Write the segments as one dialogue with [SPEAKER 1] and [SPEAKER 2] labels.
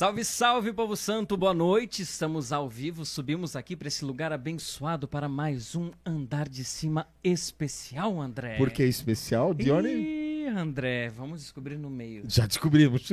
[SPEAKER 1] Salve, salve, povo santo, boa noite. Estamos ao vivo, subimos aqui para esse lugar abençoado para mais um andar de cima especial, André.
[SPEAKER 2] Por que especial, Dione?
[SPEAKER 1] Ih, André, vamos descobrir no meio.
[SPEAKER 2] Já descobrimos.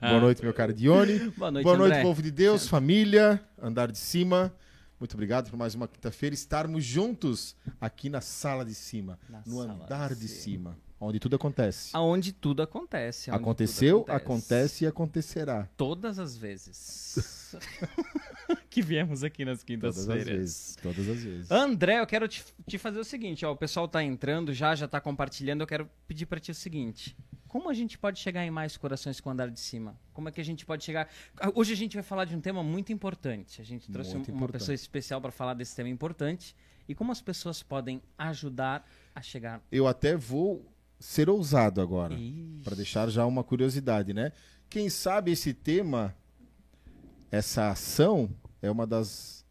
[SPEAKER 2] Boa noite, meu caro Dione.
[SPEAKER 1] Boa noite,
[SPEAKER 2] Boa noite,
[SPEAKER 1] André.
[SPEAKER 2] povo de Deus, família, andar de cima. Muito obrigado por mais uma quinta-feira estarmos juntos aqui na sala de cima,
[SPEAKER 1] Na
[SPEAKER 2] no
[SPEAKER 1] sala
[SPEAKER 2] andar
[SPEAKER 1] de
[SPEAKER 2] de
[SPEAKER 1] cima.
[SPEAKER 2] Onde tudo acontece.
[SPEAKER 1] Aonde tudo acontece. aonde
[SPEAKER 2] Aconteceu,
[SPEAKER 1] tudo acontece.
[SPEAKER 2] acontece e acontecerá.
[SPEAKER 1] Todas as vezes. que viemos aqui nas
[SPEAKER 2] Todas as
[SPEAKER 1] quintas-feiras.
[SPEAKER 2] vezes. Todas as vezes.
[SPEAKER 1] André, eu quero te, te fazer o seguinte, ó, o pessoal tá entrando já, já tá compartilhando, eu quero pedir pra ti o seguinte. Como a gente pode chegar em mais corações com o andar de cima? Como é que a gente pode chegar? Hoje a gente vai falar de um tema muito importante. A gente trouxe um- uma
[SPEAKER 2] importante.
[SPEAKER 1] pessoa especial para falar desse tema importante e como as pessoas podem ajudar a chegar.
[SPEAKER 2] Eu até vou ser ousado agora. Para deixar já uma curiosidade, né? Quem sabe esse tema, essa ação, é uma das.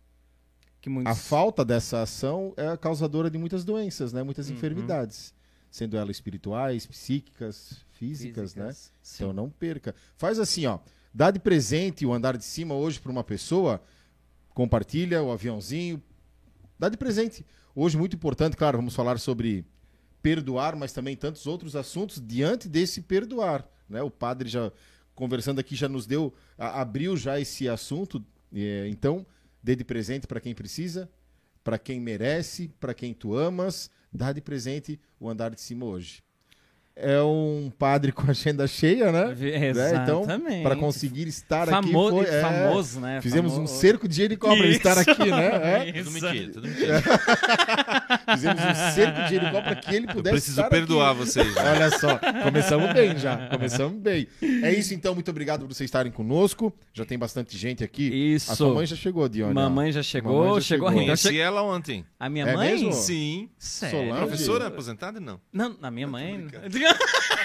[SPEAKER 1] que muitos...
[SPEAKER 2] A falta dessa ação é a causadora de muitas doenças, né? Muitas
[SPEAKER 1] Uhum.
[SPEAKER 2] enfermidades. Sendo elas espirituais, psíquicas, físicas, né?
[SPEAKER 1] Sim.
[SPEAKER 2] Então não perca. Faz assim, ó. Dá de presente o andar de cima hoje para uma pessoa. Compartilha o aviãozinho. Dá de presente. Hoje, muito importante, claro, vamos falar sobre perdoar, mas também tantos outros assuntos diante desse perdoar. Né? O padre já conversando aqui já nos deu, a- abriu já esse assunto. É, então, dê de presente para quem precisa, para quem merece, para quem tu amas. Dá de presente o andar de cima hoje. É um padre com agenda cheia, né?
[SPEAKER 1] Vi-
[SPEAKER 2] Né? Então,
[SPEAKER 1] Exatamente.
[SPEAKER 2] para conseguir estar
[SPEAKER 1] Famo-
[SPEAKER 2] aqui foi, é,
[SPEAKER 1] famoso, né?
[SPEAKER 2] Fizemos um
[SPEAKER 1] Famoso.
[SPEAKER 2] cerco de helicóptero estar aqui, né? É.
[SPEAKER 1] Isso.
[SPEAKER 3] Tudo mentira, tudo mentira.
[SPEAKER 2] Fizemos um cerco de helicóptero para que ele
[SPEAKER 3] Eu
[SPEAKER 2] pudesse
[SPEAKER 3] preciso
[SPEAKER 2] estar
[SPEAKER 3] perdoar
[SPEAKER 2] aqui.
[SPEAKER 3] vocês. né?
[SPEAKER 2] Olha só, começamos bem já, começamos bem. É isso então, muito obrigado por vocês estarem conosco. Já tem bastante gente aqui.
[SPEAKER 1] Isso.
[SPEAKER 2] A sua mãe já chegou, Dione.
[SPEAKER 1] Mamãe já chegou,
[SPEAKER 2] Mamãe já
[SPEAKER 1] chegou.
[SPEAKER 2] chegou.
[SPEAKER 3] Conheci
[SPEAKER 1] che-
[SPEAKER 3] ela ontem.
[SPEAKER 1] A minha
[SPEAKER 2] É
[SPEAKER 1] mãe?
[SPEAKER 2] mesmo?
[SPEAKER 3] Sim.
[SPEAKER 1] Sério?
[SPEAKER 2] Solange?
[SPEAKER 3] Professora aposentada? Não.
[SPEAKER 1] Não, na minha mãe.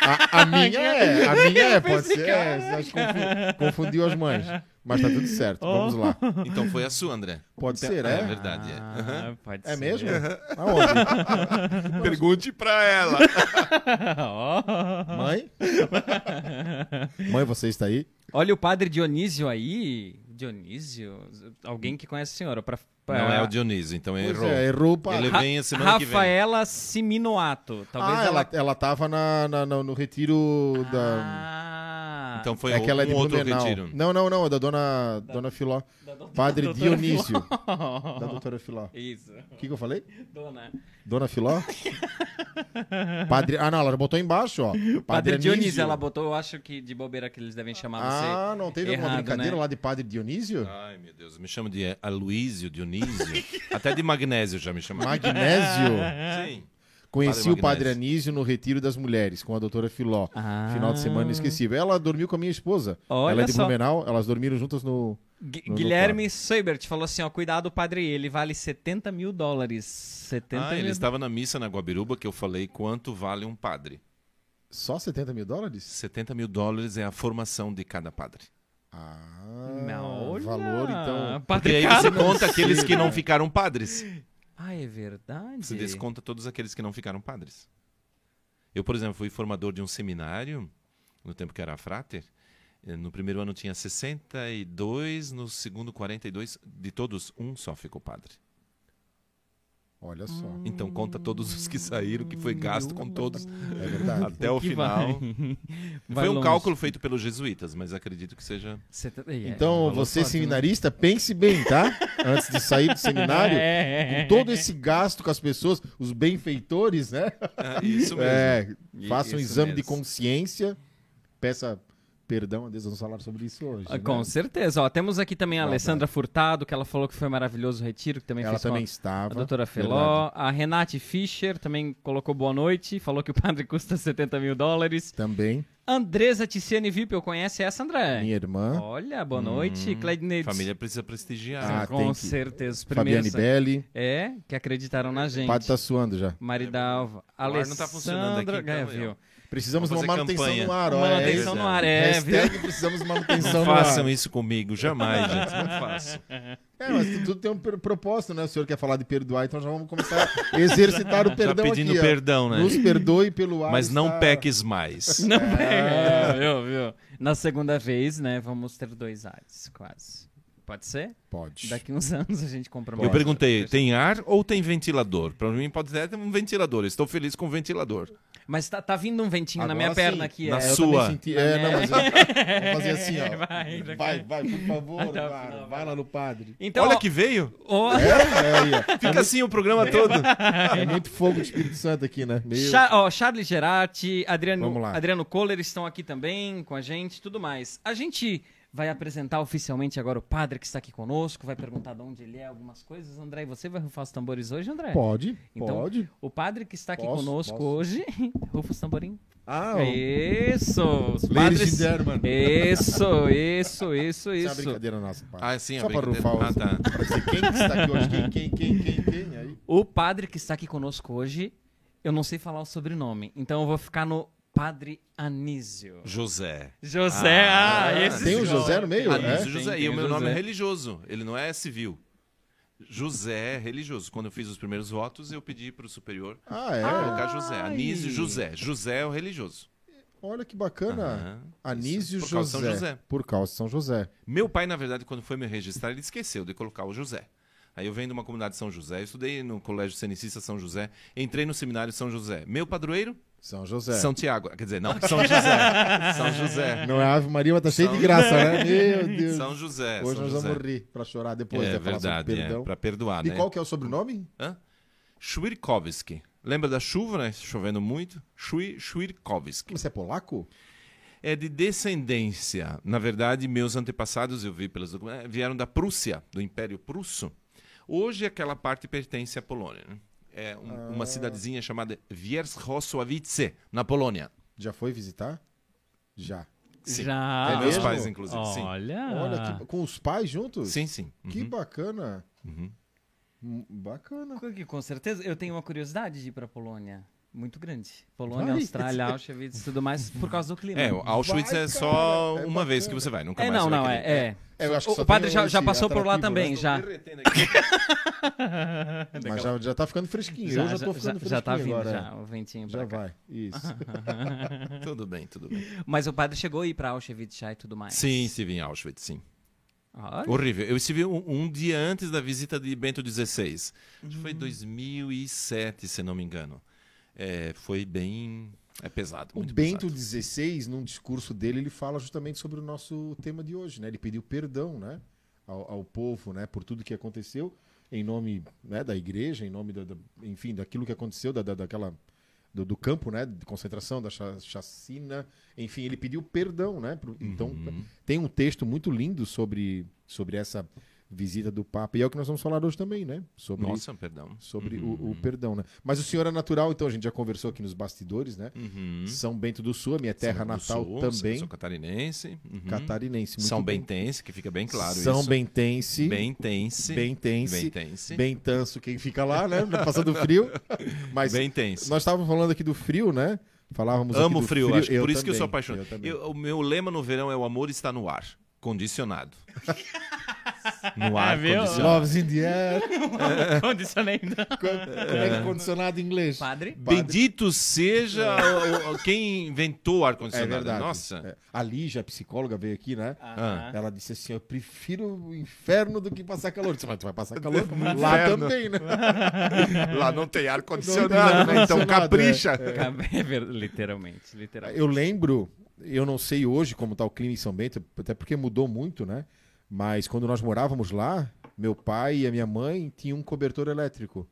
[SPEAKER 2] A, a minha é, a minha é, pode ser. É, confundiu as mães. Mas tá tudo certo, vamos lá.
[SPEAKER 3] Então foi a sua, André.
[SPEAKER 2] Pode ser,
[SPEAKER 3] É
[SPEAKER 2] é?
[SPEAKER 3] verdade, é.
[SPEAKER 1] Ah, pode
[SPEAKER 2] É
[SPEAKER 1] ser.
[SPEAKER 2] mesmo? Aonde?
[SPEAKER 3] Pergunte pra ela.
[SPEAKER 1] Ó.
[SPEAKER 2] Mãe? Mãe, você está aí?
[SPEAKER 1] Olha o padre Dionísio aí. Dionísio? Alguém que conhece a senhora. Pra-
[SPEAKER 3] Não é o Dionísio, então
[SPEAKER 2] Pois
[SPEAKER 3] errou.
[SPEAKER 2] é, errou padre.
[SPEAKER 3] Ele vem a semana que vem.
[SPEAKER 1] Rafaela Siminoato. Talvez
[SPEAKER 2] ah,
[SPEAKER 1] ela...
[SPEAKER 2] ela, tava na, na- no, no retiro da.
[SPEAKER 1] Ah,
[SPEAKER 3] Então foi
[SPEAKER 2] é que ela é
[SPEAKER 3] um
[SPEAKER 2] de
[SPEAKER 3] outro
[SPEAKER 2] Blumenau.
[SPEAKER 3] retiro.
[SPEAKER 2] Não, não, não, é da dona, dona Filó.
[SPEAKER 1] da do-
[SPEAKER 2] Padre
[SPEAKER 1] da
[SPEAKER 2] Dionísio.
[SPEAKER 1] Filó.
[SPEAKER 2] Da doutora Filó.
[SPEAKER 1] Isso.
[SPEAKER 2] O que, que eu falei?
[SPEAKER 1] Dona.
[SPEAKER 2] Dona Filó? Padre. Ah, não, ela botou embaixo, ó. Padre,
[SPEAKER 1] Padre Dionísio, ela botou, eu acho que de bobeira que eles devem chamar você.
[SPEAKER 2] Ah, não teve alguma
[SPEAKER 1] errado,
[SPEAKER 2] brincadeira
[SPEAKER 1] né?
[SPEAKER 2] lá de Padre Dionísio?
[SPEAKER 3] Ai, meu Deus. Me chama de Aloísio, Dionísio. Até de magnésio já me chamaram.
[SPEAKER 2] Magnésio.
[SPEAKER 3] Sim.
[SPEAKER 2] Conheci
[SPEAKER 3] Padre
[SPEAKER 2] o Padre. Anísio no Retiro das Mulheres, com a doutora Filó.
[SPEAKER 1] Ah.
[SPEAKER 2] Final de semana inesquecível. Ela dormiu com a minha esposa.
[SPEAKER 1] Olha
[SPEAKER 2] ela é de
[SPEAKER 1] só.
[SPEAKER 2] Blumenau, elas dormiram juntas no.
[SPEAKER 1] Gu-
[SPEAKER 2] No
[SPEAKER 1] Guilherme Seibert falou assim, ó, cuidado, padre, ele vale 70 mil dólares. 70
[SPEAKER 3] Ah,
[SPEAKER 1] mil
[SPEAKER 3] ele estava na missa na Guabiruba que eu falei quanto vale um padre.
[SPEAKER 2] Só 70 mil dólares?
[SPEAKER 3] 70 mil dólares é a formação de cada padre.
[SPEAKER 2] Ah,
[SPEAKER 1] Não, olha.
[SPEAKER 2] valor então.
[SPEAKER 3] Porque
[SPEAKER 1] Padre
[SPEAKER 3] aí
[SPEAKER 1] caro.
[SPEAKER 3] você conta aqueles que não ficaram padres.
[SPEAKER 1] Ah, é verdade.
[SPEAKER 3] Você desconta todos aqueles que não ficaram padres. Eu, por exemplo, fui formador de um seminário, no tempo que era frater. Eh, No primeiro ano tinha 62, no segundo 42. De todos, um só ficou padre.
[SPEAKER 2] Olha só.
[SPEAKER 3] Então conta todos os que saíram, que foi gasto com todos
[SPEAKER 2] É verdade.
[SPEAKER 3] até o final.
[SPEAKER 1] vai- vai
[SPEAKER 3] Foi um
[SPEAKER 1] longe.
[SPEAKER 3] cálculo feito pelos jesuítas, mas acredito que seja.
[SPEAKER 1] 70 é,
[SPEAKER 2] Então, você
[SPEAKER 1] forte, né?
[SPEAKER 2] seminarista, pense bem, tá? Antes de sair do seminário,
[SPEAKER 1] É.
[SPEAKER 2] com todo esse gasto com as pessoas, os benfeitores, né?
[SPEAKER 3] É, isso mesmo.
[SPEAKER 2] É, faça um exame de
[SPEAKER 1] mesmo.
[SPEAKER 2] consciência, peça perdão a Deus, vamos falar sobre isso hoje.
[SPEAKER 1] Ah,
[SPEAKER 2] né?
[SPEAKER 1] Com certeza. Ó, temos aqui também a
[SPEAKER 2] Verdade.
[SPEAKER 1] Alessandra Furtado, que ela falou que foi maravilhoso o retiro, que também
[SPEAKER 2] Ela
[SPEAKER 1] fez com a-
[SPEAKER 2] também
[SPEAKER 1] a
[SPEAKER 2] estava.
[SPEAKER 1] doutora Feló. A Renate Fischer também colocou boa noite, falou que o padre custa 70 mil dólares.
[SPEAKER 2] Também.
[SPEAKER 1] Andresa Ticiane Vipel, conhece essa, André?
[SPEAKER 2] Minha irmã,
[SPEAKER 1] Olha, boa noite. Cleide Nedes.
[SPEAKER 3] Família precisa prestigiar.
[SPEAKER 2] Ah,
[SPEAKER 1] com
[SPEAKER 2] que-
[SPEAKER 1] certeza. Os
[SPEAKER 2] Fabiane
[SPEAKER 1] primeiros
[SPEAKER 2] Belli.
[SPEAKER 1] É, que acreditaram na
[SPEAKER 2] O
[SPEAKER 1] gente.
[SPEAKER 2] padre tá suando já.
[SPEAKER 1] Maridalva.
[SPEAKER 3] ar não tá funcionando aqui,
[SPEAKER 1] Alessandra-
[SPEAKER 3] então,
[SPEAKER 1] É,
[SPEAKER 3] eu.
[SPEAKER 2] Precisamos de uma manutenção
[SPEAKER 3] campanha.
[SPEAKER 2] no ar, ó.
[SPEAKER 1] Manutenção
[SPEAKER 2] é
[SPEAKER 1] no ar, é?
[SPEAKER 2] Hashtag precisamos de manutenção
[SPEAKER 3] Não
[SPEAKER 2] no ar.
[SPEAKER 3] façam isso comigo, jamais, gente. Não façam.
[SPEAKER 2] É, mas tu- tudo tem um pr- propósito, né? O senhor quer falar de perdoar, então já vamos começar a exercitar o
[SPEAKER 3] Já
[SPEAKER 2] perdão
[SPEAKER 3] pedindo
[SPEAKER 2] aqui. ó.
[SPEAKER 3] perdão, né?
[SPEAKER 2] Nos perdoe pelo ar.
[SPEAKER 3] Mas não
[SPEAKER 2] está-
[SPEAKER 3] peques mais.
[SPEAKER 1] Não pega. É, viu, viu? Na segunda vez, né, vamos ter dois ares, quase. Pode ser?
[SPEAKER 2] Pode.
[SPEAKER 1] Daqui uns anos a gente compra
[SPEAKER 3] Eu
[SPEAKER 1] mais.
[SPEAKER 3] perguntei, tem ar ou tem ventilador? Pra mim pode ter um ventilador. Estou feliz com o ventilador.
[SPEAKER 1] Mas tá, tá vindo um ventinho na
[SPEAKER 2] Agora
[SPEAKER 1] minha
[SPEAKER 2] sim.
[SPEAKER 1] perna aqui.
[SPEAKER 3] Na
[SPEAKER 1] é.
[SPEAKER 2] Eu
[SPEAKER 3] sua.
[SPEAKER 2] senti- É, não, mas eu- vamos fazer assim, ó.
[SPEAKER 1] Vai, vai.
[SPEAKER 2] Vai, por favor,
[SPEAKER 1] Até
[SPEAKER 2] cara,
[SPEAKER 1] final,
[SPEAKER 2] vai lá no padre.
[SPEAKER 1] Então,
[SPEAKER 3] Olha
[SPEAKER 1] ó,
[SPEAKER 3] que veio.
[SPEAKER 2] É, é aí, ó.
[SPEAKER 3] Fica assim o programa todo.
[SPEAKER 2] É muito fogo do Espírito Santo aqui, né? Meu.
[SPEAKER 1] Cha- ó, Charles Gerati, Adriano,
[SPEAKER 2] Vamos lá.
[SPEAKER 1] Adriano Kohler estão aqui também com a gente tudo mais. A gente vai apresentar oficialmente agora o padre que está aqui conosco, vai perguntar de onde ele é, algumas coisas. André, você vai rufar os tambores hoje, André?
[SPEAKER 2] Pode,
[SPEAKER 1] Então,
[SPEAKER 2] pode.
[SPEAKER 1] O padre que está aqui
[SPEAKER 2] Posso,
[SPEAKER 1] conosco
[SPEAKER 2] posso.
[SPEAKER 1] hoje, rufa os tamborim.
[SPEAKER 2] Ah, ó.
[SPEAKER 1] Isso! Os padres...
[SPEAKER 2] gentlemen.
[SPEAKER 1] Isso, isso, isso,
[SPEAKER 2] Isso é
[SPEAKER 1] isso.
[SPEAKER 2] brincadeira nossa, pai.
[SPEAKER 3] Ah, sim, a
[SPEAKER 2] Só
[SPEAKER 3] brincadeira.
[SPEAKER 2] rufar os...
[SPEAKER 3] Ah, tá.
[SPEAKER 2] quem que está aqui hoje, quem, quem, quem, quem, quem, aí.
[SPEAKER 1] O padre que está aqui conosco hoje, eu não sei falar o sobrenome, então eu vou ficar no Padre Anísio.
[SPEAKER 3] José.
[SPEAKER 1] José, ah,
[SPEAKER 3] Ah,
[SPEAKER 1] esse
[SPEAKER 2] tem o. José no meio?
[SPEAKER 3] Anísio
[SPEAKER 2] é?
[SPEAKER 3] José.
[SPEAKER 1] tem
[SPEAKER 3] E o meu nome
[SPEAKER 1] José.
[SPEAKER 3] é religioso. Ele não é civil. José é religioso. Quando eu fiz os primeiros votos, eu pedi para o superior
[SPEAKER 2] Ah, é?
[SPEAKER 3] colocar José. Anísio José. José é o religioso.
[SPEAKER 2] Olha que bacana.
[SPEAKER 3] Aham.
[SPEAKER 2] Anísio
[SPEAKER 3] por causa de
[SPEAKER 2] José.
[SPEAKER 3] São José.
[SPEAKER 2] Por causa de São José.
[SPEAKER 3] Meu pai, na verdade, quando foi me registrar, ele esqueceu de colocar o José. Aí eu venho de uma comunidade de São José, eu estudei no Colégio Cenicista São José, entrei no seminário São José. Meu padroeiro,
[SPEAKER 2] São José.
[SPEAKER 3] São Tiago. Quer dizer, não, São José. São José.
[SPEAKER 2] Não é Ave Maria, mas tá cheio de
[SPEAKER 3] São-
[SPEAKER 2] graça, né? Meu Deus.
[SPEAKER 3] São José.
[SPEAKER 2] Hoje
[SPEAKER 3] São
[SPEAKER 2] nós
[SPEAKER 3] José.
[SPEAKER 2] vamos rir pra chorar depois,
[SPEAKER 3] É
[SPEAKER 2] né?
[SPEAKER 3] Verdade, é,
[SPEAKER 2] perdão.
[SPEAKER 3] pra perdoar,
[SPEAKER 2] E
[SPEAKER 3] né?
[SPEAKER 2] qual que é o sobrenome?
[SPEAKER 3] Hã? Schwirkowski. Lembra da chuva, né? Chovendo muito? Schwi- Schwirkowski.
[SPEAKER 2] Você é polaco?
[SPEAKER 3] É de descendência. Na verdade, meus antepassados, eu vi pelos documentos, vieram da Prússia, do Império Prusso. Hoje aquela parte pertence à Polônia. né? É um-
[SPEAKER 2] Ah.
[SPEAKER 3] uma cidadezinha chamada Wierzchowsławice, na Polônia.
[SPEAKER 2] Já foi visitar? Já.
[SPEAKER 3] Sim.
[SPEAKER 1] Já.
[SPEAKER 2] É
[SPEAKER 3] Meus
[SPEAKER 2] mesmo?
[SPEAKER 3] pais, inclusive. Sim.
[SPEAKER 1] Olha.
[SPEAKER 2] Olha, que- com os pais juntos?
[SPEAKER 3] Sim, sim.
[SPEAKER 2] Que
[SPEAKER 3] Uhum,
[SPEAKER 2] bacana.
[SPEAKER 3] uhum.
[SPEAKER 2] Hum, Bacana.
[SPEAKER 1] Que, Com certeza, eu tenho uma curiosidade de ir pra Polônia. Muito grande. Polônia,
[SPEAKER 2] Vai.
[SPEAKER 1] Austrália, Auschwitz e tudo mais, por causa do clima.
[SPEAKER 3] É, o Auschwitz
[SPEAKER 2] Vai,
[SPEAKER 3] é só
[SPEAKER 2] cara, é
[SPEAKER 3] uma vez
[SPEAKER 2] bacana.
[SPEAKER 3] que você vai, nunca
[SPEAKER 1] É,
[SPEAKER 3] mais
[SPEAKER 1] não, não, é. é.
[SPEAKER 2] É, eu acho que
[SPEAKER 1] O, padre já, já passou por lá
[SPEAKER 2] atrativo,
[SPEAKER 1] também,
[SPEAKER 2] né?
[SPEAKER 1] já.
[SPEAKER 2] Mas já, já tá ficando fresquinho.
[SPEAKER 1] Já,
[SPEAKER 2] eu já
[SPEAKER 1] já,
[SPEAKER 2] tô ficando
[SPEAKER 1] já,
[SPEAKER 2] fresquinho
[SPEAKER 1] já tá vindo
[SPEAKER 2] agora.
[SPEAKER 1] já, o ventinho
[SPEAKER 2] Já vai. Isso.
[SPEAKER 3] tudo bem, tudo bem.
[SPEAKER 1] Mas o padre chegou a ir pra Auschwitz já e tudo mais.
[SPEAKER 3] Sim, estive em Auschwitz, sim.
[SPEAKER 1] Olha.
[SPEAKER 3] Horrível. Eu estive um, um dia antes da visita de Bento XVI. Acho que
[SPEAKER 2] Uhum.
[SPEAKER 3] foi 2007, se não me engano. É, foi bem... É pesado,
[SPEAKER 2] O Bento. XVI, num discurso dele, ele fala justamente sobre o nosso tema de hoje, né? Ele pediu perdão, né? Ao, ao povo, né? Por tudo que aconteceu em nome né, da igreja, em nome da, da- enfim, daquilo que aconteceu, da, da- daquela do, do campo, né? De concentração, da cha- chacina, enfim, ele pediu perdão, né? pro- Então
[SPEAKER 3] Uhum.
[SPEAKER 2] tem um texto muito lindo sobre sobre essa visita do Papa e é o que nós vamos falar hoje também, né? Sobre
[SPEAKER 3] Nossa, perdão.
[SPEAKER 2] sobre
[SPEAKER 3] Uhum.
[SPEAKER 2] o, o perdão, né? Mas o senhor é natural, então a gente já conversou aqui nos bastidores, né?
[SPEAKER 3] Uhum.
[SPEAKER 2] São Bento do Sul, a minha terra
[SPEAKER 3] São
[SPEAKER 2] natal
[SPEAKER 3] Sul,
[SPEAKER 2] também,
[SPEAKER 3] Sou catarinense. uhum.
[SPEAKER 2] catarinense. muito
[SPEAKER 3] São
[SPEAKER 2] bem.
[SPEAKER 3] Bentense, que fica bem claro
[SPEAKER 2] São
[SPEAKER 3] isso.
[SPEAKER 2] Bentense,
[SPEAKER 3] Bentense.
[SPEAKER 2] Bentense,
[SPEAKER 3] Bentense.
[SPEAKER 2] Bentanço, quem fica lá, né? Passando frio. Mas
[SPEAKER 3] Bentense.
[SPEAKER 2] nós estávamos falando aqui do frio, né? Falávamos
[SPEAKER 3] Amo
[SPEAKER 2] do
[SPEAKER 3] frio, acho por isso que eu sou
[SPEAKER 2] também,
[SPEAKER 3] apaixonado.
[SPEAKER 2] eu também.
[SPEAKER 3] Eu- o meu lema no verão é o amor está no ar. Condicionado. no ar
[SPEAKER 1] viu?
[SPEAKER 3] condicionado.
[SPEAKER 2] Loves in the air.
[SPEAKER 1] Condicionando.
[SPEAKER 2] Como é que é condicionado em inglês?
[SPEAKER 1] Padre?
[SPEAKER 3] Bendito seja o- o- quem inventou o
[SPEAKER 2] É
[SPEAKER 3] ar-condicionado.
[SPEAKER 2] verdade.
[SPEAKER 3] Nossa.
[SPEAKER 2] É. A Lígia, a psicóloga, veio aqui, né?
[SPEAKER 1] Ah.
[SPEAKER 2] Ela disse assim: Eu prefiro o inferno do que passar calor. Eu disse, Mas tu vai passar calor? Lá
[SPEAKER 3] inferno.
[SPEAKER 2] também, né?
[SPEAKER 3] Lá não tem
[SPEAKER 2] Não
[SPEAKER 3] ar-condicionado,
[SPEAKER 2] tem
[SPEAKER 3] né? Então
[SPEAKER 2] ar-condicionado,
[SPEAKER 3] capricha.
[SPEAKER 1] É ver- literalmente, literalmente.
[SPEAKER 2] Eu lembro, eu não sei hoje como tá o clima em São Bento, até porque mudou muito, né? Mas quando nós morávamos lá, meu pai e a minha mãe tinham um cobertor elétrico.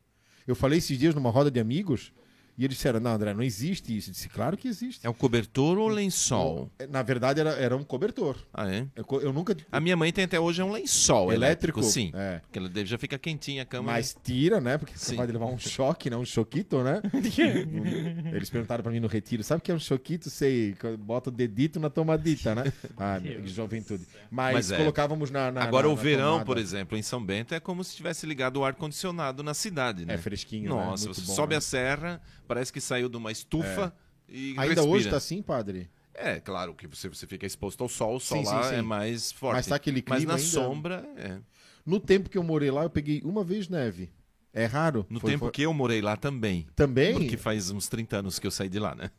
[SPEAKER 2] Eu falei esses dias numa roda de amigos e eles disseram: Não, André, não existe isso. Eu disse: Claro que existe.
[SPEAKER 3] É um cobertor ou lençol?
[SPEAKER 2] Na verdade, era, era um cobertor.
[SPEAKER 3] Ah, é?
[SPEAKER 2] Eu, eu nunca.
[SPEAKER 3] A minha mãe tem até hoje é um lençol elétrico, sim.
[SPEAKER 2] É.
[SPEAKER 3] Porque ela deve- já fica quentinha a cama.
[SPEAKER 2] Mas tira, né? Porque você vai levar um choque, né? Um choquito, né? Eles perguntaram pra mim no retiro, sabe o que é um choquito? Sei, bota o dedito na tomadita, né? Ah,
[SPEAKER 1] Deus
[SPEAKER 2] juventude. Mas,
[SPEAKER 3] Mas é.
[SPEAKER 2] colocávamos na, na
[SPEAKER 3] Agora,
[SPEAKER 2] na-
[SPEAKER 3] o
[SPEAKER 2] na
[SPEAKER 3] verão,
[SPEAKER 2] tomada.
[SPEAKER 3] por exemplo, em São Bento, é como se tivesse ligado o ar-condicionado na cidade, né?
[SPEAKER 2] É fresquinho, né?
[SPEAKER 3] Nossa,
[SPEAKER 2] Muito
[SPEAKER 3] você
[SPEAKER 2] bom,
[SPEAKER 3] sobe
[SPEAKER 2] né?
[SPEAKER 3] a serra, parece que saiu de uma estufa e
[SPEAKER 2] Ainda
[SPEAKER 3] respira.
[SPEAKER 2] hoje tá assim, padre?
[SPEAKER 3] É, claro que você, você fica exposto ao sol, o sol
[SPEAKER 2] Sim, sim,
[SPEAKER 3] lá
[SPEAKER 2] sim.
[SPEAKER 3] é mais forte.
[SPEAKER 2] Mas tá aquele
[SPEAKER 3] Mas
[SPEAKER 2] clima
[SPEAKER 3] na
[SPEAKER 2] ainda-
[SPEAKER 3] sombra, é.
[SPEAKER 2] No tempo que eu morei lá, eu peguei uma vez neve. É raro?
[SPEAKER 3] No
[SPEAKER 2] Foi-
[SPEAKER 3] tempo
[SPEAKER 2] foi-
[SPEAKER 3] que eu morei lá também.
[SPEAKER 2] Também?
[SPEAKER 3] Porque faz uns 30 anos que eu saí de lá, né?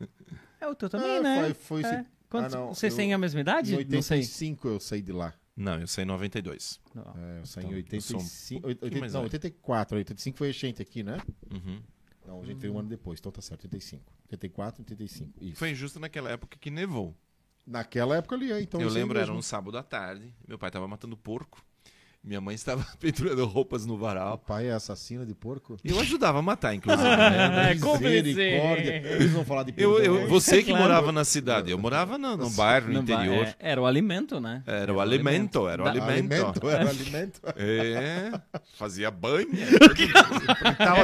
[SPEAKER 1] É o teu também,
[SPEAKER 2] Ah,
[SPEAKER 1] né?
[SPEAKER 2] foi- foi
[SPEAKER 1] É.
[SPEAKER 2] esse-
[SPEAKER 1] Quantos-
[SPEAKER 2] Ah, não,
[SPEAKER 1] Vocês
[SPEAKER 2] eu-
[SPEAKER 1] têm a mesma idade?
[SPEAKER 2] Em
[SPEAKER 1] Não sei.
[SPEAKER 2] 85 eu saí de lá.
[SPEAKER 3] Não, eu saí em 92.
[SPEAKER 1] Não.
[SPEAKER 2] É, eu saí
[SPEAKER 3] Então,
[SPEAKER 2] em
[SPEAKER 3] eu sou um
[SPEAKER 2] 85.
[SPEAKER 3] pouquinho
[SPEAKER 2] 80
[SPEAKER 3] mais
[SPEAKER 2] não,
[SPEAKER 3] velho.
[SPEAKER 2] 84. 85 foi a gente aqui, né?
[SPEAKER 3] Uhum.
[SPEAKER 2] Não, a gente veio um ano depois, então tá certo. 85. 84, 85. Isso.
[SPEAKER 3] Foi justo naquela época que nevou.
[SPEAKER 2] Naquela época ali, é, então.
[SPEAKER 3] eu lembro, era
[SPEAKER 2] mesmo.
[SPEAKER 3] um sábado à tarde. Meu pai estava matando porco. Minha mãe estava pendurando roupas no
[SPEAKER 2] O
[SPEAKER 3] varal.
[SPEAKER 2] pai é assassino de porco?
[SPEAKER 3] Eu ajudava a matar, inclusive. né?
[SPEAKER 1] É, cúmplice.
[SPEAKER 2] Misericórdia. Eles vão falar de
[SPEAKER 3] Eu, eu- você que
[SPEAKER 1] Claro.
[SPEAKER 3] morava na cidade, eu morava no, no bairro, no
[SPEAKER 1] Não
[SPEAKER 3] interior.
[SPEAKER 1] é, era o alimento, né?
[SPEAKER 3] Era o alimento, era o
[SPEAKER 1] Da-
[SPEAKER 3] alimento.
[SPEAKER 2] Alimento, era alimento.
[SPEAKER 3] É, fazia banho, tava.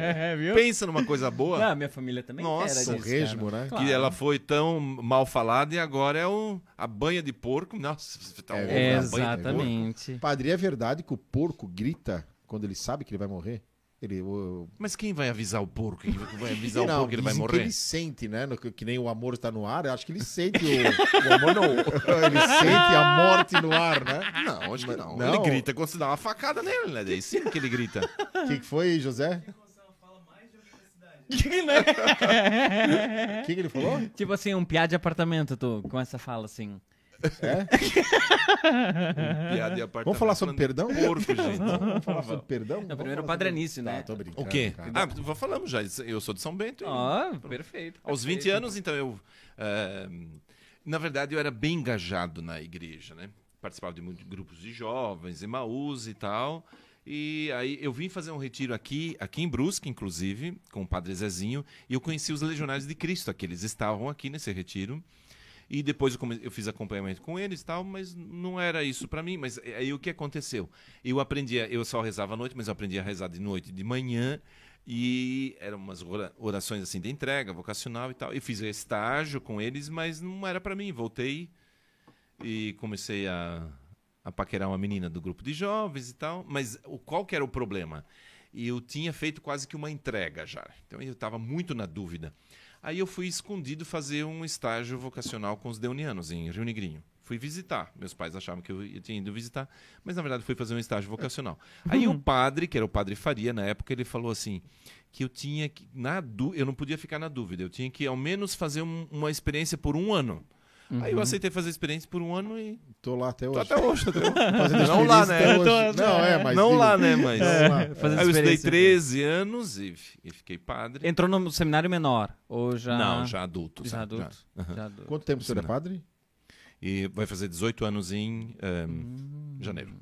[SPEAKER 1] É?
[SPEAKER 3] Pensa numa coisa boa,
[SPEAKER 1] Ah, minha família também
[SPEAKER 3] Nossa,
[SPEAKER 1] era disso, cara.
[SPEAKER 2] né?
[SPEAKER 1] Claro.
[SPEAKER 3] que ela foi tão mal falada e agora é um, a banha de porco. Nossa, tá
[SPEAKER 2] É
[SPEAKER 3] a banha
[SPEAKER 2] Padre, é verdade que o porco grita quando ele sabe que ele vai morrer? Ele, o,
[SPEAKER 3] Mas quem vai avisar o porco? Quem vai avisar o
[SPEAKER 2] não,
[SPEAKER 3] porco que ele vai morrer?
[SPEAKER 2] que ele sente, né? no- que nem o amor está no ar. Eu acho que ele sente o, o amor não. ele sente a morte no ar, né?
[SPEAKER 3] Não, acho que não.
[SPEAKER 2] Não.
[SPEAKER 3] Ele grita quando você dá uma facada nele, né? Daí sim que ele grita.
[SPEAKER 2] O que, que foi, José?
[SPEAKER 1] Né?
[SPEAKER 2] O que, que ele falou?
[SPEAKER 1] tipo assim, um piá de apartamento, tu, com essa fala assim.
[SPEAKER 2] É?
[SPEAKER 3] Piada de apartamento
[SPEAKER 2] Vamos falar sobre perdão?
[SPEAKER 3] Porco, gente.
[SPEAKER 2] Vamos falar sobre perdão?
[SPEAKER 1] Não, primeiro o Padre
[SPEAKER 2] sobre-
[SPEAKER 1] Anício, né?
[SPEAKER 2] Tá, tô brincando,
[SPEAKER 3] O quê?
[SPEAKER 2] cara.
[SPEAKER 3] Ah, já falamos já. Eu sou de São Bento. e-
[SPEAKER 1] Ó, perfeito.
[SPEAKER 3] Aos 20
[SPEAKER 1] perfeito.
[SPEAKER 3] anos, então, eu... eh, na verdade, eu era bem engajado na igreja, né? Participava de muitos grupos de jovens, Emaús e tal. E aí eu vim fazer um retiro aqui, aqui em Brusque, inclusive, com o Padre Zezinho, e eu conheci os Legionários de Cristo, aqui. Eles estavam aqui nesse retiro. E depois eu, eu fiz acompanhamento com eles e tal, mas não era isso para mim. Mas aí o que aconteceu? Eu aprendi, a- eu só rezava à noite, mas eu aprendi a rezar de noite e de manhã. E eram umas ora- orações assim de entrega, vocacional e tal. Eu fiz estágio com eles, mas não era para mim. Voltei e comecei a, a paquerar uma menina do grupo de jovens e tal. Mas o, qual que era o problema? Eu tinha feito quase que uma entrega já. Então eu estava muito na dúvida. Aí eu fui escondido fazer um estágio vocacional com os deunianos em Rio Negrinho. Fui visitar. Meus pais achavam que eu ia- tinha ido visitar, mas na verdade fui fazer um estágio vocacional. Aí o padre, que era o padre Faria na época, ele falou assim que eu tinha que na dú- eu não podia ficar na dúvida, eu tinha que ao menos fazer um- uma experiência por um ano. Aí eu aceitei fazer a experiência por um ano e
[SPEAKER 2] Tô lá até
[SPEAKER 3] tô
[SPEAKER 2] hoje.
[SPEAKER 3] até hoje. tô até hoje. Não lá, né?
[SPEAKER 1] tô-.
[SPEAKER 2] Não, é, mas.
[SPEAKER 3] não
[SPEAKER 2] digo-
[SPEAKER 3] lá, né, mas
[SPEAKER 2] lá.
[SPEAKER 1] Fazendo
[SPEAKER 3] Aí eu estudei
[SPEAKER 1] experiência.
[SPEAKER 3] 13 anos e, e fiquei padre.
[SPEAKER 1] Entrou no seminário menor? Ou já.
[SPEAKER 3] Não, já adulto.
[SPEAKER 1] Já adulto?
[SPEAKER 3] Já. Aham.
[SPEAKER 1] Já adulto.
[SPEAKER 2] Quanto tempo o senhor é padre?
[SPEAKER 3] E vai fazer 18 anos em ehm, janeiro.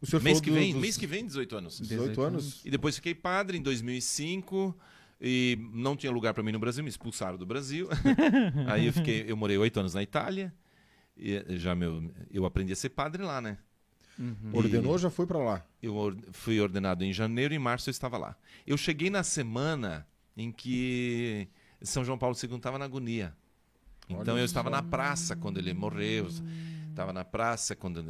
[SPEAKER 2] O senhor
[SPEAKER 3] Mês
[SPEAKER 2] falou
[SPEAKER 3] que,
[SPEAKER 2] do-
[SPEAKER 3] vem,
[SPEAKER 2] dos
[SPEAKER 3] mês que vem, 18 anos.
[SPEAKER 2] 18 anos?
[SPEAKER 3] E depois fiquei padre em 2005 e não tinha lugar para mim no Brasil, me expulsaram do Brasil. Aí eu fiquei, eu morei oito anos na Itália. E eh, já meu, eu aprendi a ser padre lá, né?
[SPEAKER 1] Uhum.
[SPEAKER 2] Ordenou, já foi pra lá.
[SPEAKER 3] Eu or- fui ordenado em janeiro e em março eu estava lá. Eu cheguei na semana em que São João Paulo II estava na agonia. Então
[SPEAKER 2] Olha
[SPEAKER 3] eu estava na praça quando ele morreu. Estava na praça quando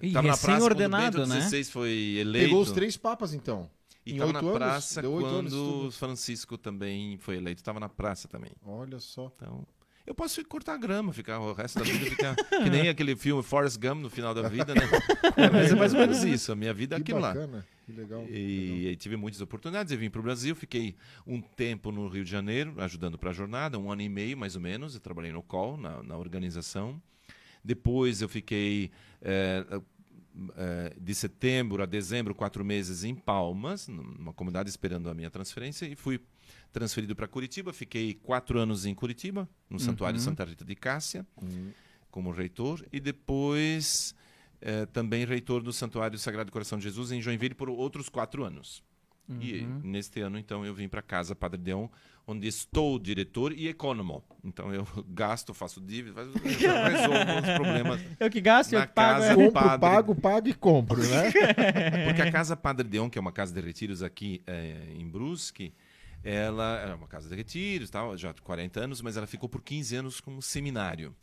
[SPEAKER 1] E
[SPEAKER 3] estava na praça quando
[SPEAKER 1] recém-ordenado,
[SPEAKER 3] Bento
[SPEAKER 1] né?
[SPEAKER 3] Foi eleito.
[SPEAKER 2] Pegou os três papas, então.
[SPEAKER 3] E estava na praça
[SPEAKER 2] anos
[SPEAKER 3] quando. Francisco também foi eleito. Estava na praça também.
[SPEAKER 2] Olha só.
[SPEAKER 3] Então, eu posso cortar grama, ficar o resto da vida ficar que nem aquele filme Forrest Gump no final da vida, né? Mas é mais ou menos isso. A minha vida é
[SPEAKER 2] Que
[SPEAKER 3] aquilo lá.
[SPEAKER 2] bacana. Que legal. legal.
[SPEAKER 3] E, aí tive muitas oportunidades. Eu vim para o Brasil, fiquei um tempo no Rio de Janeiro, ajudando para a jornada, um ano e meio mais ou menos. Eu trabalhei no COL, na, na organização. Depois eu fiquei eh, de setembro a dezembro, quatro meses em Palmas, numa comunidade esperando a minha transferência, e fui transferido para Curitiba. Fiquei quatro anos em Curitiba, no Santuário Santa Rita de Cássia,
[SPEAKER 2] Hum.
[SPEAKER 3] como reitor, e depois eh, também reitor do Santuário Sagrado Coração de Jesus em Joinville por outros quatro anos. E neste ano, então, eu vim para casa Padre Deon, onde estou diretor e econômico. Então, eu gasto, faço dívida, faço- resolvo os problemas.
[SPEAKER 1] Eu que gasto, eu
[SPEAKER 3] Na
[SPEAKER 1] que pago.
[SPEAKER 3] casa-
[SPEAKER 1] é.
[SPEAKER 2] Compro,
[SPEAKER 3] padre.
[SPEAKER 2] pago, pago e compro, né?
[SPEAKER 3] Porque a casa Padre Deon, que é uma casa de retiros aqui eh, em Brusque, ela é uma casa de retiros, tal, já há 40 anos, mas ela ficou por 15 anos como seminário.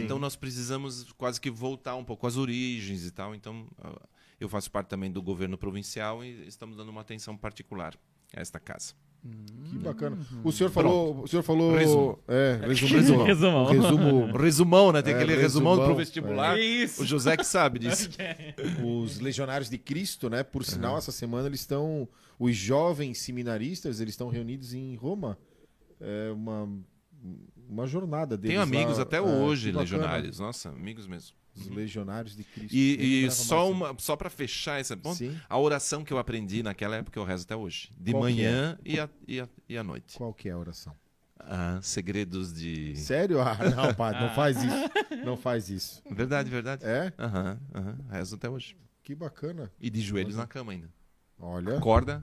[SPEAKER 3] Então nós precisamos quase que voltar um pouco às origens e tal. Então ah, eu faço parte também do governo provincial e estamos dando uma atenção particular a esta casa.
[SPEAKER 2] Que bacana. O senhor falou. O senhor falou.
[SPEAKER 3] Resumo.
[SPEAKER 2] É, resumo.
[SPEAKER 3] Resumão.
[SPEAKER 2] Resumão. resumo
[SPEAKER 3] Resumão, né? Tem
[SPEAKER 2] É,
[SPEAKER 3] aquele resumão,
[SPEAKER 2] resumão.
[SPEAKER 3] pro vestibular.
[SPEAKER 1] Isso.
[SPEAKER 3] O José que sabe disso.
[SPEAKER 2] os legionários de Cristo, né? Por sinal, essa semana eles estão. Os jovens seminaristas, eles estão reunidos em Roma. É uma, uma jornada deles.
[SPEAKER 3] Tenho amigos
[SPEAKER 2] lá.
[SPEAKER 3] até
[SPEAKER 2] É,
[SPEAKER 3] hoje, legionários. Nossa, amigos mesmo.
[SPEAKER 2] Os legionários de Cristo.
[SPEAKER 3] E,
[SPEAKER 2] Nem
[SPEAKER 3] e só,
[SPEAKER 2] mais.
[SPEAKER 3] uma, só para fechar esse ponto,
[SPEAKER 2] Sim.
[SPEAKER 3] a oração que eu aprendi naquela época eu rezo até hoje. De
[SPEAKER 2] Qual
[SPEAKER 3] manhã e, a, e, a, e à noite.
[SPEAKER 2] Qual que é a oração?
[SPEAKER 3] Ah, segredos de.
[SPEAKER 2] Sério? Ah, não, padre, não faz isso. Não faz isso.
[SPEAKER 3] Verdade, verdade.
[SPEAKER 2] É?
[SPEAKER 3] Aham, aham. Rezo até hoje.
[SPEAKER 2] Que bacana.
[SPEAKER 3] E de joelhos na cama ainda.
[SPEAKER 2] Olha.
[SPEAKER 3] Acorda.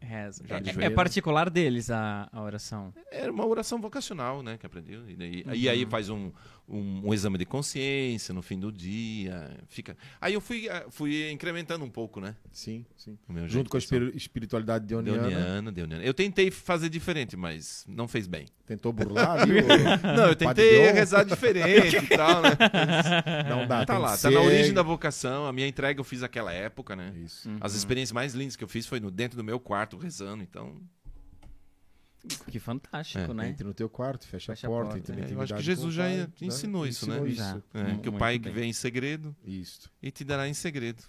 [SPEAKER 1] Reza.
[SPEAKER 3] Já de
[SPEAKER 1] É, é particular deles a, a oração.
[SPEAKER 3] Era uma oração vocacional, né? Que aprendi. E, daí- e aí faz um, um, um exame de consciência no fim do dia. Fica. Aí eu fui, ah, fui incrementando um pouco, né?
[SPEAKER 2] Sim, sim.
[SPEAKER 3] O meu jeito
[SPEAKER 2] Junto com a espiri- espiritualidade deoniana.
[SPEAKER 3] Deoniana, Deoniana. Eu tentei fazer diferente, mas não fez bem.
[SPEAKER 2] Tentou burlar o-
[SPEAKER 3] Não, eu tentei rezar diferente e tal, né?
[SPEAKER 2] Não dá.
[SPEAKER 3] tá lá, tá na origem da vocação. A minha entrega eu fiz naquela época, né?
[SPEAKER 2] Isso.
[SPEAKER 3] As experiências mais lindas que eu fiz foi no dentro do meu quarto rezando, então.
[SPEAKER 1] Que fantástico,
[SPEAKER 3] É,
[SPEAKER 1] né?
[SPEAKER 2] Entre no teu quarto, fecha,
[SPEAKER 1] Fecha
[SPEAKER 2] a
[SPEAKER 1] a
[SPEAKER 2] porta.
[SPEAKER 1] porta.
[SPEAKER 2] entra na
[SPEAKER 3] É, eu acho que Jesus já
[SPEAKER 2] Pai,
[SPEAKER 3] ensinou isso, né?
[SPEAKER 2] Isso.
[SPEAKER 1] Já.
[SPEAKER 3] É,
[SPEAKER 1] Mu-
[SPEAKER 3] que o pai que
[SPEAKER 1] bem.
[SPEAKER 3] vem em segredo
[SPEAKER 2] Isso.
[SPEAKER 3] e te dará em segredo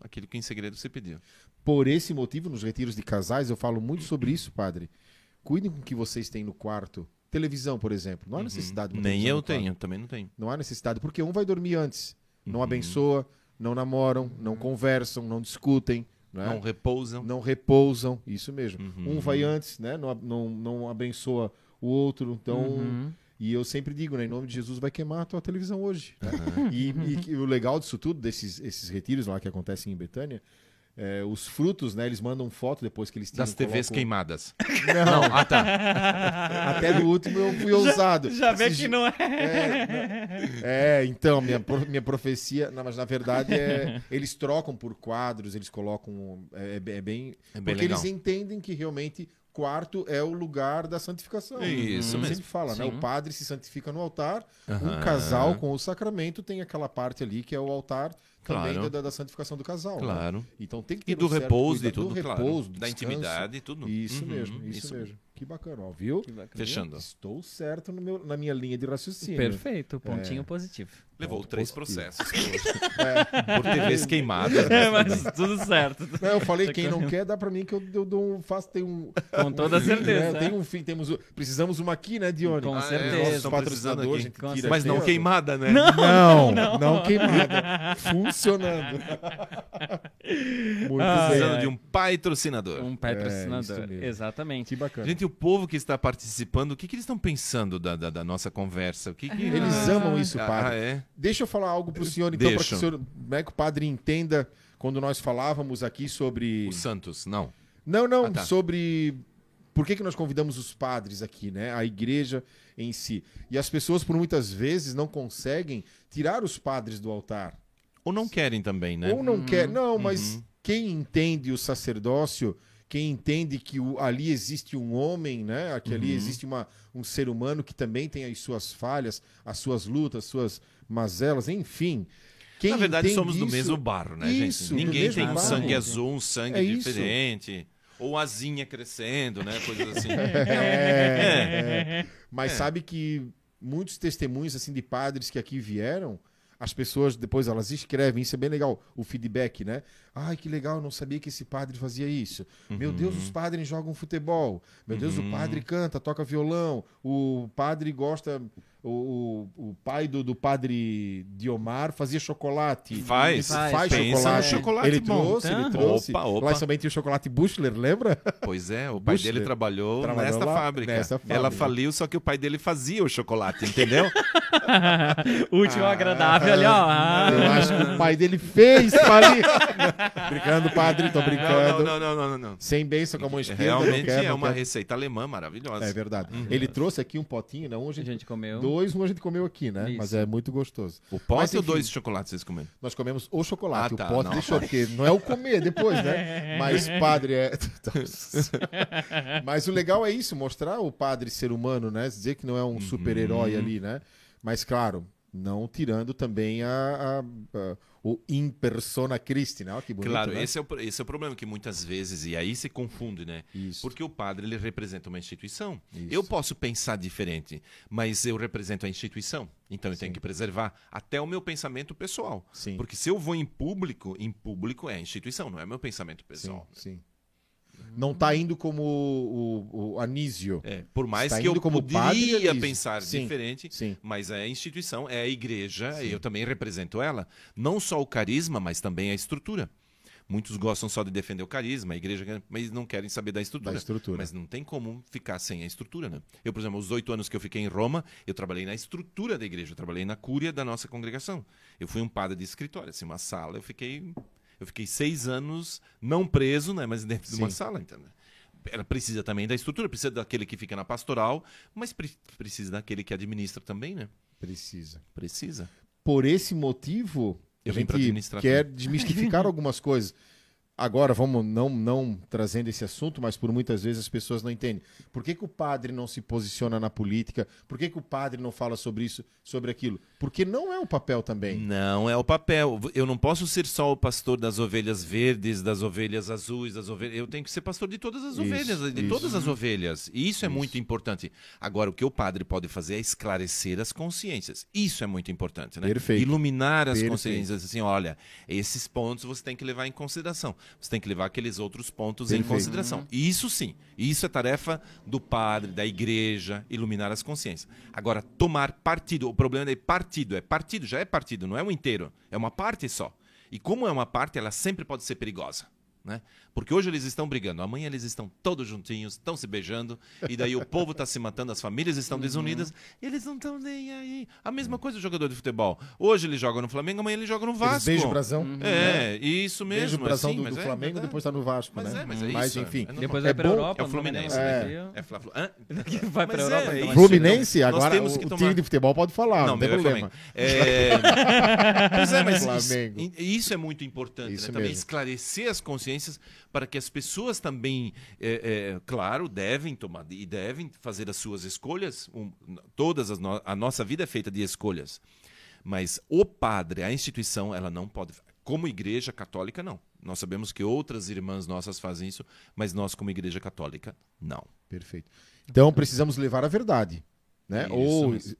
[SPEAKER 3] aquilo que em segredo você pediu.
[SPEAKER 2] Por esse motivo, nos retiros de casais, eu falo muito sobre isso, padre. Cuidem com o que vocês têm no quarto. Televisão, por exemplo. Não há necessidade de uma
[SPEAKER 3] Nem eu tenho, também não tenho.
[SPEAKER 2] Não há necessidade, porque um vai dormir antes. Não
[SPEAKER 3] Uhum.
[SPEAKER 2] abençoa, não namoram, não conversam, não discutem. Né?
[SPEAKER 3] Não repousam.
[SPEAKER 2] não repousam, isso mesmo.
[SPEAKER 3] Uhum.
[SPEAKER 2] Um vai antes, né? Não, não, não abençoa o outro. Então,
[SPEAKER 1] Uhum.
[SPEAKER 2] e eu sempre digo, né? Em nome de Jesus vai queimar a tua televisão hoje.
[SPEAKER 3] Aham.
[SPEAKER 2] E, e que o legal disso tudo, desses esses retiros lá que acontecem em Betânia, é, os frutos, né? Eles mandam foto depois que eles tiram,
[SPEAKER 3] Das TVs
[SPEAKER 2] colocam-
[SPEAKER 3] queimadas.
[SPEAKER 2] Não,
[SPEAKER 3] Ah, tá.
[SPEAKER 2] até do último eu fui ousado.
[SPEAKER 1] Já vê
[SPEAKER 2] Esses
[SPEAKER 1] que não é.
[SPEAKER 2] É, não- é, então, minha, pro- minha profecia, não, mas na verdade é, eles trocam por quadros, eles colocam. É, é bem.
[SPEAKER 3] É bem
[SPEAKER 2] porque
[SPEAKER 3] legal.
[SPEAKER 2] eles entendem que realmente quarto é o lugar da santificação.
[SPEAKER 3] Isso
[SPEAKER 2] Uhum.
[SPEAKER 3] mesmo.
[SPEAKER 2] sempre fala, né?
[SPEAKER 1] Sim.
[SPEAKER 2] O padre se santifica no altar,
[SPEAKER 3] Aham.
[SPEAKER 2] um casal com o sacramento tem aquela parte ali que é o altar também
[SPEAKER 3] Claro.
[SPEAKER 2] da, da santificação do casal. né?
[SPEAKER 3] Claro.
[SPEAKER 2] Então tem que ter
[SPEAKER 3] E do
[SPEAKER 2] um certo
[SPEAKER 3] repouso e tudo,
[SPEAKER 2] do
[SPEAKER 3] claro.
[SPEAKER 2] repouso, do
[SPEAKER 3] da intimidade e tudo.
[SPEAKER 2] Isso
[SPEAKER 3] Uhum,
[SPEAKER 2] mesmo, isso, mesmo. Que bacana, ó, viu?
[SPEAKER 3] Fechando.
[SPEAKER 2] Estou certo no meu, na minha linha de raciocínio.
[SPEAKER 1] Perfeito, pontinho
[SPEAKER 2] É.
[SPEAKER 1] positivo.
[SPEAKER 3] Levou
[SPEAKER 2] Ponto
[SPEAKER 3] três
[SPEAKER 2] positivo.
[SPEAKER 3] processos.
[SPEAKER 2] É.
[SPEAKER 3] por TVs queimadas.
[SPEAKER 1] É, mas tudo certo.
[SPEAKER 2] Não, eu falei, quem não quer, dá pra mim que eu, eu dou um, faço, tem um...
[SPEAKER 1] Com
[SPEAKER 2] um
[SPEAKER 1] toda
[SPEAKER 2] fim,
[SPEAKER 1] certeza.
[SPEAKER 2] né? Tem um fim, temos, precisamos uma aqui, né, Dione?
[SPEAKER 1] Com
[SPEAKER 3] Ah, é,
[SPEAKER 1] certeza.
[SPEAKER 3] precisando
[SPEAKER 2] patrocinador, gente
[SPEAKER 1] Com
[SPEAKER 2] tira
[SPEAKER 3] Mas não queimada, né?
[SPEAKER 2] Não, não, queimada. Funcionando. Muito
[SPEAKER 1] Ah,
[SPEAKER 2] bem.
[SPEAKER 3] Precisando de um patrocinador.
[SPEAKER 1] Um
[SPEAKER 2] É,
[SPEAKER 1] patrocinador.
[SPEAKER 2] mesmo.
[SPEAKER 1] Exatamente.
[SPEAKER 2] Que bacana.
[SPEAKER 3] Gente, o povo que está participando, o que, que eles estão pensando da, da, da nossa conversa? O que que...
[SPEAKER 2] Eles amam isso,
[SPEAKER 3] Ah,
[SPEAKER 2] padre.
[SPEAKER 3] é?
[SPEAKER 2] Deixa eu falar algo pro senhor, então, para que o senhor, né, que o padre entenda quando nós falávamos aqui sobre...
[SPEAKER 3] O Santos, não.
[SPEAKER 2] Não, não,
[SPEAKER 3] Ah, tá.
[SPEAKER 2] sobre por que, que nós convidamos os padres aqui, né? A igreja em si. E as pessoas, por muitas vezes, não conseguem tirar os padres do altar.
[SPEAKER 3] Ou não querem também, né?
[SPEAKER 2] Ou não
[SPEAKER 1] Uhum.
[SPEAKER 2] quer. Não, mas
[SPEAKER 3] Uhum.
[SPEAKER 2] quem entende o sacerdócio, quem entende que o- ali existe um homem, né? Que ali
[SPEAKER 3] Uhum.
[SPEAKER 2] existe uma, um ser humano que também tem as suas falhas, as suas lutas, as suas mazelas, enfim. Quem
[SPEAKER 3] Na verdade, somos do
[SPEAKER 2] isso-
[SPEAKER 3] mesmo barro, né,
[SPEAKER 2] Isso,
[SPEAKER 3] gente?
[SPEAKER 2] do
[SPEAKER 3] Ninguém tem um
[SPEAKER 1] barro.
[SPEAKER 3] sangue azul, um sangue
[SPEAKER 2] É isso.
[SPEAKER 3] diferente. Ou asinha crescendo, né? Coisas assim.
[SPEAKER 2] É, é. Mas
[SPEAKER 3] É.
[SPEAKER 2] sabe que muitos testemunhos assim de padres que aqui vieram, as pessoas depois elas escrevem, isso é bem legal, o feedback, né? Ai, que legal, não sabia que esse padre fazia isso. Meu Deus, os padres jogam futebol. Meu Deus,
[SPEAKER 3] Uhum.
[SPEAKER 2] o padre canta, toca violão. O padre gosta. O, o, o pai do, do padre Diomar fazia chocolate.
[SPEAKER 3] Faz.
[SPEAKER 2] Ele
[SPEAKER 1] Faz.
[SPEAKER 2] faz
[SPEAKER 3] Pensa
[SPEAKER 2] chocolate.
[SPEAKER 3] no chocolate
[SPEAKER 2] ele
[SPEAKER 3] bom.
[SPEAKER 2] trouxe, ele trouxe.
[SPEAKER 3] Opa, opa.
[SPEAKER 2] Lá o chocolate Bushler, lembra?
[SPEAKER 3] Pois é, o pai
[SPEAKER 2] Bushler.
[SPEAKER 3] dele trabalhou,
[SPEAKER 2] Trabalhou
[SPEAKER 3] nesta
[SPEAKER 2] lá,
[SPEAKER 3] fábrica.
[SPEAKER 2] nessa
[SPEAKER 3] Ela
[SPEAKER 2] fábrica.
[SPEAKER 3] faliu, só que o pai dele fazia o chocolate, entendeu?
[SPEAKER 1] Último agradável ali, ó. Ah.
[SPEAKER 2] Eu acho que o pai dele fez falir. brincando, padre, tô
[SPEAKER 3] não,
[SPEAKER 2] brincando.
[SPEAKER 3] não, não, não, não, não.
[SPEAKER 2] Sem bênção com a mão esquerda. não
[SPEAKER 3] Realmente
[SPEAKER 2] quer,
[SPEAKER 3] é
[SPEAKER 2] não
[SPEAKER 3] uma receita alemã maravilhosa.
[SPEAKER 2] É verdade. Ele trouxe aqui um potinho, né? Um a gente,
[SPEAKER 1] gente comeu.
[SPEAKER 2] Dois, um a gente comeu aqui, né?
[SPEAKER 1] Isso.
[SPEAKER 2] Mas é muito gostoso.
[SPEAKER 3] O
[SPEAKER 2] Mas,
[SPEAKER 3] pote ou
[SPEAKER 2] enfim.
[SPEAKER 3] dois chocolates vocês comeram?
[SPEAKER 2] Nós comemos o chocolate.
[SPEAKER 3] Ah, tá,
[SPEAKER 2] o pote
[SPEAKER 3] não.
[SPEAKER 2] deixou, porque não é o comer depois, né? Mas padre é. Mas o legal é isso, mostrar o padre ser humano, né? Dizer que não é um super-herói ali, né? Mas claro, Não tirando também a, a- a- o in persona Christi, né? Que bonito,
[SPEAKER 3] claro,
[SPEAKER 2] né?
[SPEAKER 3] esse, é o, esse é o problema que muitas vezes, e aí se confunde, né?
[SPEAKER 2] Isso.
[SPEAKER 3] Porque o padre ele representa uma instituição.
[SPEAKER 2] Isso.
[SPEAKER 3] Eu posso pensar diferente, mas eu represento a instituição. Então eu tenho que preservar até o meu pensamento pessoal.
[SPEAKER 2] Sim.
[SPEAKER 3] Porque se eu vou em público, em público é a instituição, não é meu pensamento
[SPEAKER 2] Sim,
[SPEAKER 3] pessoal.
[SPEAKER 2] sim. Não está indo como o, o, o Anísio.
[SPEAKER 3] É, por mais
[SPEAKER 2] Está
[SPEAKER 3] que eu
[SPEAKER 2] como
[SPEAKER 3] poderia pensar
[SPEAKER 2] Sim.
[SPEAKER 3] diferente,
[SPEAKER 2] Sim.
[SPEAKER 3] mas é a instituição, é a igreja, e eu também represento ela. Não só o carisma, mas também a estrutura. Muitos gostam só de defender o carisma, a igreja, mas não querem saber da estrutura.
[SPEAKER 2] Da estrutura.
[SPEAKER 3] Mas não tem como ficar sem a estrutura, né? Eu, por exemplo, os oito anos que eu fiquei em Roma, eu trabalhei na estrutura da igreja, eu trabalhei na cúria da nossa congregação. Eu fui um padre de escritório, assim, uma sala, eu fiquei, eu fiquei seis anos não preso, né? Mas dentro de uma sala, entendeu? Ela precisa também da estrutura, precisa daquele que fica na pastoral, mas pre- precisa daquele que administra também, né?
[SPEAKER 2] Precisa.
[SPEAKER 3] Precisa.
[SPEAKER 2] Por esse motivo,
[SPEAKER 3] Eu
[SPEAKER 2] a gente quer desmistificar algumas coisas. Agora, vamos não, não trazendo esse assunto, mas por muitas vezes as pessoas não entendem. Por que, que o padre não se posiciona na política? Por que, que o padre não fala sobre isso, sobre aquilo? Porque não é o papel também.
[SPEAKER 3] Não é o papel. Eu não posso ser só o pastor das ovelhas verdes, das ovelhas azuis, das ovelhas. Eu tenho que ser pastor de todas as
[SPEAKER 2] Isso,
[SPEAKER 3] ovelhas, de
[SPEAKER 2] isso.
[SPEAKER 3] todas as ovelhas. E isso é
[SPEAKER 2] Isso.
[SPEAKER 3] muito importante. Agora, o que o padre pode fazer é esclarecer as consciências. Isso é muito importante, né?
[SPEAKER 2] Perfeito.
[SPEAKER 3] Iluminar as
[SPEAKER 2] Perfeito.
[SPEAKER 3] consciências. Assim, olha, esses pontos você tem que levar em consideração. Você tem que levar aqueles outros pontos em
[SPEAKER 2] Perfeito.
[SPEAKER 3] consideração. E Isso sim. Isso é tarefa do padre, da igreja, iluminar as consciências. Agora, tomar partido. O problema é partido. É partido, já é partido, não é um inteiro. É uma parte só. E como é uma parte, ela sempre pode ser perigosa. Né? Porque hoje eles estão brigando, amanhã eles estão todos juntinhos, estão se beijando, e daí o povo está se matando, as famílias estão desunidas, e eles não estão nem aí. A mesma coisa do jogador de futebol. Hoje ele joga no Flamengo, amanhã ele joga no Vasco.
[SPEAKER 2] beijam o brasão.
[SPEAKER 3] É, isso mesmo.
[SPEAKER 2] Beijo o brasão
[SPEAKER 3] assim,
[SPEAKER 2] do, do
[SPEAKER 3] é
[SPEAKER 2] Flamengo,
[SPEAKER 3] verdade.
[SPEAKER 2] depois tá no Vasco,
[SPEAKER 3] Mas
[SPEAKER 2] né?
[SPEAKER 3] é, mas é isso,
[SPEAKER 2] enfim.
[SPEAKER 3] é.
[SPEAKER 1] Depois
[SPEAKER 2] É
[SPEAKER 1] vai pra
[SPEAKER 2] bom-
[SPEAKER 1] Europa.
[SPEAKER 3] É o Fluminense.
[SPEAKER 1] não
[SPEAKER 2] É.
[SPEAKER 1] vai
[SPEAKER 3] É Fla-Flu. Hã?
[SPEAKER 1] Vai pra
[SPEAKER 3] Mas
[SPEAKER 1] Europa,
[SPEAKER 3] é,
[SPEAKER 1] então.
[SPEAKER 3] isso.
[SPEAKER 2] Fluminense,
[SPEAKER 3] Nós
[SPEAKER 2] agora
[SPEAKER 3] temos
[SPEAKER 2] o,
[SPEAKER 3] que
[SPEAKER 2] o
[SPEAKER 3] tomar-
[SPEAKER 2] time de futebol pode falar, não, tem
[SPEAKER 3] meu
[SPEAKER 2] problema.
[SPEAKER 3] É... pois é, mas
[SPEAKER 2] Flamengo.
[SPEAKER 3] isso, isso é muito importante,
[SPEAKER 2] Isso
[SPEAKER 3] né? Também
[SPEAKER 2] mesmo.
[SPEAKER 3] esclarecer as consciências para que as pessoas também, é, é, claro, devem tomar e devem fazer as suas escolhas. Um, todas as no- a nossa vida é feita de escolhas, mas o padre, a instituição, ela não pode. Como igreja católica, não. Nós sabemos que outras irmãs nossas fazem isso, mas nós, como igreja católica, não.
[SPEAKER 2] Perfeito. Então precisamos levar a verdade, né?
[SPEAKER 3] Isso
[SPEAKER 2] Ou
[SPEAKER 3] mesmo.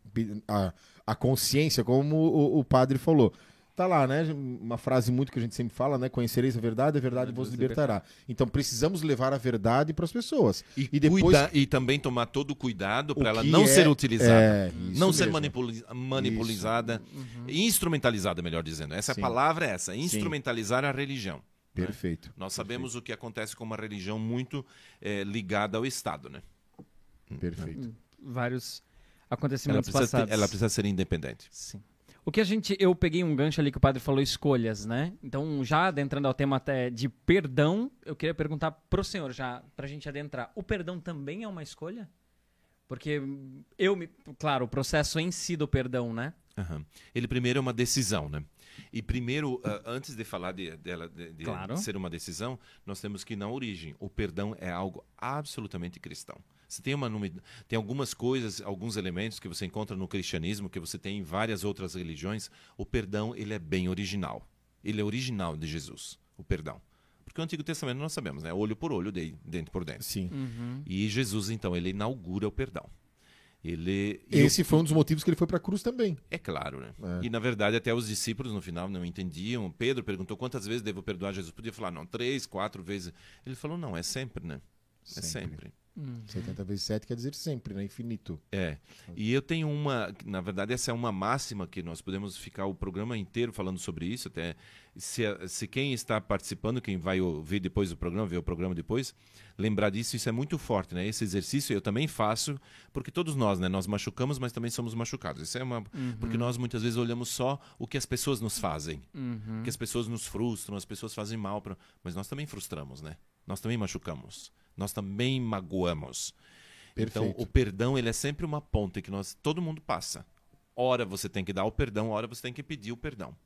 [SPEAKER 2] a, a consciência, como o, o padre falou. Tá lá, né? Uma frase muito que a gente sempre fala, né? Conhecereis a verdade, a verdade vos libertará. Então precisamos levar a verdade para as pessoas.
[SPEAKER 3] E,
[SPEAKER 2] E depois-
[SPEAKER 3] cuida- e também tomar todo o cuidado para ela não
[SPEAKER 2] é-
[SPEAKER 3] ser utilizada.
[SPEAKER 2] é,
[SPEAKER 3] não ser
[SPEAKER 2] mesmo.
[SPEAKER 3] manipuli- manipulizada. Instrumentalizada, melhor dizendo. Essa
[SPEAKER 2] Sim.
[SPEAKER 3] palavra é essa. Instrumentalizar a religião. né?
[SPEAKER 2] Perfeito.
[SPEAKER 3] Nós sabemos o que acontece com uma religião muito eh, ligada ao Estado. Né?
[SPEAKER 2] Perfeito.
[SPEAKER 1] Vários
[SPEAKER 3] Ela,
[SPEAKER 1] acontecimentos
[SPEAKER 3] ter-
[SPEAKER 1] passados.
[SPEAKER 3] ela precisa ser independente.
[SPEAKER 1] Sim. O que a gente. Eu peguei um gancho ali que o padre falou escolhas, né? Então, já adentrando ao tema até de perdão, eu queria perguntar pro senhor, já, pra gente adentrar. O perdão também é uma escolha? Porque eu me. Claro, o processo em si do perdão, né?
[SPEAKER 3] Aham. Ele primeiro é uma decisão, né? E primeiro, ah, antes de falar de, dela de, de
[SPEAKER 1] Claro.
[SPEAKER 3] ser uma decisão, nós temos que na origem. O perdão é algo absolutamente cristão. Você tem uma tem algumas coisas, alguns elementos que você encontra no cristianismo, que você tem em várias outras religiões. O perdão ele é bem original. Ele é original de Jesus. O perdão. Porque o Antigo Testamento nós sabemos, né? Olho por olho, de- dente por dente.
[SPEAKER 2] Sim.
[SPEAKER 3] E Jesus então ele inaugura o perdão. Ele
[SPEAKER 2] Esse foi um dos motivos que ele foi para a cruz também.
[SPEAKER 3] é claro, né?
[SPEAKER 2] É.
[SPEAKER 3] E na verdade até os discípulos no final não entendiam. Pedro perguntou quantas vezes devo perdoar Jesus. Podia falar, não, três, quatro vezes. Ele falou, não, é sempre, né? É sempre.
[SPEAKER 2] 70 vezes 7 quer dizer sempre, né? Infinito.
[SPEAKER 3] É. E eu tenho uma, na verdade essa é uma máxima que nós podemos ficar o programa inteiro falando sobre isso, até se, se quem está participando, quem vai ouvir depois do programa, ver o programa depois, lembrar disso, isso é muito forte, né? Esse exercício eu também faço, porque todos nós, né, nós machucamos, mas também somos machucados. Isso é uma porque nós muitas vezes olhamos só o que as pessoas nos fazem. Que as pessoas nos frustram, as pessoas fazem mal, pra... mas nós também frustramos, né? Nós também machucamos. Nós também magoamos. Então,
[SPEAKER 2] Perfeito.
[SPEAKER 3] o perdão ele é sempre uma ponte que nós todo mundo passa. Ora você tem que dar o perdão, ora você tem que pedir o perdão.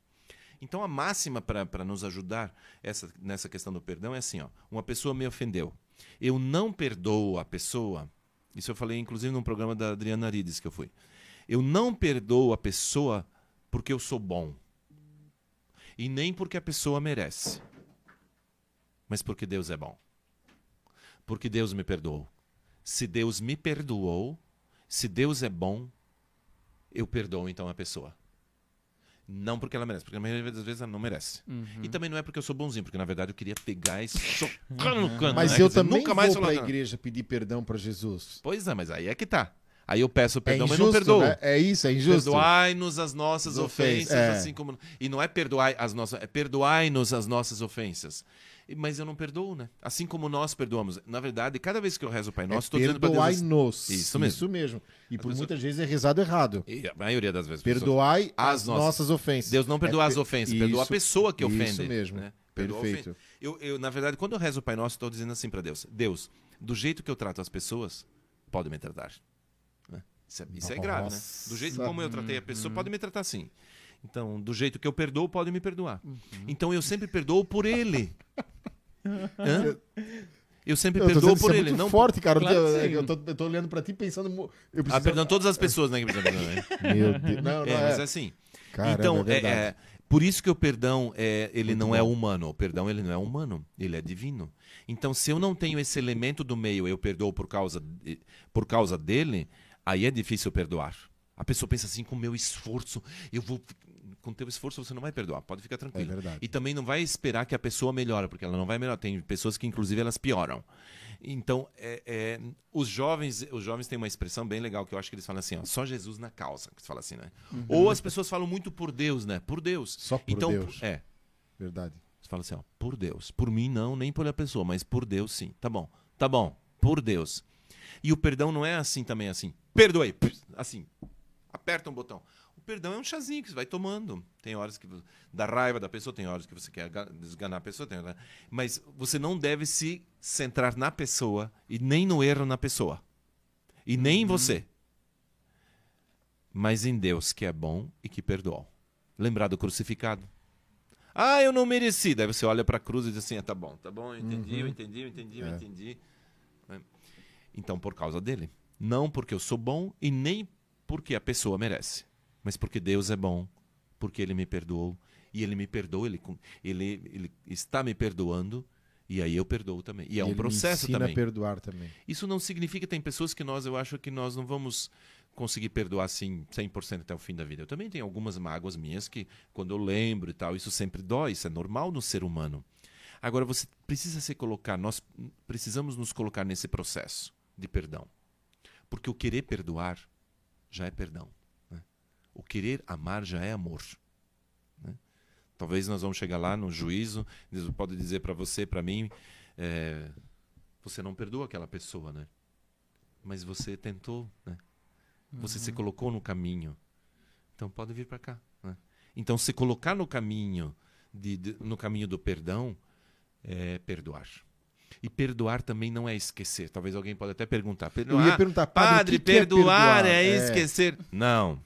[SPEAKER 3] Então a máxima para nos ajudar essa, nessa questão do perdão é assim, ó, uma pessoa me ofendeu. Eu não perdoo a pessoa. Isso eu falei inclusive num programa da Adriana Arides que eu fui. Eu não perdoo a pessoa porque eu sou bom. E nem porque a pessoa merece. Mas porque Deus é bom. Porque Deus me perdoou. Se Deus me perdoou, se Deus é bom, eu perdoo então a pessoa. Não porque ela merece, porque na maioria das vezes ela não merece.
[SPEAKER 1] Uhum.
[SPEAKER 3] E também não é porque eu sou bonzinho, porque na verdade eu queria pegar e socar no canto.
[SPEAKER 2] Mas
[SPEAKER 3] né?
[SPEAKER 2] eu
[SPEAKER 3] dizer,
[SPEAKER 2] também
[SPEAKER 3] nunca mais
[SPEAKER 2] vou pra igreja pedir perdão pra Jesus.
[SPEAKER 3] Pois é, mas aí é que tá. Aí eu peço
[SPEAKER 2] É
[SPEAKER 3] perdão,
[SPEAKER 2] injusto,
[SPEAKER 3] mas não perdoo.
[SPEAKER 2] né? É isso, é injusto.
[SPEAKER 3] Perdoai-nos as nossas
[SPEAKER 2] As ofensas, é.
[SPEAKER 3] assim como. E não é perdoai as nossas, é perdoai-nos as nossas ofensas. Mas eu não perdoo, né? Assim como nós perdoamos. Na verdade, cada vez que eu rezo o Pai Nosso,
[SPEAKER 2] é
[SPEAKER 3] estou dizendo para Deus. assim,
[SPEAKER 2] perdoai-nos.
[SPEAKER 3] Isso mesmo.
[SPEAKER 2] Isso mesmo. E por
[SPEAKER 3] pessoas-
[SPEAKER 2] muitas vezes é rezado errado.
[SPEAKER 3] E a maioria das vezes. pessoas-
[SPEAKER 2] Perdoai
[SPEAKER 3] As
[SPEAKER 2] as
[SPEAKER 3] nossas-
[SPEAKER 2] nossas ofensas.
[SPEAKER 3] Deus não perdoa
[SPEAKER 2] É
[SPEAKER 3] as ofensas, perdoa a
[SPEAKER 2] Isso-
[SPEAKER 3] pessoa que
[SPEAKER 2] isso
[SPEAKER 3] ofende.
[SPEAKER 2] mesmo.
[SPEAKER 3] né? Perdoa
[SPEAKER 2] Perfeito.
[SPEAKER 3] Eu, eu, na verdade, quando eu rezo o Pai Nosso, estou dizendo assim para Deus: Deus, do jeito que eu trato as pessoas, pode me tratar. Isso, é, isso é grave, né? Do jeito como eu tratei a pessoa, pode me tratar assim. Então, do jeito que eu perdoo, pode me perdoar.
[SPEAKER 2] Uhum.
[SPEAKER 3] Então, eu sempre perdoo por ele. Hã? Eu sempre
[SPEAKER 2] Eu
[SPEAKER 3] perdoo por
[SPEAKER 2] é
[SPEAKER 3] ele.
[SPEAKER 2] muito
[SPEAKER 3] Não...
[SPEAKER 2] forte, cara.
[SPEAKER 1] Claro
[SPEAKER 2] eu, tô, eu tô olhando pra ti pensando. Eu
[SPEAKER 3] Ah,
[SPEAKER 2] preciso...
[SPEAKER 3] perdão, todas as pessoas, né? né?
[SPEAKER 2] Meu Deus. Não, não
[SPEAKER 3] É,
[SPEAKER 2] é.
[SPEAKER 3] mas é assim.
[SPEAKER 2] Caramba,
[SPEAKER 3] então,
[SPEAKER 2] é
[SPEAKER 3] é, é, por isso que o perdão é, ele
[SPEAKER 2] Muito
[SPEAKER 3] não é
[SPEAKER 2] bom.
[SPEAKER 3] humano. O perdão ele não é humano, ele é divino. Então, se eu não tenho esse elemento do meio, eu perdoo por causa, por causa dele, aí é difícil perdoar. A pessoa pensa assim, com o meu esforço, eu vou. Com o teu esforço você não vai perdoar, pode ficar
[SPEAKER 2] É
[SPEAKER 3] tranquilo.
[SPEAKER 2] verdade.
[SPEAKER 3] E também não vai esperar que a pessoa melhore, porque ela não vai melhorar. Tem pessoas que, inclusive, elas pioram. Então, é, é, os jovens os jovens têm uma expressão bem legal que eu acho que eles falam assim, ó, só Jesus na causa, que se fala assim, né? Ou as pessoas falam muito por Deus, né? Por Deus.
[SPEAKER 2] Só por
[SPEAKER 3] então,
[SPEAKER 2] Deus.
[SPEAKER 3] É.
[SPEAKER 2] Verdade.
[SPEAKER 3] Você fala assim, ó, por Deus. Por mim não, nem pela pessoa, mas por Deus sim. Tá bom. Tá bom. Por Deus. E o perdão não é assim também assim. Perdoei. Assim. Aperta um botão. O perdão é um chazinho que você vai tomando. Tem horas que dá raiva da pessoa, tem horas que você quer ga- desganar a pessoa, tem mas você não deve se centrar na pessoa e nem no erro na pessoa. E nem em você. Mas em Deus, que é bom e que perdoa. Lembrar do crucificado. Ah, eu não mereci. Daí você olha para a cruz e diz assim: ah, tá bom, tá bom, eu entendi, eu entendi, eu entendi, eu
[SPEAKER 2] É.
[SPEAKER 3] entendi. Então, por causa dele. Não porque eu sou bom e nem porque a pessoa merece, mas porque Deus é bom, porque ele me perdoou. E ele me perdoa, ele, ele, ele está me perdoando, e aí eu perdoo também. E é um
[SPEAKER 2] Ele me
[SPEAKER 3] processo
[SPEAKER 2] ensina
[SPEAKER 3] também.
[SPEAKER 2] a perdoar também.
[SPEAKER 3] Isso não significa tem pessoas que nós, eu acho que nós não vamos conseguir perdoar assim 100% até o fim da vida. Eu também tenho algumas mágoas minhas que quando eu lembro e tal, isso sempre dói, isso é normal no ser humano. Agora você precisa se colocar, nós precisamos nos colocar nesse processo de perdão. Porque o querer perdoar já é perdão. né? O querer amar já é amor. né? Talvez nós vamos chegar lá no juízo, Deus pode dizer para você, para mim, é, você não perdoa aquela pessoa, né? Mas você tentou, né? Você se colocou no caminho. Então pode vir para cá. né? Então se colocar no caminho de, de- no caminho do perdão é perdoar. E perdoar também não é esquecer. Talvez alguém pode até perguntar.
[SPEAKER 2] Eu
[SPEAKER 3] Perdoar,
[SPEAKER 2] ia perguntar, padre,
[SPEAKER 3] padre,
[SPEAKER 2] que que é
[SPEAKER 3] perdoar
[SPEAKER 2] perdoar?
[SPEAKER 3] é,
[SPEAKER 2] É.
[SPEAKER 3] esquecer. Não.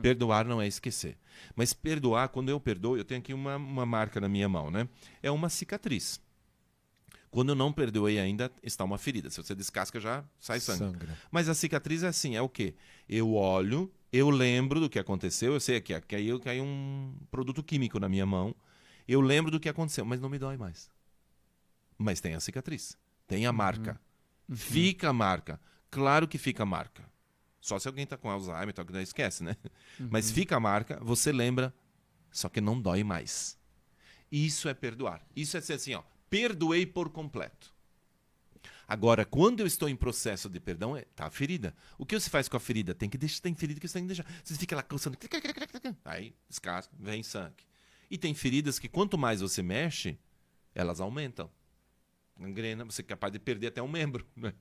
[SPEAKER 3] Perdoar não é esquecer. Mas perdoar, quando eu perdoo, eu tenho aqui uma, uma marca na minha mão, né? É uma cicatriz. Quando eu não perdoei ainda, está uma ferida. Se você descasca, já sai sangue.
[SPEAKER 2] Sangra.
[SPEAKER 3] Mas a cicatriz é assim, é o quê? Eu olho, eu lembro do que aconteceu, eu sei que caiu, caiu um produto químico na minha mão, eu lembro do que aconteceu, mas não me dói mais. Mas tem a cicatriz, tem a marca. Fica a marca. Claro que fica a marca. Só se alguém está com Alzheimer, tal, que daí esquece, né? Mas fica a marca, você lembra, só que não dói mais. Isso é perdoar. Isso é ser assim, ó, perdoei por completo. Agora, quando eu estou em processo de perdão, é, tá a ferida. O que você faz com a ferida? Tem que deixar, tem ferida que você tem que deixar. Você fica lá coçando. Aí, descasca, vem sangue. E tem feridas que quanto mais você mexe, elas aumentam. Gangrena, você é capaz de perder até um membro. Né?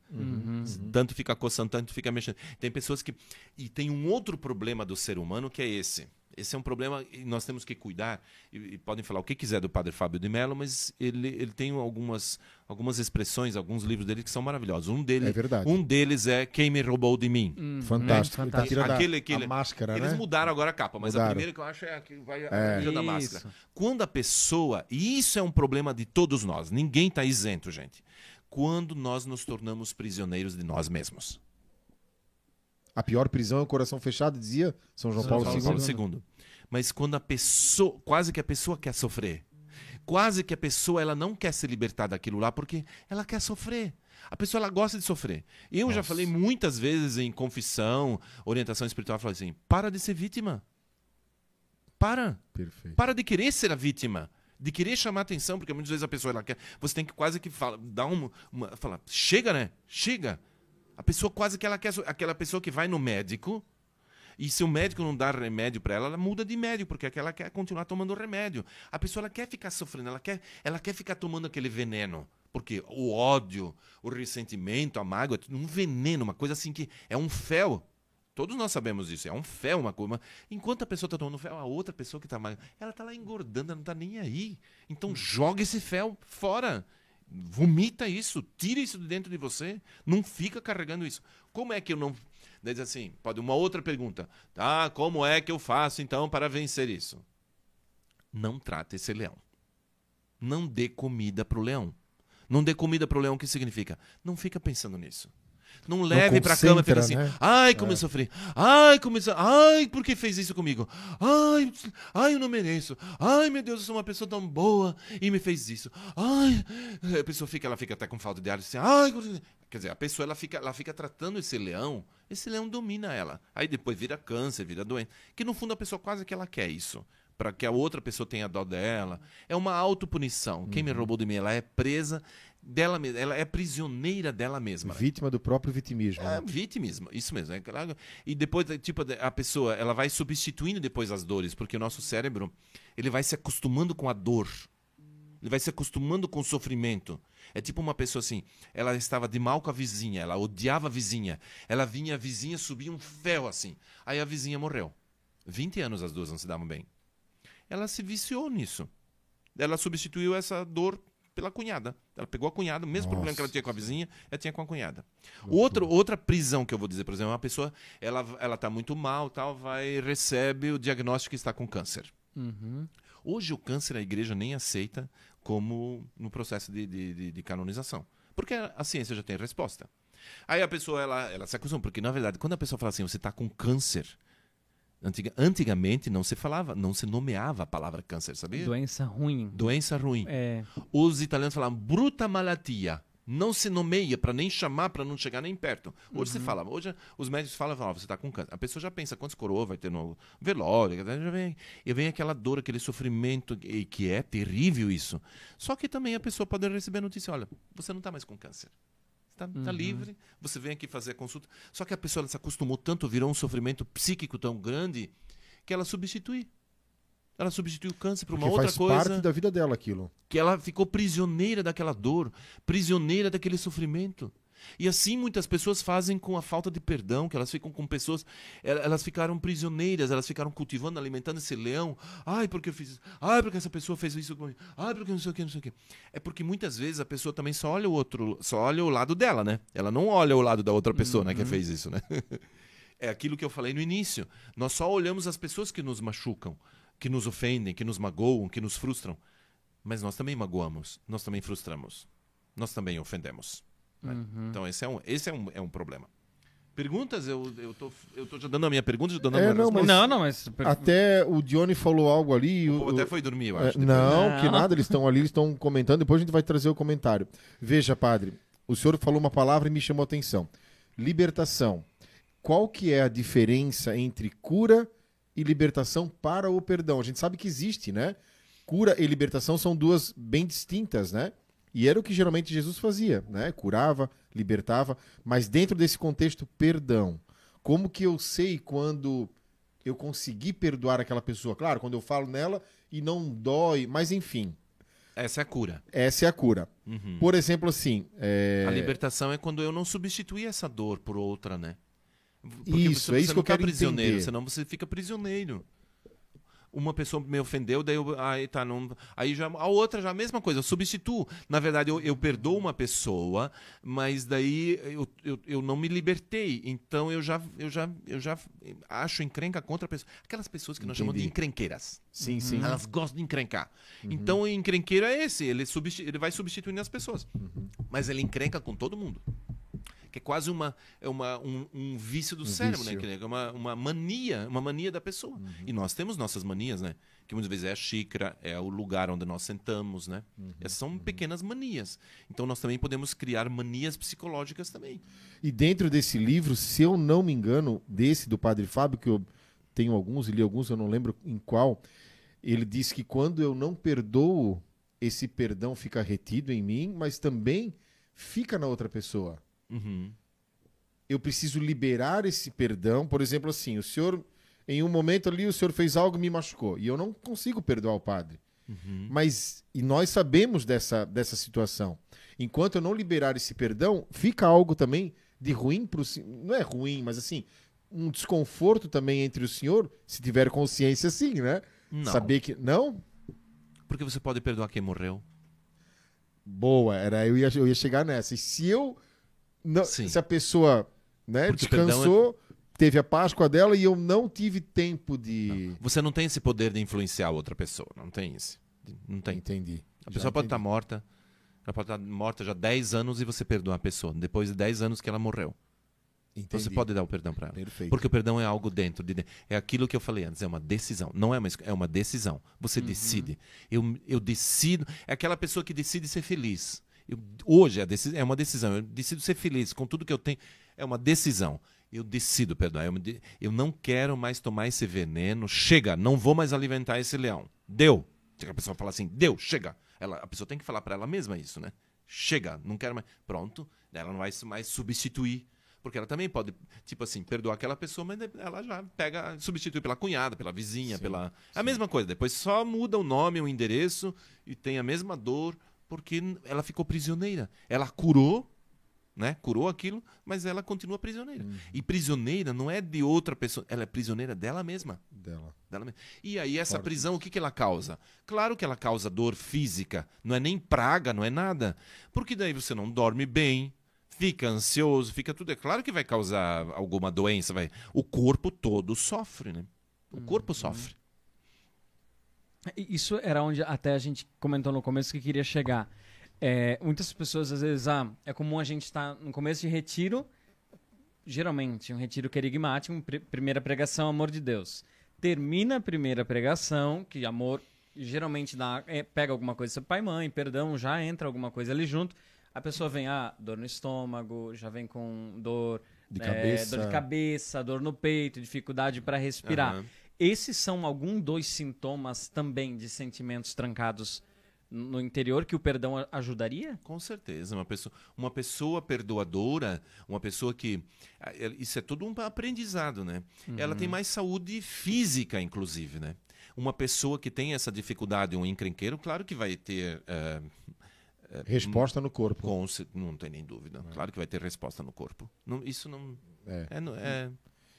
[SPEAKER 3] Tanto fica coçando, tanto fica mexendo. Tem pessoas que. E tem um outro problema do ser humano que é esse. Esse é um problema e nós temos que cuidar. E, e podem falar o que quiser do padre Fábio de Mello, mas ele, ele tem algumas, algumas expressões, alguns livros dele que são maravilhosos. Um, dele,
[SPEAKER 2] É verdade.
[SPEAKER 3] um deles é Quem Me Roubou de Mim.
[SPEAKER 2] Fantástico.
[SPEAKER 1] Né?
[SPEAKER 2] Tá tirando a-
[SPEAKER 3] Aquele- aquele-
[SPEAKER 2] a máscara,
[SPEAKER 3] Eles
[SPEAKER 2] né?
[SPEAKER 3] mudaram agora a capa, mas a
[SPEAKER 2] Mudaram.
[SPEAKER 3] primeira que eu acho é a que vai a
[SPEAKER 2] É.
[SPEAKER 3] Ilha da. Máscara. Quando a pessoa, e isso é um problema de todos nós, ninguém está isento, gente. Quando nós nos tornamos prisioneiros de nós mesmos.
[SPEAKER 2] A pior prisão é o coração fechado, dizia São João
[SPEAKER 1] São
[SPEAKER 2] Paulo
[SPEAKER 1] Paulo
[SPEAKER 2] II.
[SPEAKER 3] Paulo II. Mas quando a pessoa, quase que a pessoa quer sofrer, quase que a pessoa ela não quer se libertar daquilo lá porque ela quer sofrer. A pessoa ela gosta de sofrer. Eu já
[SPEAKER 2] Nossa.
[SPEAKER 3] falei muitas vezes em confissão, orientação espiritual, falei assim: para de ser vítima. Para.
[SPEAKER 2] Perfeito.
[SPEAKER 3] Para de querer ser a vítima. De querer chamar atenção, porque muitas vezes a pessoa ela quer. Você tem que quase que fala, dar um, uma. Falar, chega, né? Chega. A pessoa quase que ela quer. Aquela pessoa que vai no médico. E se o médico não dá remédio para ela, ela muda de médico, porque ela quer continuar tomando remédio. A pessoa ela quer ficar sofrendo, ela quer, ela quer ficar tomando aquele veneno. Porque o ódio, o ressentimento, a mágoa, é um veneno, uma coisa assim que é um fel. Todos nós sabemos disso, é um fel, uma coisa. Enquanto a pessoa está tomando fel, a outra pessoa que está mais. Ela está lá engordando, ela não está nem aí. Então joga esse fel fora. Vomita isso, tira isso de dentro de você. Não fica carregando isso. Como é que eu não. Daí diz assim, pode uma outra pergunta. Tá, como é que eu faço então para vencer isso? Não trate esse leão. Não dê comida para o leão. Não dê comida para o leão, o que significa? Não fica pensando nisso. Não leve para cama e fica assim,
[SPEAKER 2] né?
[SPEAKER 3] ai, como eu sofri. Ai, como isso, ai, por que fez isso comigo? Ai, ai, eu não mereço. Ai, meu Deus, eu sou uma pessoa tão boa e me fez isso. Ai, a pessoa fica, ela fica até com falta de ar, assim, ai, quer dizer, a pessoa ela fica, ela fica tratando esse leão, esse leão domina ela. Aí depois vira câncer, vira doença, que no fundo a pessoa quase que ela quer isso. Para que a outra pessoa tenha dó dela. É uma autopunição. Quem me roubou de mim, ela é presa dela mesma. Ela é prisioneira dela mesma.
[SPEAKER 2] Vítima do próprio vitimismo.
[SPEAKER 3] É
[SPEAKER 2] né?
[SPEAKER 3] vitimismo, isso mesmo. É claro. E depois, tipo, a pessoa, ela vai substituindo depois as dores, porque o nosso cérebro, ele vai se acostumando com a dor. Ele vai se acostumando com o sofrimento. É tipo uma pessoa assim, ela estava de mal com a vizinha, ela odiava a vizinha. Ela vinha, a vizinha subia um fel assim. Aí a vizinha morreu. 20 anos as duas não se davam bem. Ela se viciou nisso. Ela substituiu essa dor pela cunhada. Ela pegou a cunhada, o mesmo
[SPEAKER 2] Nossa.
[SPEAKER 3] problema que ela tinha com a vizinha, ela tinha com a cunhada. Outro, outra prisão que eu vou dizer, por exemplo, uma pessoa, ela ela está muito mal, tal, vai recebe o diagnóstico que está com câncer.
[SPEAKER 1] Uhum.
[SPEAKER 3] Hoje o câncer a igreja nem aceita como no processo de, de, de- de canonização. Porque a ciência já tem resposta. Aí a pessoa ela, ela se acostuma, porque na verdade, quando a pessoa fala assim, você está com câncer, antiga- antigamente não se falava, não se nomeava a palavra câncer, sabia?
[SPEAKER 1] Doença ruim.
[SPEAKER 3] Doença ruim.
[SPEAKER 1] É.
[SPEAKER 3] Os italianos falavam bruta malatia. Não se nomeia para nem chamar, para não chegar nem perto. Hoje se fala, hoje os médicos falam, falam, "Ó, você está com câncer. A pessoa já pensa quantos coroas vai ter no velório, já vem, e vem aquela dor, aquele sofrimento, e que é terrível isso. Só que também a pessoa pode receber a notícia, olha, você não está mais com câncer. Está tá livre, você vem aqui fazer a consulta. Só que a pessoa ela se acostumou tanto, virou um sofrimento psíquico tão grande, que ela substitui. Ela substitui o câncer por uma
[SPEAKER 2] Porque
[SPEAKER 3] outra
[SPEAKER 2] faz
[SPEAKER 3] coisa
[SPEAKER 2] parte da vida dela aquilo.
[SPEAKER 3] que ela ficou prisioneira daquela dor, prisioneira daquele sofrimento. E assim muitas pessoas fazem com a falta de perdão, que elas ficam com pessoas, el- elas ficaram prisioneiras, elas ficaram cultivando, alimentando esse leão. Ai, porque eu fiz isso. Ai, porque essa pessoa fez isso comigo. Ai, porque não sei o que, não sei o que. É porque muitas vezes a pessoa também só olha o outro, só olha o lado dela, né? Ela não olha o lado da outra pessoa, né, que fez isso, né? É aquilo que eu falei no início. Nós só olhamos as pessoas que nos machucam, que nos ofendem, que nos magoam, que nos frustram. Mas nós também magoamos, nós também frustramos, nós também ofendemos. Né? Então esse é um, esse é um, é um problema. Perguntas? Eu, eu, tô, eu tô já dando a minha pergunta, já dando a
[SPEAKER 2] É,
[SPEAKER 3] minha
[SPEAKER 2] não,
[SPEAKER 3] resposta.
[SPEAKER 2] mas-
[SPEAKER 1] Não, não, mas.
[SPEAKER 2] Até o Dione falou algo ali.
[SPEAKER 3] O
[SPEAKER 2] o-
[SPEAKER 3] povo até foi dormir, eu
[SPEAKER 2] É,
[SPEAKER 3] acho.
[SPEAKER 2] não,
[SPEAKER 1] Não.
[SPEAKER 2] que nada, eles estão ali, eles estão comentando, depois a gente vai trazer o comentário. Veja, padre, o senhor falou uma palavra e me chamou a atenção. Libertação. Qual que é a diferença entre cura e libertação para o perdão? A gente sabe que existe, né? Cura e libertação são duas bem distintas, né? E era o que geralmente Jesus fazia, né? Curava, libertava, mas dentro desse contexto, perdão. Como que eu sei quando eu consegui perdoar aquela pessoa? Claro, quando eu falo nela e não dói, mas enfim,
[SPEAKER 3] Essa é a cura.
[SPEAKER 2] essa é a cura.
[SPEAKER 3] Uhum.
[SPEAKER 2] Por exemplo, assim, é,
[SPEAKER 3] A libertação é quando eu não substituir essa dor por outra, né?
[SPEAKER 2] Isso, é isso que
[SPEAKER 3] não
[SPEAKER 2] eu quero
[SPEAKER 3] tá prisioneiro,
[SPEAKER 2] entender.
[SPEAKER 3] senão você fica prisioneiro. Uma pessoa me ofendeu, daí eu, aí tá, não, aí já a outra já a mesma coisa, eu substituo. Na verdade, eu, eu perdoo uma pessoa, mas daí eu, eu, eu não me libertei. Então eu já, eu já, eu já acho encrenca contra a pessoa. Aquelas pessoas que nós chamamos de encrenqueiras.
[SPEAKER 2] sim, sim.
[SPEAKER 3] Elas gostam de encrencar. Então o encrenqueiro é esse, ele, substi- ele vai substituindo as pessoas. Mas ele encrenca com todo mundo. Que é quase uma, é uma, um, um vício do
[SPEAKER 2] Um
[SPEAKER 3] cérebro,
[SPEAKER 2] vício.
[SPEAKER 3] né? Que é uma, uma mania, uma mania da pessoa.
[SPEAKER 2] Uhum.
[SPEAKER 3] E nós temos nossas manias, né? Que muitas vezes é a xícara, é o lugar onde nós sentamos, né?
[SPEAKER 2] Uhum.
[SPEAKER 3] Essas são pequenas manias. Então nós também podemos criar manias psicológicas também.
[SPEAKER 2] E dentro desse livro, se eu não me engano, desse do Padre Fábio, que eu tenho alguns e li alguns, eu não lembro em qual, ele diz que quando eu não perdoo, esse perdão fica retido em mim, mas também fica na outra pessoa.
[SPEAKER 3] Uhum.
[SPEAKER 2] Eu preciso liberar esse perdão. Por exemplo, assim, o senhor, em um momento ali, o senhor fez algo e me machucou. E eu não consigo perdoar o padre.
[SPEAKER 3] Uhum.
[SPEAKER 2] Mas, e nós sabemos dessa, dessa situação. Enquanto eu não liberar esse perdão, fica algo também de ruim para o Não é ruim, mas assim, um desconforto também entre o senhor, se tiver consciência, sim, né?
[SPEAKER 3] Não,
[SPEAKER 2] Saber que. Não?
[SPEAKER 3] porque você pode perdoar quem morreu.
[SPEAKER 2] Boa, era, eu, ia, eu ia chegar nessa. E se eu. Não, se a pessoa né,
[SPEAKER 3] Porque é-
[SPEAKER 2] descansou, teve a Páscoa dela e eu não tive tempo de.
[SPEAKER 3] Você não tem esse poder de influenciar outra pessoa. Não tem esse. Não tem.
[SPEAKER 2] Entendi.
[SPEAKER 3] A
[SPEAKER 2] Já
[SPEAKER 3] pessoa pode estar morta. Ela pode estar morta já há 10 anos e você perdoa a pessoa. Depois de 10 anos que ela morreu.
[SPEAKER 2] Entendi.
[SPEAKER 3] Você pode dar o perdão para ela.
[SPEAKER 2] Perfeito.
[SPEAKER 3] Porque o perdão é algo dentro de. É aquilo que eu falei antes, é uma decisão. Não é uma é uma decisão. Você decide. Eu, eu decido. É aquela pessoa que decide ser feliz. Eu- hoje é, é uma decisão. Eu decido ser feliz com tudo que eu tenho. É uma decisão. Eu decido perdoar. Eu, de- eu não quero mais tomar esse veneno. Chega, não vou mais alimentar esse leão. Deu. A pessoa fala assim, deu, chega. Ela, a pessoa tem que falar para ela mesma isso, né? Chega, não quero mais. Pronto, ela não vai mais substituir. Porque ela também pode, tipo assim, perdoar aquela pessoa, mas ela já pega, substitui pela cunhada, pela vizinha,
[SPEAKER 2] Sim,
[SPEAKER 3] pela. A mesma coisa. Depois só muda o nome, o endereço e tem a mesma dor, porque ela ficou prisioneira. Ela curou, né? Curou aquilo, mas ela continua prisioneira. E prisioneira não é de outra pessoa, ela é prisioneira dela mesma.
[SPEAKER 2] Dela.
[SPEAKER 3] Dela mesma. E aí, essa
[SPEAKER 2] Forte.
[SPEAKER 3] prisão, o que, que ela causa? Claro que ela causa dor física, não é nem praga, não é nada. Porque daí você não dorme bem, fica ansioso, fica tudo. É claro que vai causar alguma doença, vai. O corpo todo sofre, né? O corpo sofre.
[SPEAKER 1] Isso era onde até a gente comentou no começo que queria chegar. É, muitas pessoas, às vezes, ah, é comum a gente estar no começo de retiro, geralmente, um retiro querigmático, um pri- primeira pregação, amor de Deus. Termina a primeira pregação, que amor geralmente dá, é, pega alguma coisa sobre pai e mãe, perdão, já entra alguma coisa ali junto. A pessoa vem, ah, dor no estômago, já vem com dor
[SPEAKER 2] De
[SPEAKER 1] é,
[SPEAKER 2] cabeça.
[SPEAKER 1] dor de cabeça, dor no peito, dificuldade para respirar.
[SPEAKER 3] Aham.
[SPEAKER 1] Esses são algum dos sintomas também de sentimentos trancados no interior que o perdão ajudaria?
[SPEAKER 3] Com certeza, uma pessoa, uma pessoa perdoadora, uma pessoa que ah, é- isso é tudo um aprendizado, né? Ela tem mais saúde física, inclusive, né? Uma pessoa que tem essa dificuldade, um encrenqueiro, claro que vai ter eh,
[SPEAKER 2] Resposta no corpo.
[SPEAKER 3] com não tem nem dúvida, claro que vai ter resposta no corpo. Não- isso não
[SPEAKER 2] É.
[SPEAKER 3] é, é-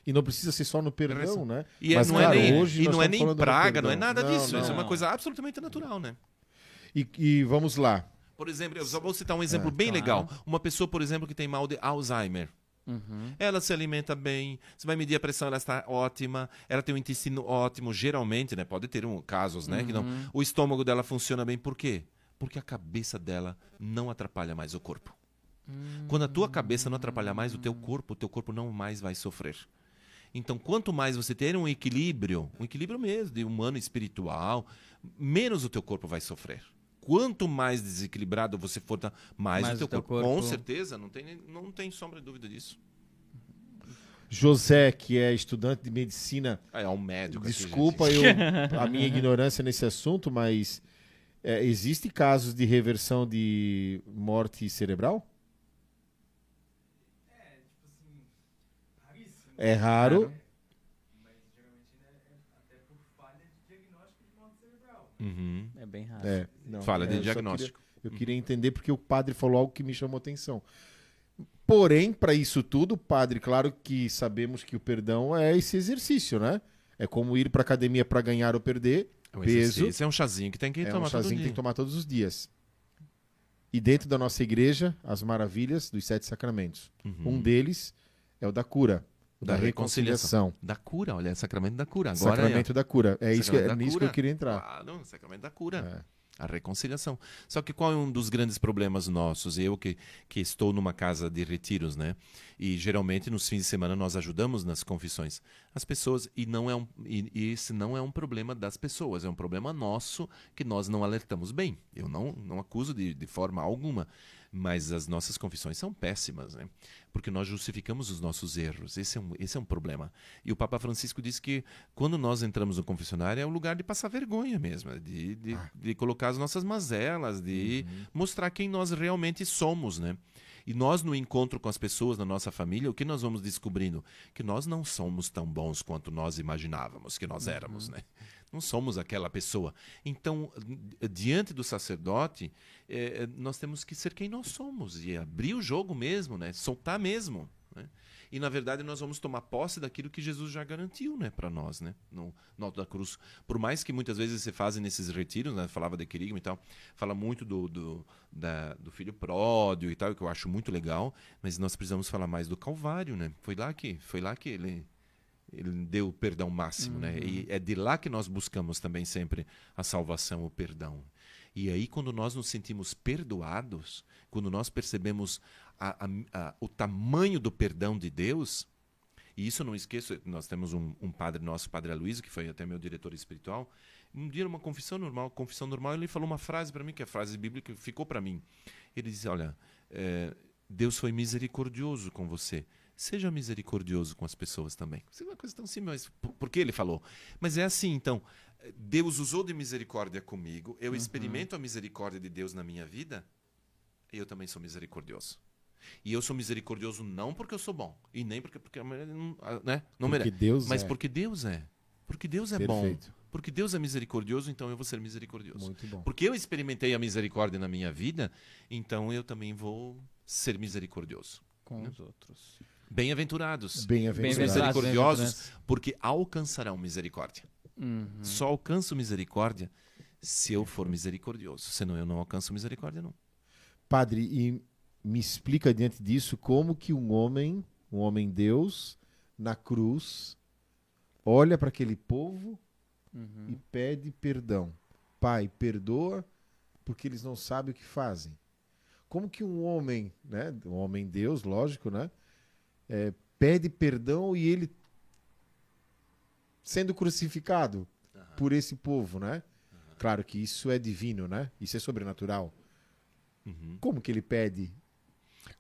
[SPEAKER 2] E não precisa ser só no perdão, né?
[SPEAKER 3] e é-
[SPEAKER 2] Mas,
[SPEAKER 3] não
[SPEAKER 2] claro,
[SPEAKER 3] é nem
[SPEAKER 2] hoje
[SPEAKER 3] e não é nem praga, não é nada
[SPEAKER 2] Não,
[SPEAKER 3] disso. Isso é
[SPEAKER 2] não.
[SPEAKER 3] uma coisa absolutamente natural, né?
[SPEAKER 2] E, e vamos lá.
[SPEAKER 3] Por exemplo, eu só vou citar um exemplo
[SPEAKER 2] É,
[SPEAKER 3] bem
[SPEAKER 1] claro.
[SPEAKER 3] legal. Uma pessoa, por exemplo, que tem mal de Alzheimer.
[SPEAKER 1] Uhum.
[SPEAKER 3] Ela se alimenta bem, você vai medir a pressão, ela está ótima, ela tem um intestino ótimo, geralmente, né? Pode ter um, casos, né? Que não, o estômago dela funciona bem, por quê? Porque a cabeça dela não atrapalha mais o corpo. Quando a tua cabeça não atrapalhar mais o teu corpo, o teu corpo não mais vai sofrer. Então, quanto mais você ter um equilíbrio, um equilíbrio mesmo, de humano e espiritual, menos o teu corpo vai sofrer. Quanto mais desequilibrado você for, tá, mais,
[SPEAKER 1] Mais
[SPEAKER 3] o teu,
[SPEAKER 1] o teu
[SPEAKER 3] corpo. Com
[SPEAKER 1] corpo-
[SPEAKER 3] certeza, não tem, não tem sombra de dúvida disso.
[SPEAKER 2] José, que é estudante de medicina,
[SPEAKER 3] Ah, é um médico.
[SPEAKER 2] desculpa eu, a minha ignorância nesse assunto, mas é, existe casos de reversão de morte cerebral? É raro.
[SPEAKER 3] Uhum.
[SPEAKER 1] É bem raro.
[SPEAKER 2] É, não,
[SPEAKER 3] Falha
[SPEAKER 2] é,
[SPEAKER 3] de
[SPEAKER 2] eu só
[SPEAKER 3] diagnóstico.
[SPEAKER 2] queria- eu queria entender porque o padre falou algo que me chamou atenção. Porém, para isso tudo, padre, claro que sabemos que o perdão é esse exercício, né? É como ir para academia para ganhar ou perder.
[SPEAKER 3] É um
[SPEAKER 2] Peso.
[SPEAKER 3] exercício, é um chazinho que tem que
[SPEAKER 2] é
[SPEAKER 3] tomar
[SPEAKER 2] um chazinho
[SPEAKER 3] todo
[SPEAKER 2] que
[SPEAKER 3] dia.
[SPEAKER 2] tem que tomar todos os dias. E dentro da nossa igreja, as maravilhas dos sete sacramentos.
[SPEAKER 3] Uhum.
[SPEAKER 2] Um deles é o da cura, da,
[SPEAKER 3] Da
[SPEAKER 2] reconciliação.
[SPEAKER 3] Da cura, olha, sacramento da cura. Agora
[SPEAKER 2] Sacramento da cura. É isso que, é nisso que
[SPEAKER 3] cura.
[SPEAKER 2] eu queria
[SPEAKER 3] é,
[SPEAKER 2] entrar.
[SPEAKER 3] claro, sacramento da cura.
[SPEAKER 2] É.
[SPEAKER 3] A reconciliação. Só que qual é um dos grandes problemas nossos? Eu que, que estou numa casa de retiros, né? E geralmente nos fins de semana nós ajudamos nas confissões. As pessoas, e, não é um, e, e esse não é um problema das pessoas, é um problema nosso que nós não alertamos bem. Eu não, não acuso de, de forma alguma mas as nossas confissões são péssimas, né? porque nós justificamos os nossos erros. Esse é, um, esse é um problema. E o Papa Francisco disse que quando nós entramos no confessionário é o lugar de passar vergonha mesmo, de, de, ah. de colocar as nossas mazelas, de uhum. mostrar quem nós realmente somos. Né? E nós, no encontro com as pessoas na nossa família, o que nós vamos descobrindo? Que nós não somos tão bons quanto nós imaginávamos que nós uhum. éramos. Né? Não somos aquela pessoa. Então, diante do sacerdote, é, nós temos que ser quem nós somos e abrir o jogo mesmo, né? soltar mesmo. Né? E, na verdade, nós vamos tomar posse daquilo que Jesus já garantiu né, para nós, né? no, no alto da cruz. Por mais que muitas vezes se fazem nesses retiros, né? falava de querigma e tal, fala muito do, do, da, do filho pródigo e tal, que eu acho muito legal, mas nós precisamos falar mais do Calvário. Né? Foi lá que, foi lá que ele ele deu o perdão máximo, uhum. né? E é de lá que nós buscamos também sempre a salvação, o perdão. E aí, quando nós nos sentimos perdoados, quando nós percebemos a, a, a, o tamanho do perdão de Deus, e isso não esqueço, nós temos um, um padre nosso, Padre Aloysio, que foi até meu diretor espiritual, um dia numa confissão normal, confissão normal, ele falou uma frase para mim, que é a frase bíblica que ficou para mim. Ele disse, olha, é, Deus foi misericordioso com você seja misericordioso com as pessoas também. Isso é uma coisa tão simples, mas por, que ele falou? Mas é assim, então, Deus usou de misericórdia comigo, eu uhum. experimento a misericórdia de Deus na minha vida, eu também sou misericordioso. E eu sou misericordioso não porque eu sou bom, e nem porque, porque né, não
[SPEAKER 2] Deus
[SPEAKER 3] mas
[SPEAKER 2] é.
[SPEAKER 3] porque Deus é. Porque Deus é Perfeito. bom. Porque Deus é misericordioso, então eu vou ser misericordioso.
[SPEAKER 2] Muito bom.
[SPEAKER 3] Porque eu experimentei a misericórdia na minha vida, então eu também vou ser misericordioso.
[SPEAKER 1] Com né? os outros.
[SPEAKER 3] Bem-aventurados.
[SPEAKER 2] Bem-aventurados.
[SPEAKER 3] Misericordiosos, porque alcançarão misericórdia.
[SPEAKER 1] Uhum.
[SPEAKER 3] Só alcanço misericórdia se eu for misericordioso. Senão eu não alcanço misericórdia, não.
[SPEAKER 2] Padre, e me explica diante disso como que um homem, um homem Deus, na cruz, olha para aquele povo uhum. e pede perdão. Pai, perdoa porque eles não sabem o que fazem. Como que um homem, né, um homem Deus, lógico, né, é, pede perdão e ele sendo crucificado uhum. por esse povo, né? Uhum. Claro que isso é divino, né? Isso é sobrenatural. Uhum. Como que ele pede?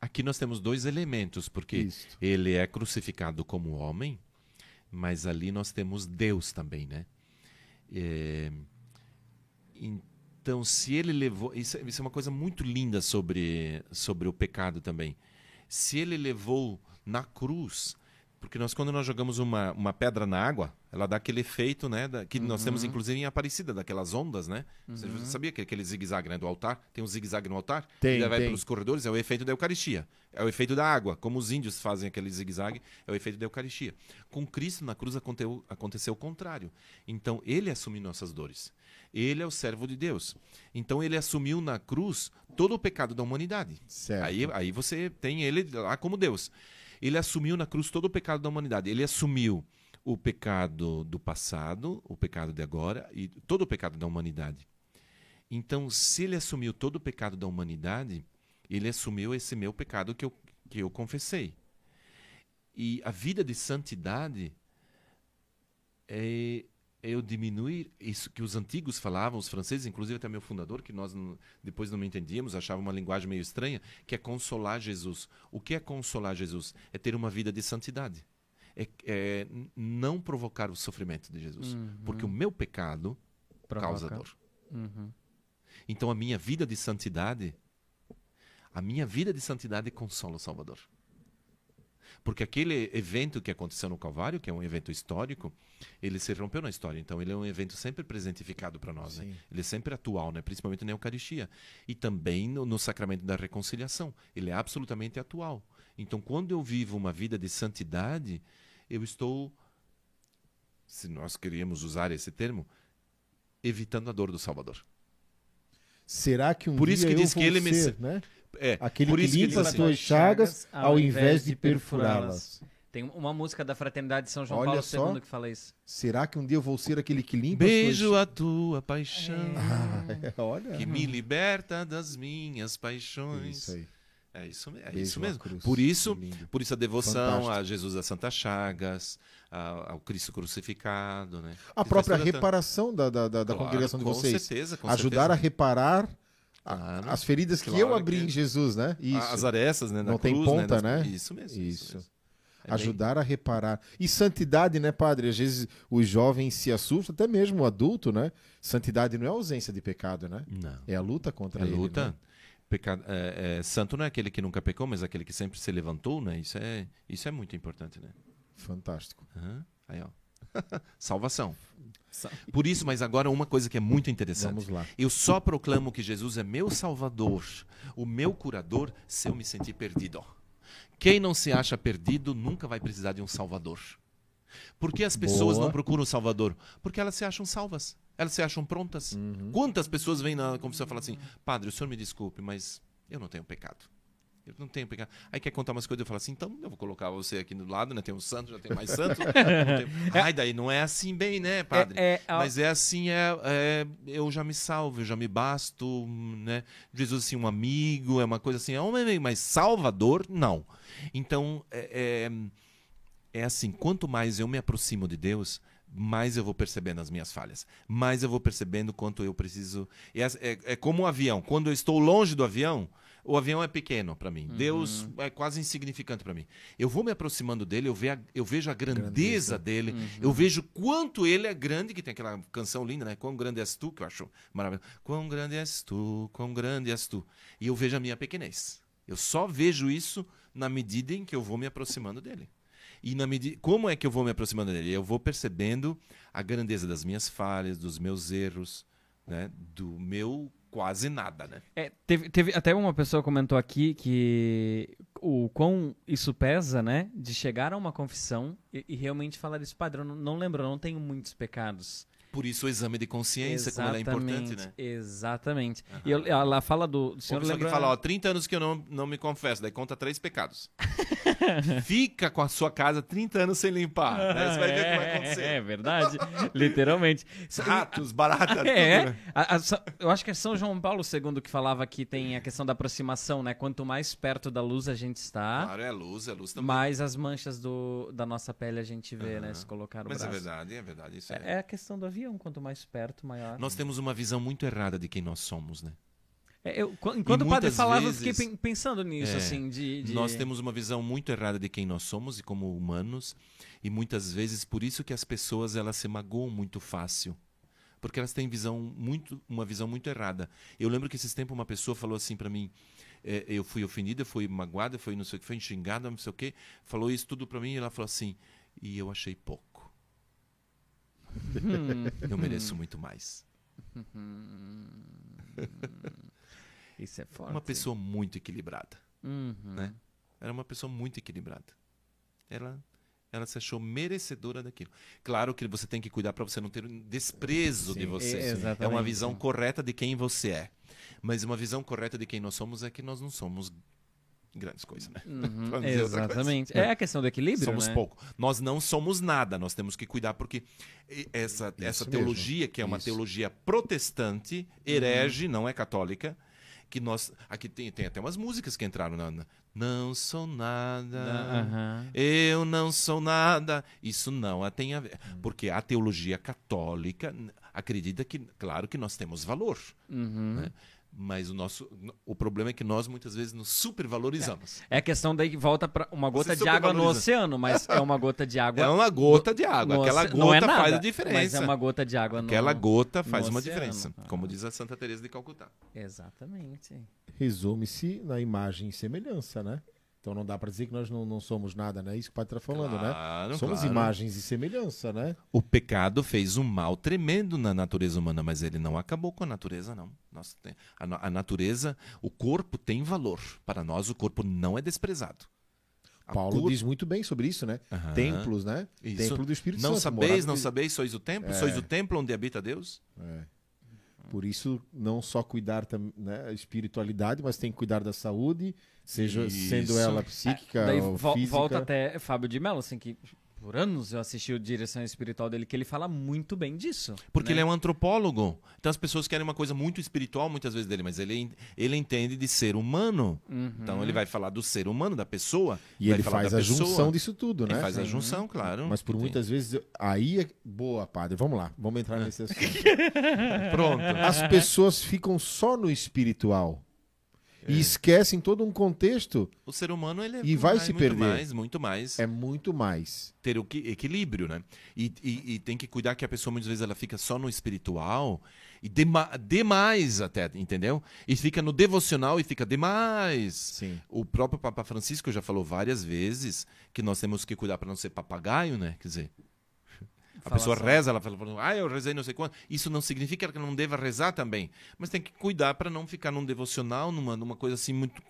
[SPEAKER 3] Aqui nós temos dois elementos, porque ele é crucificado como homem, mas ali nós temos Deus também, né? É... Então, se ele levou. Isso, é, isso é uma coisa muito linda sobre, sobre o pecado também. Se ele levou na cruz. Porque nós, quando nós jogamos uma, uma pedra na água, ela dá aquele efeito, né? Da, que uhum. nós temos, uhum. inclusive, em Aparecida, daquelas ondas, né? Uhum. Você sabia que aquele zigue-zague né, do altar? Tem um zigue-zague no altar?
[SPEAKER 2] Tem,
[SPEAKER 3] e vai pelos corredores, é o efeito da Eucaristia. É o efeito da água. Como os índios fazem aquele zigue-zague, é o efeito da Eucaristia. Com Cristo, na cruz, aconteceu, aconteceu o contrário. Então, ele assumiu nossas dores. Ele é o servo de Deus. Então, ele assumiu na cruz todo o pecado da humanidade.
[SPEAKER 2] Certo.
[SPEAKER 3] Aí, aí você tem ele lá como Deus. Ele assumiu na cruz todo o pecado da humanidade. Ele assumiu o pecado do passado, o pecado de agora e todo o pecado da humanidade. Então, se ele assumiu todo o pecado da humanidade, ele assumiu esse meu pecado que eu, que eu confessei. E a vida de santidade é, eu diminuir isso que os antigos falavam, os franceses, inclusive até meu fundador, que nós depois não entendíamos, achava uma linguagem meio estranha, que é consolar Jesus. O que é consolar Jesus? É ter uma vida de santidade. É, é não provocar o sofrimento de Jesus. Uhum. Porque o meu pecado Provoca. causa dor.
[SPEAKER 1] Uhum.
[SPEAKER 3] Então a minha vida de santidade, a minha vida de santidade consola o Salvador. Porque aquele evento que aconteceu no Calvário, que é um evento histórico, ele se rompeu na história. Então, ele é um evento sempre presentificado para nós. Né? Ele é sempre atual, né? principalmente na Eucaristia. E também no, no sacramento da reconciliação. Ele é absolutamente atual. Então, quando eu vivo uma vida de santidade, eu estou, se nós queríamos usar esse termo, evitando a dor do Salvador.
[SPEAKER 2] Será que um
[SPEAKER 3] Por
[SPEAKER 2] dia
[SPEAKER 3] isso que
[SPEAKER 2] eu
[SPEAKER 3] diz
[SPEAKER 2] vou
[SPEAKER 3] que ele
[SPEAKER 2] ser,
[SPEAKER 3] me...
[SPEAKER 2] né?
[SPEAKER 3] É,
[SPEAKER 2] Aquele
[SPEAKER 3] por
[SPEAKER 2] que
[SPEAKER 3] isso
[SPEAKER 2] limpa as tuas chagas ao invés de perfurá-las.
[SPEAKER 1] Tem uma música da Fraternidade de São João
[SPEAKER 2] Olha
[SPEAKER 1] Paulo. II que fala isso.
[SPEAKER 2] Será que um dia eu vou ser aquele que limpa as
[SPEAKER 3] Beijo
[SPEAKER 2] tuas-
[SPEAKER 3] a tua paixão,
[SPEAKER 2] É, Olha.
[SPEAKER 3] que me liberta das minhas paixões.
[SPEAKER 2] Isso aí.
[SPEAKER 3] É isso, é
[SPEAKER 2] Beijo
[SPEAKER 3] isso mesmo.
[SPEAKER 2] cruz.
[SPEAKER 3] Por isso, por isso a devoção
[SPEAKER 2] Fantástico.
[SPEAKER 3] a Jesus das Santas Chagas, a- ao Cristo crucificado, né?
[SPEAKER 2] A
[SPEAKER 3] Isso
[SPEAKER 2] própria reparação da, da, da- da
[SPEAKER 3] Claro,
[SPEAKER 2] congregação de
[SPEAKER 3] com
[SPEAKER 2] vocês.
[SPEAKER 3] certeza, com
[SPEAKER 2] Ajudar
[SPEAKER 3] certeza.
[SPEAKER 2] a reparar a- as feridas que
[SPEAKER 3] Claro
[SPEAKER 2] eu abri
[SPEAKER 3] que-
[SPEAKER 2] em Jesus, né? Isso.
[SPEAKER 3] As arestas, né? Na
[SPEAKER 2] Não tem
[SPEAKER 3] cruz,
[SPEAKER 2] ponta,
[SPEAKER 3] das-
[SPEAKER 2] né?
[SPEAKER 3] Isso mesmo. Isso.
[SPEAKER 2] Isso.
[SPEAKER 3] mesmo. É bem-
[SPEAKER 2] Ajudar a reparar. E santidade, né, padre? Às vezes os jovens se assustam, até mesmo o adulto, né? Santidade não é ausência de pecado, né?
[SPEAKER 3] Não.
[SPEAKER 2] É a luta contra
[SPEAKER 3] É
[SPEAKER 2] ele.
[SPEAKER 3] luta.
[SPEAKER 2] né?
[SPEAKER 3] Pecado, é, é, santo não é aquele que nunca pecou, mas aquele que sempre se levantou, né? Isso é, isso é muito importante, né?
[SPEAKER 2] Fantástico.
[SPEAKER 3] Aham. Aí, ó. Salvação. Por isso, mas agora uma coisa que é muito interessante. Eu só proclamo que Jesus é meu Salvador, o meu curador, se eu me sentir perdido. Quem não se acha perdido nunca vai precisar de um Salvador. Por que as pessoas
[SPEAKER 2] Boa.
[SPEAKER 3] não procuram o Salvador? Porque elas se acham salvas. Elas se acham prontas.
[SPEAKER 2] Uhum.
[SPEAKER 3] Quantas pessoas vêm na confissão e falam assim: Padre, o senhor me desculpe, mas eu não tenho pecado. Eu não tenho pecado. Aí quer contar umas coisas, eu falo assim: então eu vou colocar você aqui do lado, né? Tem um santo, já tem mais santos. não tem- Ai, daí não é assim bem, né, padre?
[SPEAKER 1] É, é,
[SPEAKER 3] Mas é assim, é, é, eu já me salvo, eu já me basto, né? Jesus, assim, um amigo, é uma coisa assim, é amigo, mas Salvador, não. Então, é, é, é assim, quanto mais eu me aproximo de Deus, mais eu vou percebendo as minhas falhas, mais eu vou percebendo quanto eu preciso. É, é, é como um avião, quando eu estou longe do avião, o avião é pequeno para mim. Deus é quase insignificante para mim. Eu vou me aproximando dele, eu, ve a- eu vejo a grandeza,
[SPEAKER 2] Grandeza.
[SPEAKER 3] dele, eu vejo quanto ele é grande, que tem aquela canção linda, né? Quão grande és tu, que eu acho maravilhoso. Quão grande és tu, quão grande és tu. E eu vejo a minha pequenez. Eu só vejo isso na medida em que eu vou me aproximando dele. E na medida, como é que eu vou me aproximando dele? Eu vou percebendo a grandeza das minhas falhas, dos meus erros, né? Do meu quase nada, né?
[SPEAKER 1] É, teve, teve até uma pessoa comentou aqui que o quão isso pesa, né? De chegar a uma confissão e, e realmente falar isso, padre, eu não, lembro, não tenho muitos pecados.
[SPEAKER 3] Por isso o exame de consciência, como ele é importante, né?
[SPEAKER 1] Exatamente. E eu- ela fala do. O senhor
[SPEAKER 3] pessoa que
[SPEAKER 1] lembra...
[SPEAKER 3] fala, ó, 30 anos que eu não, não me confesso, daí conta três pecados. Fica com a sua casa 30 anos sem limpar. Né? Você vai ver o que vai
[SPEAKER 1] É,
[SPEAKER 3] acontecer.
[SPEAKER 1] é verdade, literalmente.
[SPEAKER 3] Ratos, baratas,
[SPEAKER 1] É,
[SPEAKER 3] né?
[SPEAKER 1] a- a eu acho que é São João Paulo II que falava que tem a questão da aproximação, né? Quanto mais perto da luz a gente está,
[SPEAKER 3] Claro, é luz, é luz também.
[SPEAKER 1] mais as manchas do, da nossa pele a gente vê, né?
[SPEAKER 3] Aham.
[SPEAKER 1] Se colocar o
[SPEAKER 3] Mas é
[SPEAKER 1] braço.
[SPEAKER 3] verdade, é verdade. Isso é.
[SPEAKER 1] É, é a questão do avião, quanto mais perto, maior.
[SPEAKER 3] Nós temos uma visão muito errada de quem nós somos, né?
[SPEAKER 1] É, eu, qu- enquanto o padre falava, eu
[SPEAKER 3] vezes-
[SPEAKER 1] fiquei pen- pensando nisso,
[SPEAKER 3] É,
[SPEAKER 1] assim, de, de-
[SPEAKER 3] Nós temos uma visão muito errada de quem nós somos e como humanos, e muitas vezes por isso que as pessoas elas se magoam muito fácil. Porque elas têm visão muito, uma visão muito errada. Eu lembro que esses tempos uma pessoa falou assim para mim, é, eu fui ofendida, fui magoada, foi não sei o que, foi xingada, não sei o que, falou isso tudo para mim e ela falou assim, e eu achei pouco.
[SPEAKER 1] Hum,
[SPEAKER 3] Eu mereço muito mais.
[SPEAKER 1] isso é forte.
[SPEAKER 3] Uma pessoa muito equilibrada.
[SPEAKER 1] Uhum.
[SPEAKER 3] né? Era uma pessoa muito equilibrada. Ela, ela se achou merecedora daquilo. Claro que você tem que cuidar para você não ter um desprezo de
[SPEAKER 2] Sim,
[SPEAKER 3] você.
[SPEAKER 1] é,
[SPEAKER 3] É uma visão correta de quem você é. Mas uma visão correta de quem nós somos é que nós não somos grandes coisas, né?
[SPEAKER 1] Uhum,
[SPEAKER 3] Vamos dizer outra
[SPEAKER 1] Exatamente. É a questão do equilíbrio,
[SPEAKER 3] somos
[SPEAKER 1] né?
[SPEAKER 3] pouco. Nós não somos nada. Nós temos que cuidar porque essa, essa
[SPEAKER 2] mesmo.
[SPEAKER 3] teologia, que é uma
[SPEAKER 2] Isso.
[SPEAKER 3] teologia protestante, herege, não é católica, que nós aqui tem, tem até umas músicas que entraram na, na- não sou nada.
[SPEAKER 1] Aham.
[SPEAKER 3] Eu não sou nada. Isso não a tem a ver. Porque a teologia católica acredita que, claro que nós temos valor.
[SPEAKER 1] Uhum.
[SPEAKER 3] Né? Mas o nosso o problema é que nós muitas vezes nos supervalorizamos.
[SPEAKER 1] É a questão daí que volta para uma gota
[SPEAKER 3] Você
[SPEAKER 1] de água no oceano, mas é uma gota de água.
[SPEAKER 3] É uma gota de água.
[SPEAKER 1] no
[SPEAKER 3] Aquela
[SPEAKER 1] não é
[SPEAKER 3] gota faz
[SPEAKER 1] nada,
[SPEAKER 3] a diferença.
[SPEAKER 1] Mas é uma gota de água no
[SPEAKER 3] Aquela gota faz uma
[SPEAKER 1] oceano.
[SPEAKER 3] diferença.
[SPEAKER 1] Ah.
[SPEAKER 3] Como diz a Santa Teresa de Calcutá.
[SPEAKER 1] Exatamente.
[SPEAKER 2] Resume-se na imagem e semelhança, né? Então não dá para dizer que nós não, não somos nada, né? Isso que o padre está falando, né?
[SPEAKER 3] Claro,
[SPEAKER 2] Somos
[SPEAKER 3] claro.
[SPEAKER 2] imagens e semelhança, né?
[SPEAKER 3] O pecado fez um mal tremendo na natureza humana, mas ele não acabou com a natureza, não. Tem- a, a natureza, o corpo tem valor. Para nós, o corpo não é desprezado. A
[SPEAKER 2] Paulo diz muito bem sobre isso, né?
[SPEAKER 3] Aham.
[SPEAKER 2] Templos, né?
[SPEAKER 3] Isso.
[SPEAKER 2] Templo do Espírito
[SPEAKER 3] Não
[SPEAKER 2] Santo.
[SPEAKER 3] sabeis, não
[SPEAKER 2] de-
[SPEAKER 3] sabeis, sois o templo?
[SPEAKER 2] É.
[SPEAKER 3] Sois o templo onde habita Deus?
[SPEAKER 2] É. Por isso, não só cuidar da né, espiritualidade, mas tem que cuidar da saúde, seja
[SPEAKER 3] Isso.
[SPEAKER 2] sendo ela psíquica
[SPEAKER 1] Daí
[SPEAKER 2] ou
[SPEAKER 1] vo-
[SPEAKER 2] física.
[SPEAKER 1] volta até Fábio de Mello, assim, que por anos eu assisti o Direção Espiritual dele, que ele fala muito bem disso.
[SPEAKER 3] Porque
[SPEAKER 1] né?
[SPEAKER 3] ele é um antropólogo. Então as pessoas querem uma coisa muito espiritual muitas vezes dele, mas ele, ele entende de ser humano.
[SPEAKER 1] Uhum.
[SPEAKER 3] Então ele vai falar do ser humano, da pessoa.
[SPEAKER 2] E
[SPEAKER 3] vai
[SPEAKER 2] ele
[SPEAKER 3] falar
[SPEAKER 2] faz
[SPEAKER 3] da
[SPEAKER 2] a
[SPEAKER 3] pessoa.
[SPEAKER 2] junção disso tudo,
[SPEAKER 3] Ele
[SPEAKER 2] né?
[SPEAKER 3] faz a
[SPEAKER 1] Sim.
[SPEAKER 3] junção, claro.
[SPEAKER 2] Mas por
[SPEAKER 3] Tem-
[SPEAKER 2] muitas vezes, eu- aí é boa, padre. Vamos lá, vamos entrar nesse assunto.
[SPEAKER 3] Pronto.
[SPEAKER 2] As pessoas ficam só no espiritual
[SPEAKER 3] É.
[SPEAKER 2] e esquecem todo um contexto.
[SPEAKER 3] O ser humano ele é
[SPEAKER 2] E vai
[SPEAKER 3] mais-
[SPEAKER 2] se
[SPEAKER 3] muito
[SPEAKER 2] perder.
[SPEAKER 3] mais, muito mais
[SPEAKER 2] É muito mais.
[SPEAKER 3] ter o que- equilíbrio, né? E, e- e tem que cuidar que a pessoa muitas vezes ela fica só no espiritual e dema, demais até, entendeu? E fica no devocional e fica demais.
[SPEAKER 2] Sim.
[SPEAKER 3] O próprio Papa Francisco já falou várias vezes que nós temos que cuidar para não ser papagaio, né? Quer dizer, a pessoa reza, ela fala, ah, eu rezei não sei quanto. Isso não significa que não deva rezar também. Mas tem que cuidar para não ficar num devocional, numa, numa coisa assim muito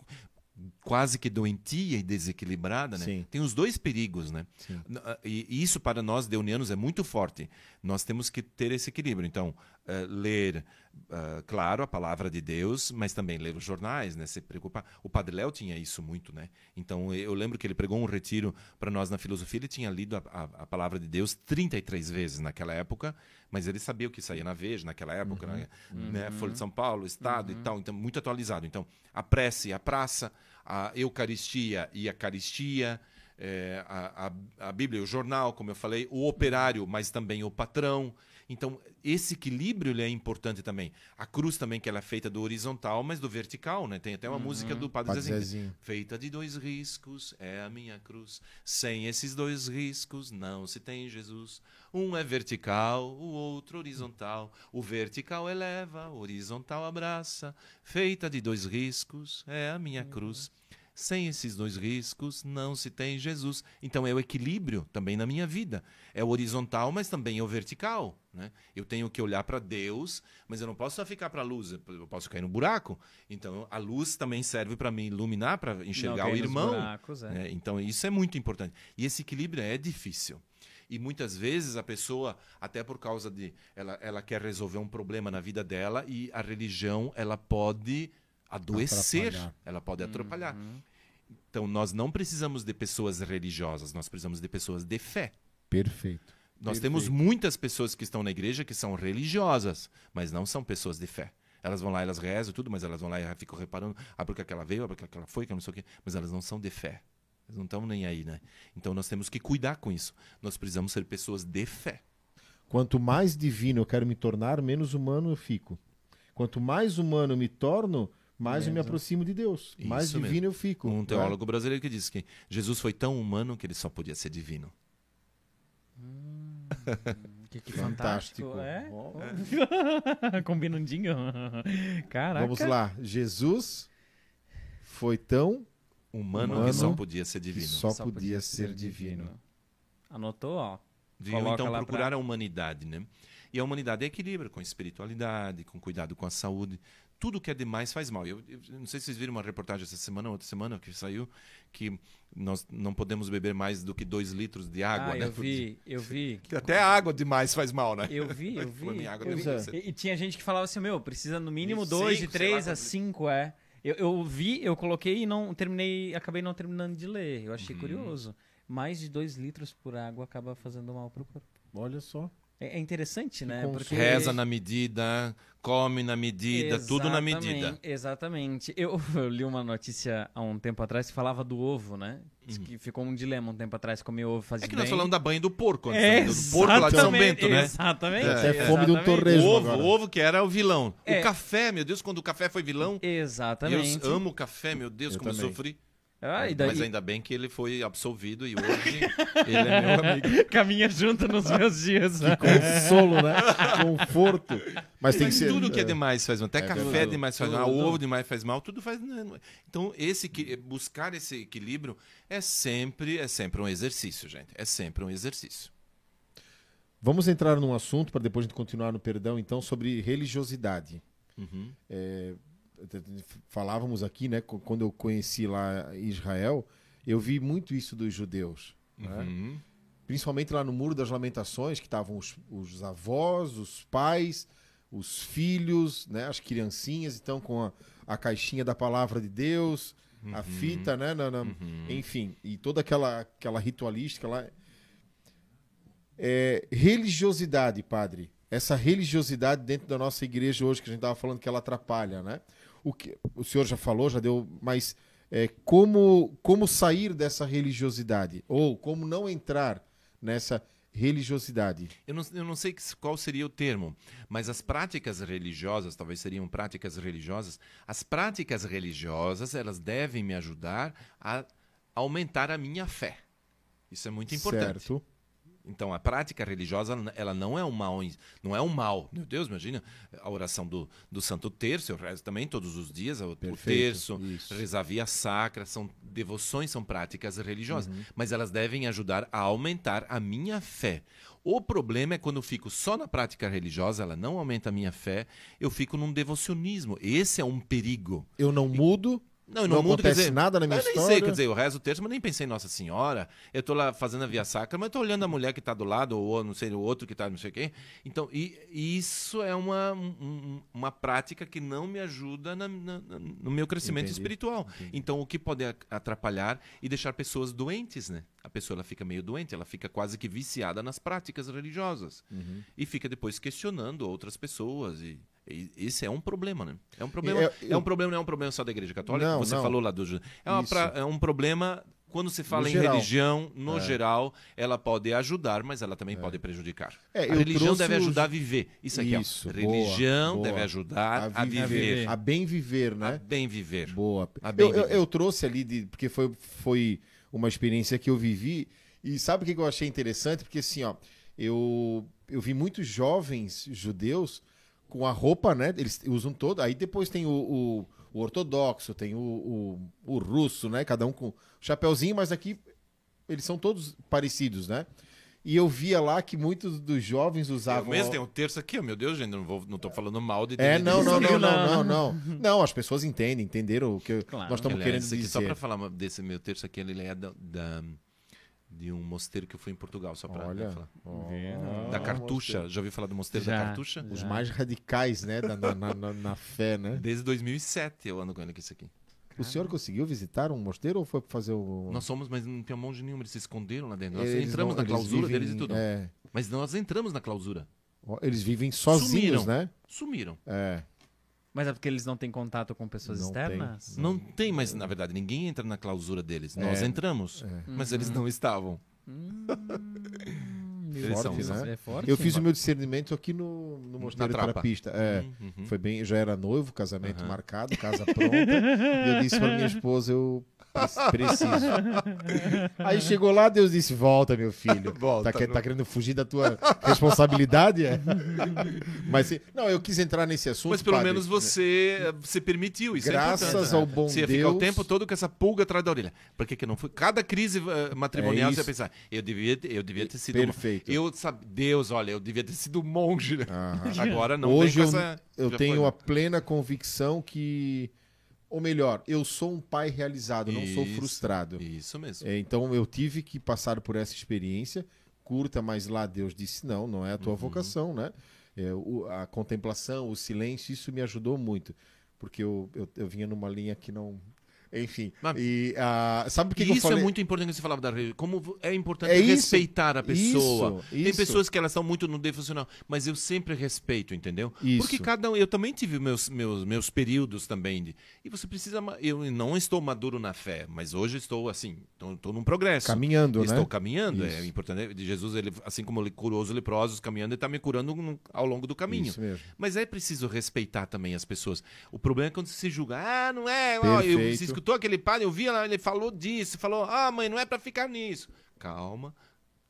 [SPEAKER 3] quase que doentia e desequilibrada, né?
[SPEAKER 2] Sim.
[SPEAKER 3] Tem os dois perigos, né?
[SPEAKER 2] Sim.
[SPEAKER 3] Ah, e isso para nós deunianos é muito forte. Nós temos que ter esse equilíbrio. Então, eh, ler, ah, claro, a palavra de Deus, mas também ler os jornais, né? Se preocupar. O Padre Léo tinha isso muito, né? Então, eu lembro que ele pregou um retiro para nós na filosofia. Ele tinha lido a, a- a palavra de Deus 33 vezes naquela época, mas ele sabia o que saía na Veja naquela época, né? né? Folha de São Paulo, Estado e tal. Então, muito atualizado. Então, a prece e a praça, a Eucaristia e a Caristia, é, a, a, a Bíblia, o jornal, como eu falei, o operário, mas também o patrão. Então, esse equilíbrio ele é importante também. A cruz também, que ela é feita do horizontal, mas do vertical, né? Tem até uma música do Padre
[SPEAKER 2] Padre
[SPEAKER 3] Zezinho.
[SPEAKER 2] Zezinho.
[SPEAKER 3] Feita de dois riscos é a minha cruz. Sem esses dois riscos não se tem Jesus. Um é vertical, o outro horizontal. O vertical eleva, o horizontal abraça. Feita de dois riscos é a minha cruz. Sem esses dois riscos não se tem Jesus. Então é o equilíbrio também na minha vida. É o horizontal, mas também é o vertical. Né? Eu tenho que olhar para Deus, mas eu não posso só ficar para a luz. Eu posso cair no buraco. Então a luz também serve para me iluminar, para enxergar
[SPEAKER 1] Não
[SPEAKER 3] o irmão.
[SPEAKER 1] buracos, é.
[SPEAKER 3] né? Então isso é muito importante. E esse equilíbrio é difícil. E muitas vezes a pessoa, até por causa de. Ela, ela quer resolver um problema na vida dela e a religião ela pode adoecer,
[SPEAKER 2] Atrapalhar.
[SPEAKER 3] ela pode atrapalhar.
[SPEAKER 1] Uhum.
[SPEAKER 3] Então nós não precisamos de pessoas religiosas, nós precisamos de pessoas de fé.
[SPEAKER 2] Perfeito.
[SPEAKER 3] Nós
[SPEAKER 2] Perfeito.
[SPEAKER 3] temos muitas pessoas que estão na igreja que são religiosas, mas não são pessoas de fé. Elas vão lá, elas rezam tudo, mas elas vão lá e ficam reparando, ah, porque aquela veio, ah, porque aquela foi, que eu não sei o quê. Mas elas não são de fé. Elas não estão nem aí, né? Então nós temos que cuidar com isso. Nós precisamos ser pessoas de fé.
[SPEAKER 2] Quanto mais divino eu quero me tornar, menos humano eu fico. Quanto mais humano eu me torno, mais eu me aproximo de Deus. mais
[SPEAKER 3] Isso
[SPEAKER 2] divino eu fico.
[SPEAKER 3] Um
[SPEAKER 2] né?
[SPEAKER 3] teólogo brasileiro que disse que Jesus foi tão humano que ele só podia ser divino.
[SPEAKER 1] Que, que
[SPEAKER 2] Fantástico.
[SPEAKER 1] fantástico. É? Combinandinho. Caraca.
[SPEAKER 2] Vamos lá. Jesus foi tão
[SPEAKER 3] Humano,
[SPEAKER 2] Humano
[SPEAKER 3] que só podia ser divino.
[SPEAKER 2] só, podia, ser divino.
[SPEAKER 1] Anotou, ó.
[SPEAKER 3] Deviam então procurar
[SPEAKER 1] pra-
[SPEAKER 3] a humanidade, né? E a humanidade é equilíbrio com espiritualidade, com cuidado com a saúde. Tudo que é demais faz mal. Eu, eu não sei se vocês viram uma reportagem essa semana, outra semana que saiu, que nós não podemos beber mais do que dois litros de água,
[SPEAKER 1] ah,
[SPEAKER 3] né?
[SPEAKER 1] eu vi, eu vi.
[SPEAKER 3] Que Até a água demais faz mal, né?
[SPEAKER 1] Eu vi, eu vi.
[SPEAKER 3] Água, ser.
[SPEAKER 1] E, e tinha gente que falava assim, meu, precisa no mínimo
[SPEAKER 3] De
[SPEAKER 1] dois,
[SPEAKER 3] cinco,
[SPEAKER 1] de
[SPEAKER 3] sei lá
[SPEAKER 1] três a cinco, é. Eu, eu vi, eu coloquei e não terminei, acabei não terminando de ler. Eu achei
[SPEAKER 3] Uhum.
[SPEAKER 1] curioso. Mais de dois litros por água acaba fazendo mal pro corpo.
[SPEAKER 2] Olha só.
[SPEAKER 1] É, é interessante, né? Porque
[SPEAKER 3] Reza na medida, come na medida, tudo na
[SPEAKER 1] Exatamente,
[SPEAKER 3] medida.
[SPEAKER 1] Exatamente. Eu, eu li uma notícia há um tempo atrás que falava do ovo, né? Diz que ficou um dilema um tempo atrás comer ovo fazia
[SPEAKER 3] Uhum. É que nós
[SPEAKER 1] bem.
[SPEAKER 3] falamos da banha do porco, antes,
[SPEAKER 1] É,
[SPEAKER 3] né? do porco lá de São
[SPEAKER 1] exatamente,
[SPEAKER 3] Bento, né?
[SPEAKER 1] Exatamente.
[SPEAKER 2] Tem até fome de um
[SPEAKER 1] exatamente.
[SPEAKER 2] torresmo.
[SPEAKER 3] O ovo,
[SPEAKER 2] agora.
[SPEAKER 3] o ovo que era o vilão.
[SPEAKER 1] É.
[SPEAKER 3] O café, meu Deus, quando o café foi vilão.
[SPEAKER 1] Exatamente.
[SPEAKER 3] Eu amo café, meu Deus,
[SPEAKER 2] Eu
[SPEAKER 3] como eu
[SPEAKER 2] também.
[SPEAKER 3] sofri.
[SPEAKER 1] Ah, e daí
[SPEAKER 3] Mas ainda bem que ele foi absolvido e hoje ele é meu amigo.
[SPEAKER 1] caminha junto nos meus dias. né?
[SPEAKER 2] Consolo, né? Conforto. Mas tem que
[SPEAKER 3] Mas
[SPEAKER 2] ser.
[SPEAKER 3] tudo que é demais faz mal. Até
[SPEAKER 2] É
[SPEAKER 3] café
[SPEAKER 2] verdade.
[SPEAKER 3] demais faz mal,
[SPEAKER 2] Tudo.
[SPEAKER 3] ovo demais faz mal, tudo faz. né, não é? Então, esse buscar esse equilíbrio é sempre, é sempre um exercício, gente. É sempre um exercício.
[SPEAKER 2] Vamos entrar num assunto para depois a gente continuar no perdão, então, sobre religiosidade.
[SPEAKER 3] Uhum.
[SPEAKER 2] Falávamos aqui, né? qu- Quando eu conheci lá Israel, eu vi muito isso dos judeus. né?
[SPEAKER 3] Uhum.
[SPEAKER 2] Principalmente lá no Muro das Lamentações, que estavam os, os avós, os pais, os filhos, né? As criancinhas estão com a, a caixinha da palavra de Deus, a fita, né? na- na- Enfim, e toda aquela, aquela ritualística lá. É, religiosidade, padre. Essa religiosidade dentro da nossa igreja hoje, que a gente estava falando que ela atrapalha, né? O, que, o senhor já falou, já deu, mas é, como, como sair dessa religiosidade? Ou como não entrar nessa religiosidade?
[SPEAKER 3] Eu não, eu não sei que- qual seria o termo, mas as práticas religiosas, talvez seriam práticas religiosas, as práticas religiosas, elas devem me ajudar a aumentar a minha fé. Isso é muito importante.
[SPEAKER 2] Certo.
[SPEAKER 3] Então, a prática religiosa, ela não é um mal, não é um mal. Meu Deus, imagina a oração do, do Santo Terço, eu rezo também todos os dias, o, o
[SPEAKER 2] Perfeito,
[SPEAKER 3] terço,
[SPEAKER 2] isso.
[SPEAKER 3] rezar via sacra, são devoções, são práticas religiosas, mas elas devem ajudar a aumentar a minha fé. O problema é quando eu fico só na prática religiosa, ela não aumenta a minha fé, eu fico num devocionismo. Esse é um perigo.
[SPEAKER 2] Eu não mudo,
[SPEAKER 3] Não, eu
[SPEAKER 2] não,
[SPEAKER 3] quer
[SPEAKER 2] acontece
[SPEAKER 3] dizer,
[SPEAKER 2] nada na minha
[SPEAKER 3] eu nem
[SPEAKER 2] história.
[SPEAKER 3] sei, quer dizer, eu rezo o terço, mas nem pensei em Nossa Senhora. Eu tô lá fazendo a via sacra, mas tô olhando a mulher que tá do lado, ou não sei, o outro que tá não sei quem. Então, e, e isso é uma, um- um- uma prática que não me ajuda na- na- no meu crescimento
[SPEAKER 2] Entendi,
[SPEAKER 3] espiritual. Então, o que pode atrapalhar e deixar pessoas doentes, né? A pessoa ela fica meio doente, ela fica quase que viciada nas práticas religiosas.
[SPEAKER 2] Uhum.
[SPEAKER 3] E fica depois questionando outras pessoas. E, e esse é um problema, né? É um problema.
[SPEAKER 2] Eu-
[SPEAKER 3] É um problema, não é um problema só da Igreja Católica.
[SPEAKER 2] Não,
[SPEAKER 3] Você
[SPEAKER 2] não.
[SPEAKER 3] falou lá do. É, pra- é um problema. Quando se fala
[SPEAKER 2] No
[SPEAKER 3] em
[SPEAKER 2] geral.
[SPEAKER 3] religião, no
[SPEAKER 2] É.
[SPEAKER 3] geral, ela pode ajudar, mas ela também pode prejudicar.
[SPEAKER 2] É,
[SPEAKER 3] a
[SPEAKER 2] eu
[SPEAKER 3] religião deve
[SPEAKER 2] os-
[SPEAKER 3] ajudar a viver. Isso aqui,
[SPEAKER 2] Isso,
[SPEAKER 3] ó. Religião
[SPEAKER 2] boa.
[SPEAKER 3] deve ajudar a viver.
[SPEAKER 1] viver.
[SPEAKER 2] A bem viver,
[SPEAKER 3] A
[SPEAKER 2] né?
[SPEAKER 3] bem viver.
[SPEAKER 2] Boa.
[SPEAKER 3] A bem
[SPEAKER 2] Eu, eu,
[SPEAKER 3] viver.
[SPEAKER 2] eu trouxe ali, de, porque foi, foi uma experiência que eu vivi. E sabe o que que eu achei interessante? Porque assim, ó, eu, eu vi muitos jovens judeus com a roupa, né? Eles usam todo. Aí depois tem o, o, o ortodoxo, tem o, o, o russo, né? Cada um com chapéuzinho, mas aqui eles são todos parecidos, né? E eu via lá que muitos dos jovens
[SPEAKER 3] Eu
[SPEAKER 2] usavam.
[SPEAKER 3] mesmo tenho um terço aqui, meu Deus, gente, não, vou, não tô falando mal de
[SPEAKER 2] É, não, não, não,
[SPEAKER 1] Não.
[SPEAKER 2] não, não, as pessoas entendem, entenderam o que
[SPEAKER 1] Claro.
[SPEAKER 2] nós estamos querendo
[SPEAKER 3] aqui, Só
[SPEAKER 2] dizer.
[SPEAKER 3] para falar desse meu terço aqui, ele é da, da- de um mosteiro que eu fui em Portugal, só para
[SPEAKER 2] Olha,
[SPEAKER 3] falar.
[SPEAKER 2] ó,
[SPEAKER 3] Da Cartucha. Já ouviu falar do mosteiro
[SPEAKER 1] Já.
[SPEAKER 3] da Cartucha?
[SPEAKER 2] Os mais radicais, né? da- na, na- na- na fé, né?
[SPEAKER 3] Desde 2007 eu ando com ele aqui, isso aqui.
[SPEAKER 2] O senhor conseguiu visitar um mosteiro ou foi pra fazer o.
[SPEAKER 3] Nós somos, mas não tem monge nenhum, eles se esconderam lá dentro. Nós
[SPEAKER 2] Eles
[SPEAKER 3] entramos
[SPEAKER 2] não-
[SPEAKER 3] na clausura
[SPEAKER 2] vivem-
[SPEAKER 3] deles e tudo.
[SPEAKER 2] É,
[SPEAKER 3] Mas nós entramos na clausura.
[SPEAKER 2] eles vivem sozinhos,
[SPEAKER 3] Sumiram.
[SPEAKER 2] né?
[SPEAKER 3] Sumiram.
[SPEAKER 2] É.
[SPEAKER 1] Mas é porque eles não têm contato com pessoas
[SPEAKER 2] Não
[SPEAKER 1] externas?
[SPEAKER 3] Não tem, mas na verdade ninguém entra na clausura deles. Nós
[SPEAKER 2] É.
[SPEAKER 3] entramos, mas eles não estavam. Eles
[SPEAKER 2] Forte,
[SPEAKER 3] são-
[SPEAKER 2] né?
[SPEAKER 1] É forte.
[SPEAKER 2] Eu fiz o meu discernimento aqui no, no mosteiro
[SPEAKER 3] trapa.
[SPEAKER 2] terapista. É.
[SPEAKER 3] Uhum, uhum.
[SPEAKER 2] Foi bem, eu já era noivo, casamento
[SPEAKER 3] Aham.
[SPEAKER 2] marcado, casa pronta. e eu disse pra minha esposa, eu preciso. Aí chegou lá, Deus disse: Volta, meu filho.
[SPEAKER 3] Volta,
[SPEAKER 2] Tá, tá querendo fugir da tua responsabilidade? É? Mas não, eu quis entrar nesse assunto.
[SPEAKER 3] Mas pelo
[SPEAKER 2] padre.
[SPEAKER 3] menos você se permitiu isso. é
[SPEAKER 2] Graças
[SPEAKER 3] importante,
[SPEAKER 2] ao
[SPEAKER 3] né?
[SPEAKER 2] bom
[SPEAKER 3] Você ia ficar
[SPEAKER 2] Deus.
[SPEAKER 3] o tempo todo com essa pulga atrás da orelha. Por que, que não foi? Cada crise eh, matrimonial
[SPEAKER 2] É
[SPEAKER 3] você ia pensar, eu devia, ter- eu devia ter sido. uma-
[SPEAKER 2] Perfeito.
[SPEAKER 3] Eu sabe, Deus, olha, eu devia ter sido monge. né? Agora não
[SPEAKER 2] Hoje eu,
[SPEAKER 3] essa.
[SPEAKER 2] eu tenho
[SPEAKER 3] foi, né?
[SPEAKER 2] a plena convicção que. Ou melhor, eu sou um pai realizado, não sou
[SPEAKER 3] Isso,
[SPEAKER 2] frustrado.
[SPEAKER 3] Isso mesmo.
[SPEAKER 2] É, então eu tive que passar por essa experiência curta, mas lá Deus disse não, não é a
[SPEAKER 3] Uhum.
[SPEAKER 2] tua vocação, né? É, o- a contemplação, o silêncio, isso me ajudou muito, porque eu, eu, eu vinha numa linha que não, enfim.
[SPEAKER 3] Mas-
[SPEAKER 2] e ah, sabe por que, que eu
[SPEAKER 3] isso é muito importante que você falava da religião. Como é importante
[SPEAKER 2] É isso.
[SPEAKER 3] respeitar a pessoa.
[SPEAKER 2] Isso,
[SPEAKER 3] Tem
[SPEAKER 2] isso.
[SPEAKER 3] pessoas que elas são muito no defuncional, mas eu sempre respeito, entendeu?
[SPEAKER 2] Isso.
[SPEAKER 3] Porque cada um, eu também tive meus, meus, meus períodos também de, e você precisa, eu não estou maduro na fé, mas hoje estou assim, estou, estou num progresso.
[SPEAKER 2] Caminhando,
[SPEAKER 3] Estou
[SPEAKER 2] né?
[SPEAKER 3] caminhando, é
[SPEAKER 2] Isso.
[SPEAKER 3] importante. De Jesus, ele, assim como ele curou os leprosos caminhando, ele está me curando no- ao longo do caminho.
[SPEAKER 2] Isso.
[SPEAKER 3] Mas é preciso respeitar também as pessoas. O problema é quando se julga, ah, não é, ó, eu,
[SPEAKER 2] Perfeito.
[SPEAKER 3] Escutou aquele padre, eu vi lá, ele falou disso, falou, ah, mãe, não é pra ficar nisso. Calma,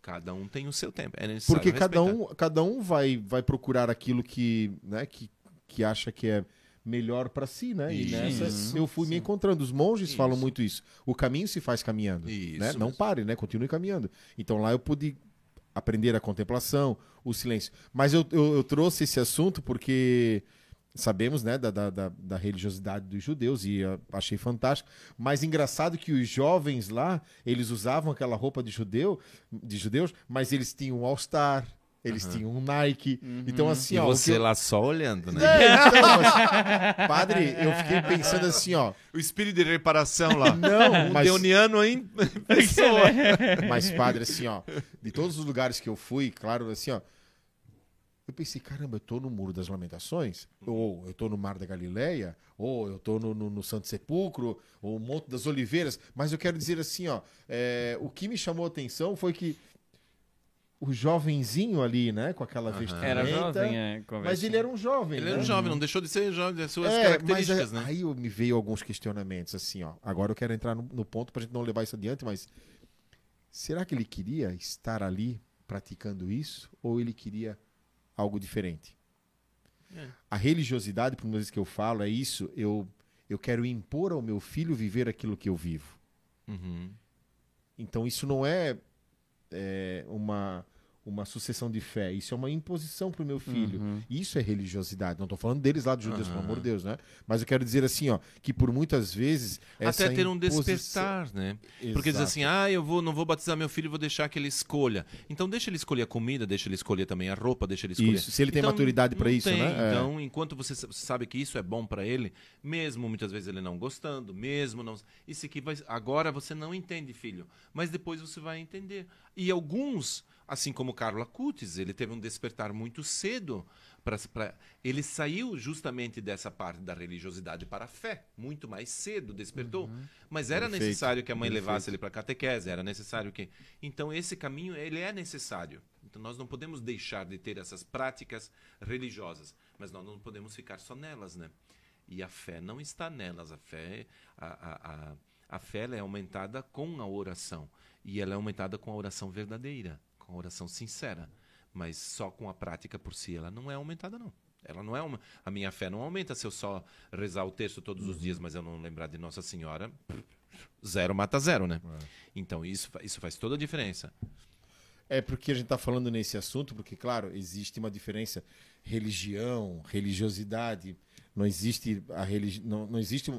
[SPEAKER 3] cada um tem o seu tempo. É necessário
[SPEAKER 2] Porque cada
[SPEAKER 3] respeitar.
[SPEAKER 2] um, cada um vai, vai procurar aquilo que, né, que, que acha que é melhor para si, né? E
[SPEAKER 3] Isso.
[SPEAKER 2] nessa eu fui me encontrando. Os monges
[SPEAKER 3] Isso.
[SPEAKER 2] falam muito isso. O caminho se faz caminhando,
[SPEAKER 3] Isso
[SPEAKER 2] né? Não
[SPEAKER 3] mesmo.
[SPEAKER 2] pare, né? Continue caminhando. Então lá eu pude aprender a contemplação, o silêncio. Mas eu, eu, eu trouxe esse assunto porque sabemos, né, da, da, da- da religiosidade dos judeus e ah, achei fantástico. Mas engraçado que os jovens lá, eles usavam aquela roupa de judeu, de judeus, mas eles tinham um all-star, eles tinham um Nike. Então, assim,
[SPEAKER 3] E
[SPEAKER 2] ó.
[SPEAKER 3] você
[SPEAKER 2] eu-
[SPEAKER 3] lá só olhando, né?
[SPEAKER 2] É, então, mas- padre, eu fiquei pensando assim, ó.
[SPEAKER 3] O espírito de reparação lá.
[SPEAKER 2] Não,
[SPEAKER 3] Um
[SPEAKER 2] mas,
[SPEAKER 3] deoniano em pessoa.
[SPEAKER 2] mas, padre, assim, ó. De todos os lugares que eu fui, claro, assim, ó. Eu pensei, caramba, eu tô no Muro das Lamentações, ou eu tô no Mar da Galileia, ou eu tô no, no- no Santo Sepulcro, ou o Monte das Oliveiras. Mas eu quero dizer assim, ó. é, o que me chamou a atenção foi que o jovenzinho ali, né, com aquela vestimenta.
[SPEAKER 1] Era jovem, é,
[SPEAKER 2] Mas ele era um jovem,
[SPEAKER 3] Ele
[SPEAKER 2] né?
[SPEAKER 3] era um jovem, não deixou de ser jovem, das suas
[SPEAKER 2] É,
[SPEAKER 3] características,
[SPEAKER 2] mas
[SPEAKER 3] né?
[SPEAKER 2] aí eu- me veio alguns questionamentos, assim, ó. Agora eu quero entrar no, no ponto pra gente não levar isso adiante, mas será que ele queria estar ali praticando isso? Ou ele queria algo diferente?
[SPEAKER 3] É.
[SPEAKER 2] A religiosidade, por uma vez que eu falo, é isso. Eu, eu quero impor ao meu filho viver aquilo que eu vivo.
[SPEAKER 3] Uhum.
[SPEAKER 2] Então isso não é, é, uma, uma sucessão de fé, isso é uma imposição para o meu filho.
[SPEAKER 1] Uhum.
[SPEAKER 2] Isso é religiosidade. Não estou falando deles lá dos judeus,
[SPEAKER 3] Aham.
[SPEAKER 2] pelo amor de Deus, né? Mas eu quero dizer assim, ó, que por muitas vezes
[SPEAKER 3] Até ter um
[SPEAKER 2] imposição-
[SPEAKER 3] despertar, né? Porque diz
[SPEAKER 2] Exato.
[SPEAKER 3] assim, ah, eu vou, não vou batizar meu filho, vou deixar que ele escolha. Então deixa ele escolher a comida, deixa ele escolher também a roupa, deixa ele escolher.
[SPEAKER 2] Isso, se ele tem
[SPEAKER 3] Então,
[SPEAKER 2] maturidade para isso,
[SPEAKER 3] tem.
[SPEAKER 2] né? É.
[SPEAKER 3] Então, enquanto você sa- sabe que isso é bom para ele, mesmo muitas vezes ele não gostando, mesmo não, isso aqui vai, agora você não entende, filho, mas depois você vai entender. E alguns, assim como Carlo Acutis, ele teve um despertar muito cedo para ele saiu justamente dessa parte da religiosidade para a fé, muito mais cedo despertou. Mas era
[SPEAKER 2] Perfeito,
[SPEAKER 3] necessário que a mãe
[SPEAKER 2] perfeito.
[SPEAKER 3] levasse ele para catequese, era necessário que. Então esse caminho ele é necessário. Então nós não podemos deixar de ter essas práticas religiosas, mas nós não podemos ficar só nelas, né? E a fé não está nelas. A fé, a, a, a, a fé é aumentada com a oração e ela é aumentada com a oração verdadeira, com a oração sincera. Mas só com a prática por si ela não é aumentada não. Ela não é uma, a minha fé não aumenta se eu só rezar o texto todos os dias, mas eu não lembrar de Nossa Senhora. Zero mata zero, né? Então isso, isso faz toda a diferença.
[SPEAKER 2] É porque a gente está falando nesse assunto, porque, claro, existe uma diferença. Religião, religiosidade. Não existe a, religi... não, não existe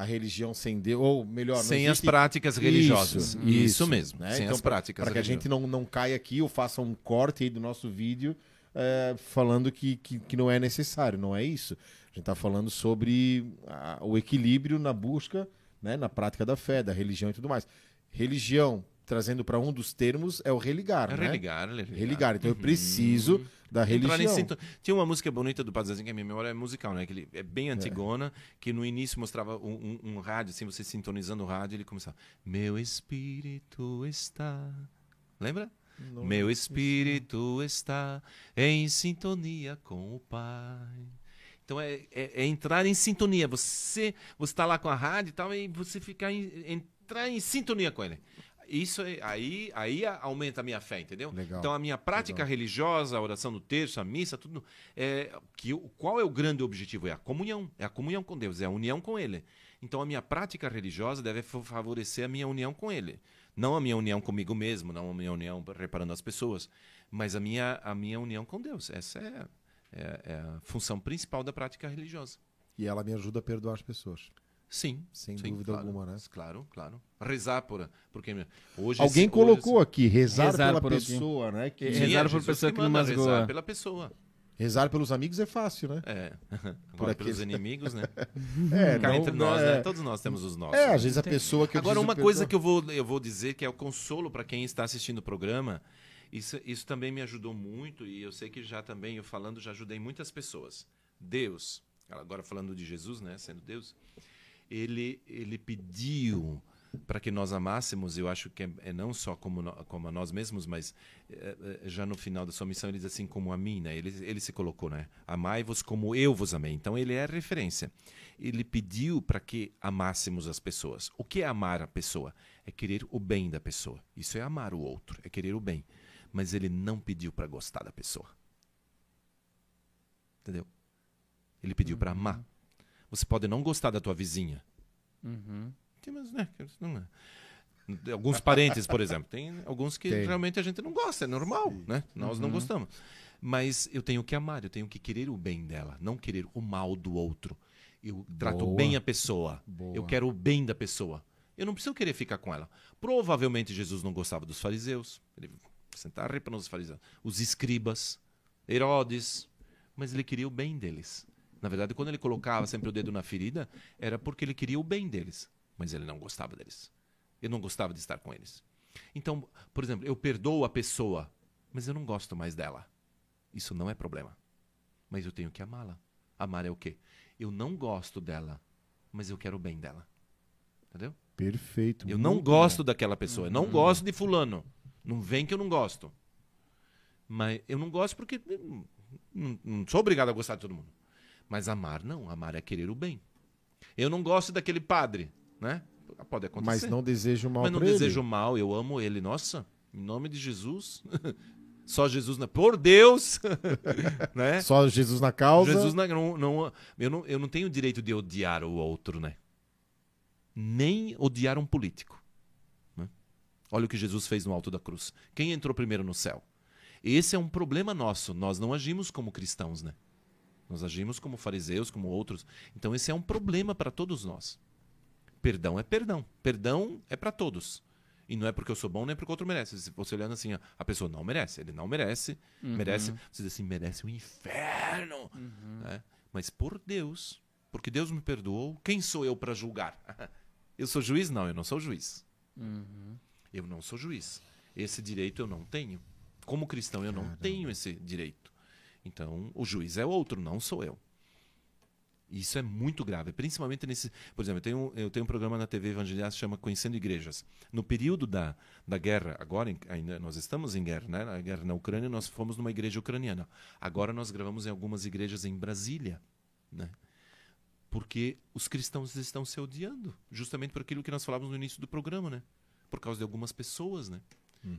[SPEAKER 2] a religião sem Deus. Ou melhor,
[SPEAKER 3] Sem as
[SPEAKER 2] existe...
[SPEAKER 3] práticas religiosas.
[SPEAKER 2] Isso,
[SPEAKER 3] Isso,
[SPEAKER 2] isso,
[SPEAKER 3] mesmo.
[SPEAKER 2] né?
[SPEAKER 3] Sem
[SPEAKER 2] Então,
[SPEAKER 3] as práticas
[SPEAKER 2] Para que a gente não, não caia aqui ou faça um corte aí do nosso vídeo é, falando que, que, que não é necessário. Não é isso. A gente está falando sobre a- o equilíbrio na busca, né, na prática da fé, da religião e tudo mais. Religião, trazendo para um dos termos, é o religar.
[SPEAKER 3] É
[SPEAKER 2] né?
[SPEAKER 3] religar, é religar.
[SPEAKER 2] Religar. Então eu
[SPEAKER 3] Uhum.
[SPEAKER 2] preciso da religião.
[SPEAKER 3] sinto- Tinha uma música bonita do Padre Zezinho, que a minha memória é musical, né? Que ele é bem antigona, que no início mostrava um, um- um rádio, assim, você sintonizando o rádio, ele começava. Meu espírito está. Lembra?
[SPEAKER 2] Não-
[SPEAKER 3] Meu espírito está em sintonia com o Pai. Então é, é- é entrar em sintonia. Você você está lá com a rádio e tal, e você ficar em, entrar em sintonia com ele. Isso é- aí, aí aumenta a minha fé, entendeu?
[SPEAKER 2] Legal.
[SPEAKER 3] Então a minha prática religiosa, a oração do terço, a missa, tudo. É, que, qual é o grande objetivo? É a comunhão. É a comunhão com Deus, é a união com Ele. Então a minha prática religiosa deve fa- favorecer a minha união com Ele. Não a minha união comigo mesmo, não a minha união reparando as pessoas, mas a minha, a minha união com Deus. Essa é, é- é a função principal da prática religiosa.
[SPEAKER 2] E ela me ajuda a perdoar as pessoas.
[SPEAKER 3] Sim.
[SPEAKER 2] Sem
[SPEAKER 3] sim,
[SPEAKER 2] dúvida
[SPEAKER 3] claro.
[SPEAKER 2] alguma, né?
[SPEAKER 3] Claro, claro. Rezar por. Porque hoje.
[SPEAKER 2] Alguém
[SPEAKER 3] esse-
[SPEAKER 2] colocou
[SPEAKER 3] hoje,
[SPEAKER 2] aqui, rezar,
[SPEAKER 1] Rezar
[SPEAKER 2] pela
[SPEAKER 1] por alguém.
[SPEAKER 2] pessoa, né? Que...
[SPEAKER 3] Sim,
[SPEAKER 1] rezar
[SPEAKER 3] é
[SPEAKER 1] por pessoa que não
[SPEAKER 3] manda
[SPEAKER 1] masgoa.
[SPEAKER 3] rezar pela pessoa.
[SPEAKER 2] Rezar pelos amigos é fácil, né?
[SPEAKER 3] É.
[SPEAKER 2] Por
[SPEAKER 3] Agora, pelos
[SPEAKER 2] aqueles-
[SPEAKER 3] inimigos, né?
[SPEAKER 2] É,
[SPEAKER 3] Cá
[SPEAKER 2] não-
[SPEAKER 3] entre nós,
[SPEAKER 2] é,
[SPEAKER 3] né? Todos nós temos os nossos.
[SPEAKER 2] É,
[SPEAKER 3] né?
[SPEAKER 2] às vezes a pessoa que eu
[SPEAKER 3] Agora, uma coisa que eu vou, eu vou dizer que é o consolo para quem está assistindo o programa, isso, isso também me ajudou muito e eu sei que já também, eu falando, já ajudei muitas pessoas. Deus, agora falando de Jesus, né, sendo Deus, ele, ele pediu para que nós amássemos, eu acho que é, é não só como, no- como a nós mesmos, mas é, já no final da sua missão ele diz assim, como a mim, né? Ele, ele se colocou, né? Amai-vos como eu vos amei. Então ele é referência. Ele pediu para que amássemos as pessoas. O que é amar a pessoa? É querer o bem da pessoa. Isso é amar o outro, é querer o bem. Mas ele não pediu para gostar da pessoa. Entendeu? Ele pediu para amar. Você pode não gostar da tua vizinha,
[SPEAKER 1] Uhum.
[SPEAKER 3] Sim, mas, né, não é. Alguns parentes, por exemplo, tem alguns que
[SPEAKER 2] Tem.
[SPEAKER 3] realmente a gente não gosta, é normal, né? Nós não gostamos. Mas eu tenho que amar, eu tenho que querer o bem dela, não querer o mal do outro. Eu trato
[SPEAKER 2] Boa.
[SPEAKER 3] bem a pessoa.
[SPEAKER 2] Boa.
[SPEAKER 3] Eu quero o bem da pessoa. Eu não preciso querer ficar com ela. Provavelmente Jesus não gostava dos fariseus. Ele sentar ripa nos fariseus. Os escribas, Herodes, mas ele queria o bem deles. Na verdade, quando ele colocava sempre o dedo na ferida, era porque ele queria o bem deles, mas ele não gostava deles. Ele não gostava de estar com eles. Então, por exemplo, eu perdoo a pessoa, mas eu não gosto mais dela. Isso não é problema. Mas eu tenho que amá-la. Amar é o quê? Eu não gosto dela, mas eu quero o bem dela. Entendeu?
[SPEAKER 2] Perfeito.
[SPEAKER 3] Eu não gosto
[SPEAKER 2] bom.
[SPEAKER 3] daquela pessoa. Eu não gosto de fulano. Não vem que eu não gosto. Mas eu não gosto porque hum, não, não sou obrigado a gostar de todo mundo. Mas amar não. Amar é querer o bem. Eu não gosto daquele padre, né? Pode acontecer.
[SPEAKER 2] Mas não desejo mal
[SPEAKER 3] Mas não
[SPEAKER 2] pra ele.
[SPEAKER 3] desejo mal, eu amo ele. Nossa, em nome de Jesus. Só Jesus, na... por Deus, né?
[SPEAKER 2] Só Jesus na causa.
[SPEAKER 3] Jesus não, não, não- eu, não, eu não tenho o direito de odiar o outro, né? Nem odiar um político. né? Olha o que Jesus fez no alto da cruz. Quem entrou primeiro no céu? Esse é um problema nosso. Nós não agimos como cristãos, né? Nós agimos como fariseus, como outros. Então esse é um problema para todos nós. Perdão é perdão. Perdão é para todos. E não é porque eu sou bom, nem porque o outro merece. Se você olhando assim, ó, a pessoa não merece, ele não merece, merece, você diz assim, merece o inferno. né? Mas por Deus, porque Deus me perdoou, quem sou eu para julgar? Eu sou juiz? Não, eu não sou juiz. Eu não sou juiz. Esse direito eu não tenho. Como cristão, eu não tenho esse direito. Então, o juiz é outro, não sou eu. Isso é muito grave, principalmente nesse. Por exemplo, eu tenho, eu tenho um programa na TV Evangeliar que chama Conhecendo Igrejas. No período da, da guerra, agora ainda nós estamos em guerra, né? A guerra na Ucrânia, nós fomos numa igreja ucraniana. Agora nós gravamos em algumas igrejas em Brasília, né? Porque os cristãos estão se odiando, justamente por aquilo que nós falávamos no início do programa, né? Por causa de algumas pessoas, né?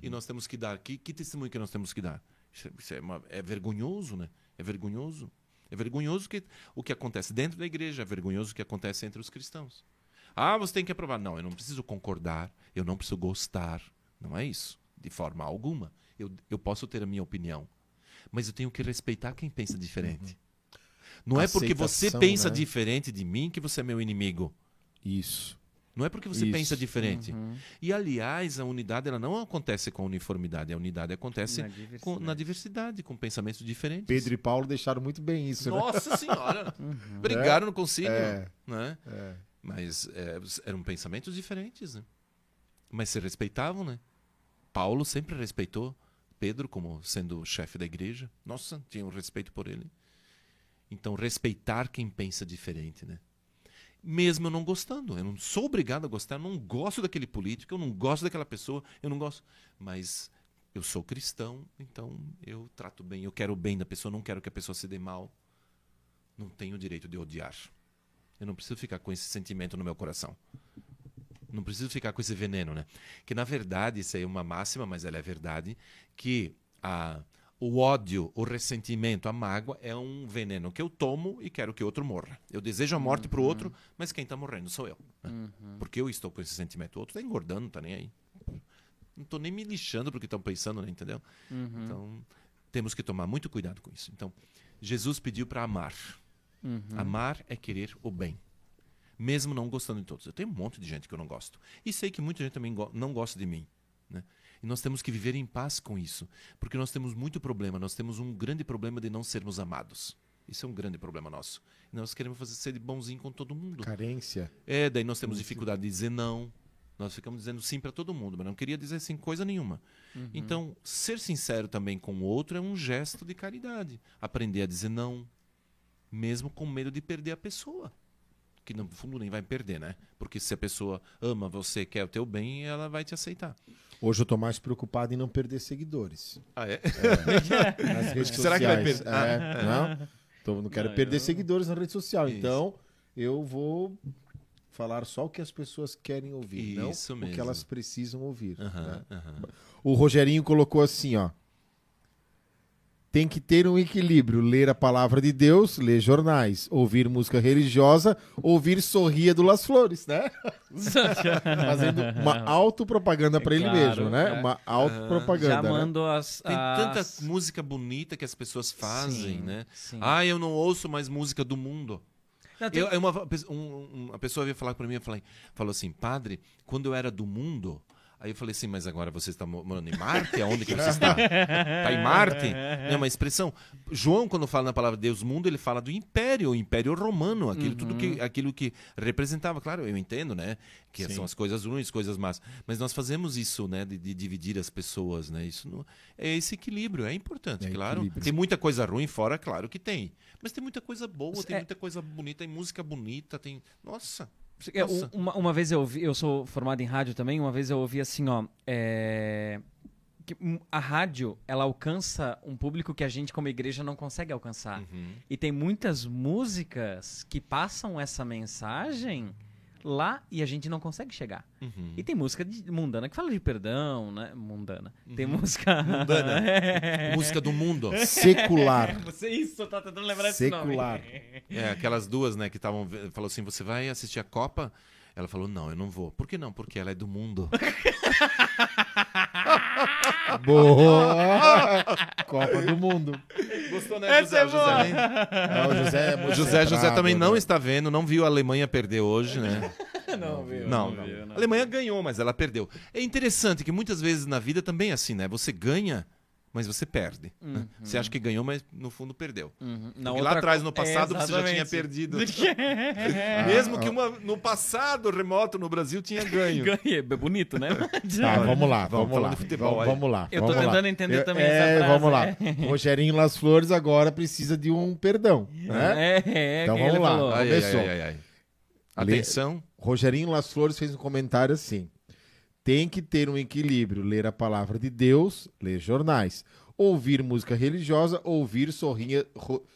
[SPEAKER 3] E nós temos que dar. Que, que testemunho que nós temos que dar? Isso, é- isso é, uma- é vergonhoso, né? É vergonhoso. É vergonhoso que, o que acontece dentro da igreja, é vergonhoso o que acontece entre os cristãos. Ah, você tem que aprovar. Não, eu não preciso concordar, eu não preciso gostar. Não é isso, de forma alguma. Eu, eu posso ter a minha opinião, mas eu tenho que respeitar quem pensa diferente. Não é porque você
[SPEAKER 2] Aceitação,
[SPEAKER 3] pensa
[SPEAKER 2] né?
[SPEAKER 3] diferente de mim que você é meu inimigo.
[SPEAKER 2] Isso.
[SPEAKER 3] Não é porque você
[SPEAKER 2] Isso.
[SPEAKER 3] pensa diferente. E, aliás, a unidade ela não acontece com a uniformidade. A unidade acontece
[SPEAKER 1] Na
[SPEAKER 3] com-
[SPEAKER 1] diversidade.
[SPEAKER 3] na diversidade, com pensamentos diferentes.
[SPEAKER 2] Pedro e Paulo deixaram muito bem isso, né?
[SPEAKER 3] Nossa Senhora! Brigaram no concílio.
[SPEAKER 2] É.
[SPEAKER 3] Né?
[SPEAKER 2] É.
[SPEAKER 3] Mas é, eram pensamentos diferentes. Né? Mas se respeitavam, né? Paulo sempre respeitou Pedro como sendo chefe da igreja. Nossa, tinha um respeito por ele. Então, respeitar quem pensa diferente, né? Mesmo eu não gostando. Eu não sou obrigado a gostar, eu não gosto daquele político, eu não gosto daquela pessoa, eu não gosto. Mas eu sou cristão, então eu trato bem, eu quero o bem da pessoa, não quero que a pessoa se dê mal. Não tenho o direito de odiar. Eu não preciso ficar com esse sentimento no meu coração. Não preciso ficar com esse veneno, né? Que na verdade, isso aí é uma máxima, mas ela é verdade, que a, o ódio, o ressentimento, a mágoa é um veneno que eu tomo e quero que o outro morra. Eu desejo a morte pro outro, mas quem está morrendo sou eu. né? Porque eu estou com esse sentimento. O outro está engordando, não tá nem aí. Não estou nem me lixando porque estão pensando, né? entendeu? Então, temos que tomar muito cuidado com isso. Então, Jesus pediu para amar. Amar é querer o bem. Mesmo não gostando de todos. Eu tenho um monte de gente que eu não gosto. E sei que muita gente também go- não gosta de mim. Né? E nós temos que viver em paz com isso. Porque nós temos muito problema. Nós temos um grande problema de não sermos amados. Isso é um grande problema nosso. E nós queremos fazer ser bonzinho com todo mundo.
[SPEAKER 2] Carência.
[SPEAKER 3] É, daí nós temos dificuldade de dizer não. Nós ficamos dizendo sim para todo mundo, mas não queria dizer sim coisa nenhuma. Então, ser sincero também com o outro é um gesto de caridade. Aprender a dizer não, mesmo com medo de perder a pessoa. Que no fundo nem vai perder, né? Porque se a pessoa ama você, quer o teu bem, ela vai te aceitar.
[SPEAKER 2] Hoje eu tô mais preocupado em não perder seguidores.
[SPEAKER 3] Ah, é?
[SPEAKER 2] Nas redes
[SPEAKER 3] Será que vai
[SPEAKER 2] sociais.
[SPEAKER 3] perder?
[SPEAKER 2] É, não? Então, não quero
[SPEAKER 1] Não,
[SPEAKER 2] perder
[SPEAKER 1] eu-
[SPEAKER 2] seguidores na rede social.
[SPEAKER 3] Isso.
[SPEAKER 2] Então, eu vou falar só o que as pessoas querem ouvir, não
[SPEAKER 3] Isso
[SPEAKER 2] o
[SPEAKER 3] mesmo.
[SPEAKER 2] que elas precisam ouvir. Né? O Rogerinho colocou assim, ó. Tem que ter um equilíbrio, ler a palavra de Deus, ler jornais, ouvir música religiosa, ouvir Sorria do Las Flores, né? Fazendo uma autopropaganda pra ele
[SPEAKER 1] Claro,
[SPEAKER 2] mesmo, né?
[SPEAKER 1] é.
[SPEAKER 2] Uma autopropaganda.
[SPEAKER 1] Já
[SPEAKER 2] né?
[SPEAKER 1] mando as.
[SPEAKER 3] Tem
[SPEAKER 1] as-
[SPEAKER 3] tanta música bonita que as pessoas fazem,
[SPEAKER 1] Sim,
[SPEAKER 3] né?
[SPEAKER 1] sim.
[SPEAKER 3] Ah, eu não ouço mais música do mundo.
[SPEAKER 1] Não, tem-
[SPEAKER 3] Eu, é uma, um- uma pessoa veio falar para mim e falou assim, padre, quando eu era do mundo, Aí eu falei assim, mas agora você está mo- morando em Marte? Aonde que você está? Está em Marte? É uma expressão. João, quando fala na palavra Deus mundo, ele fala do império, o império romano, aquilo, tudo que, aquilo que representava. Claro, eu entendo, né? Que
[SPEAKER 2] Sim.
[SPEAKER 3] são as coisas ruins, coisas más. Mas nós fazemos isso, né? De, de dividir as pessoas, né? Isso não, é esse equilíbrio, é importante,
[SPEAKER 2] É
[SPEAKER 3] claro.
[SPEAKER 2] equilíbrio.
[SPEAKER 3] Tem muita coisa ruim fora, claro que tem. Mas tem muita coisa boa, tem
[SPEAKER 1] É.
[SPEAKER 3] muita coisa bonita, tem música bonita, tem. Nossa!
[SPEAKER 1] Uma, uma vez eu ouvi, eu sou formado em rádio também, uma vez eu ouvi assim, ó, é, que a rádio, ela alcança um público que a gente como igreja não consegue alcançar.
[SPEAKER 3] Uhum.
[SPEAKER 1] E tem muitas músicas que passam essa mensagem lá e a gente não consegue chegar.
[SPEAKER 3] Uhum.
[SPEAKER 1] E tem música de- mundana que fala de perdão, né? Mundana. Tem
[SPEAKER 3] Uhum.
[SPEAKER 1] música...
[SPEAKER 3] Mundana.
[SPEAKER 1] É.
[SPEAKER 3] Música do mundo.
[SPEAKER 2] Secular.
[SPEAKER 1] Você isso, tá tentando lembrar esse nome.
[SPEAKER 2] Secular.
[SPEAKER 3] É, aquelas duas, né, que estavam. Falou assim: você vai assistir a Copa? Ela falou: não, eu não vou. Por que não? Porque ela é do mundo.
[SPEAKER 2] Boa! Copa do Mundo.
[SPEAKER 3] Gostou, né,
[SPEAKER 1] Essa é boa.
[SPEAKER 2] É, o José, é muito
[SPEAKER 3] José José também não
[SPEAKER 2] né?
[SPEAKER 3] está vendo, não viu a Alemanha perder hoje, né?
[SPEAKER 1] Não, viu?
[SPEAKER 3] Não,
[SPEAKER 1] viu,
[SPEAKER 3] A Alemanha ganhou, mas ela perdeu. É interessante que muitas vezes na vida também é assim, né? Você ganha, mas você perde. né? Você acha que ganhou, mas no fundo perdeu.
[SPEAKER 1] Uhum.
[SPEAKER 3] Lá atrás, no passado, você já tinha perdido.
[SPEAKER 1] É.
[SPEAKER 3] Mesmo que uma, no passado remoto no Brasil tinha ganho.
[SPEAKER 1] Ganhei, é bonito, né?
[SPEAKER 2] Tá, vamos lá,
[SPEAKER 3] Vamos
[SPEAKER 2] vamos lá.
[SPEAKER 3] futebol
[SPEAKER 2] vamos,
[SPEAKER 3] aí.
[SPEAKER 2] vamos lá.
[SPEAKER 1] Eu tô
[SPEAKER 2] vamos lá.
[SPEAKER 1] tentando entender
[SPEAKER 2] Eu-
[SPEAKER 1] também
[SPEAKER 2] é,
[SPEAKER 1] essa frase.
[SPEAKER 2] vamos lá. Rogerinho Las Flores agora precisa de um perdão, né?
[SPEAKER 1] É, é,
[SPEAKER 2] Então
[SPEAKER 1] que
[SPEAKER 2] vamos lá.
[SPEAKER 3] Ai, ai,
[SPEAKER 2] Começou.
[SPEAKER 3] ai, ai, Atenção.
[SPEAKER 2] Rogerinho Las Flores fez um comentário assim: tem que ter um equilíbrio, ler a palavra de Deus, ler jornais, ouvir música religiosa, ouvir sorria,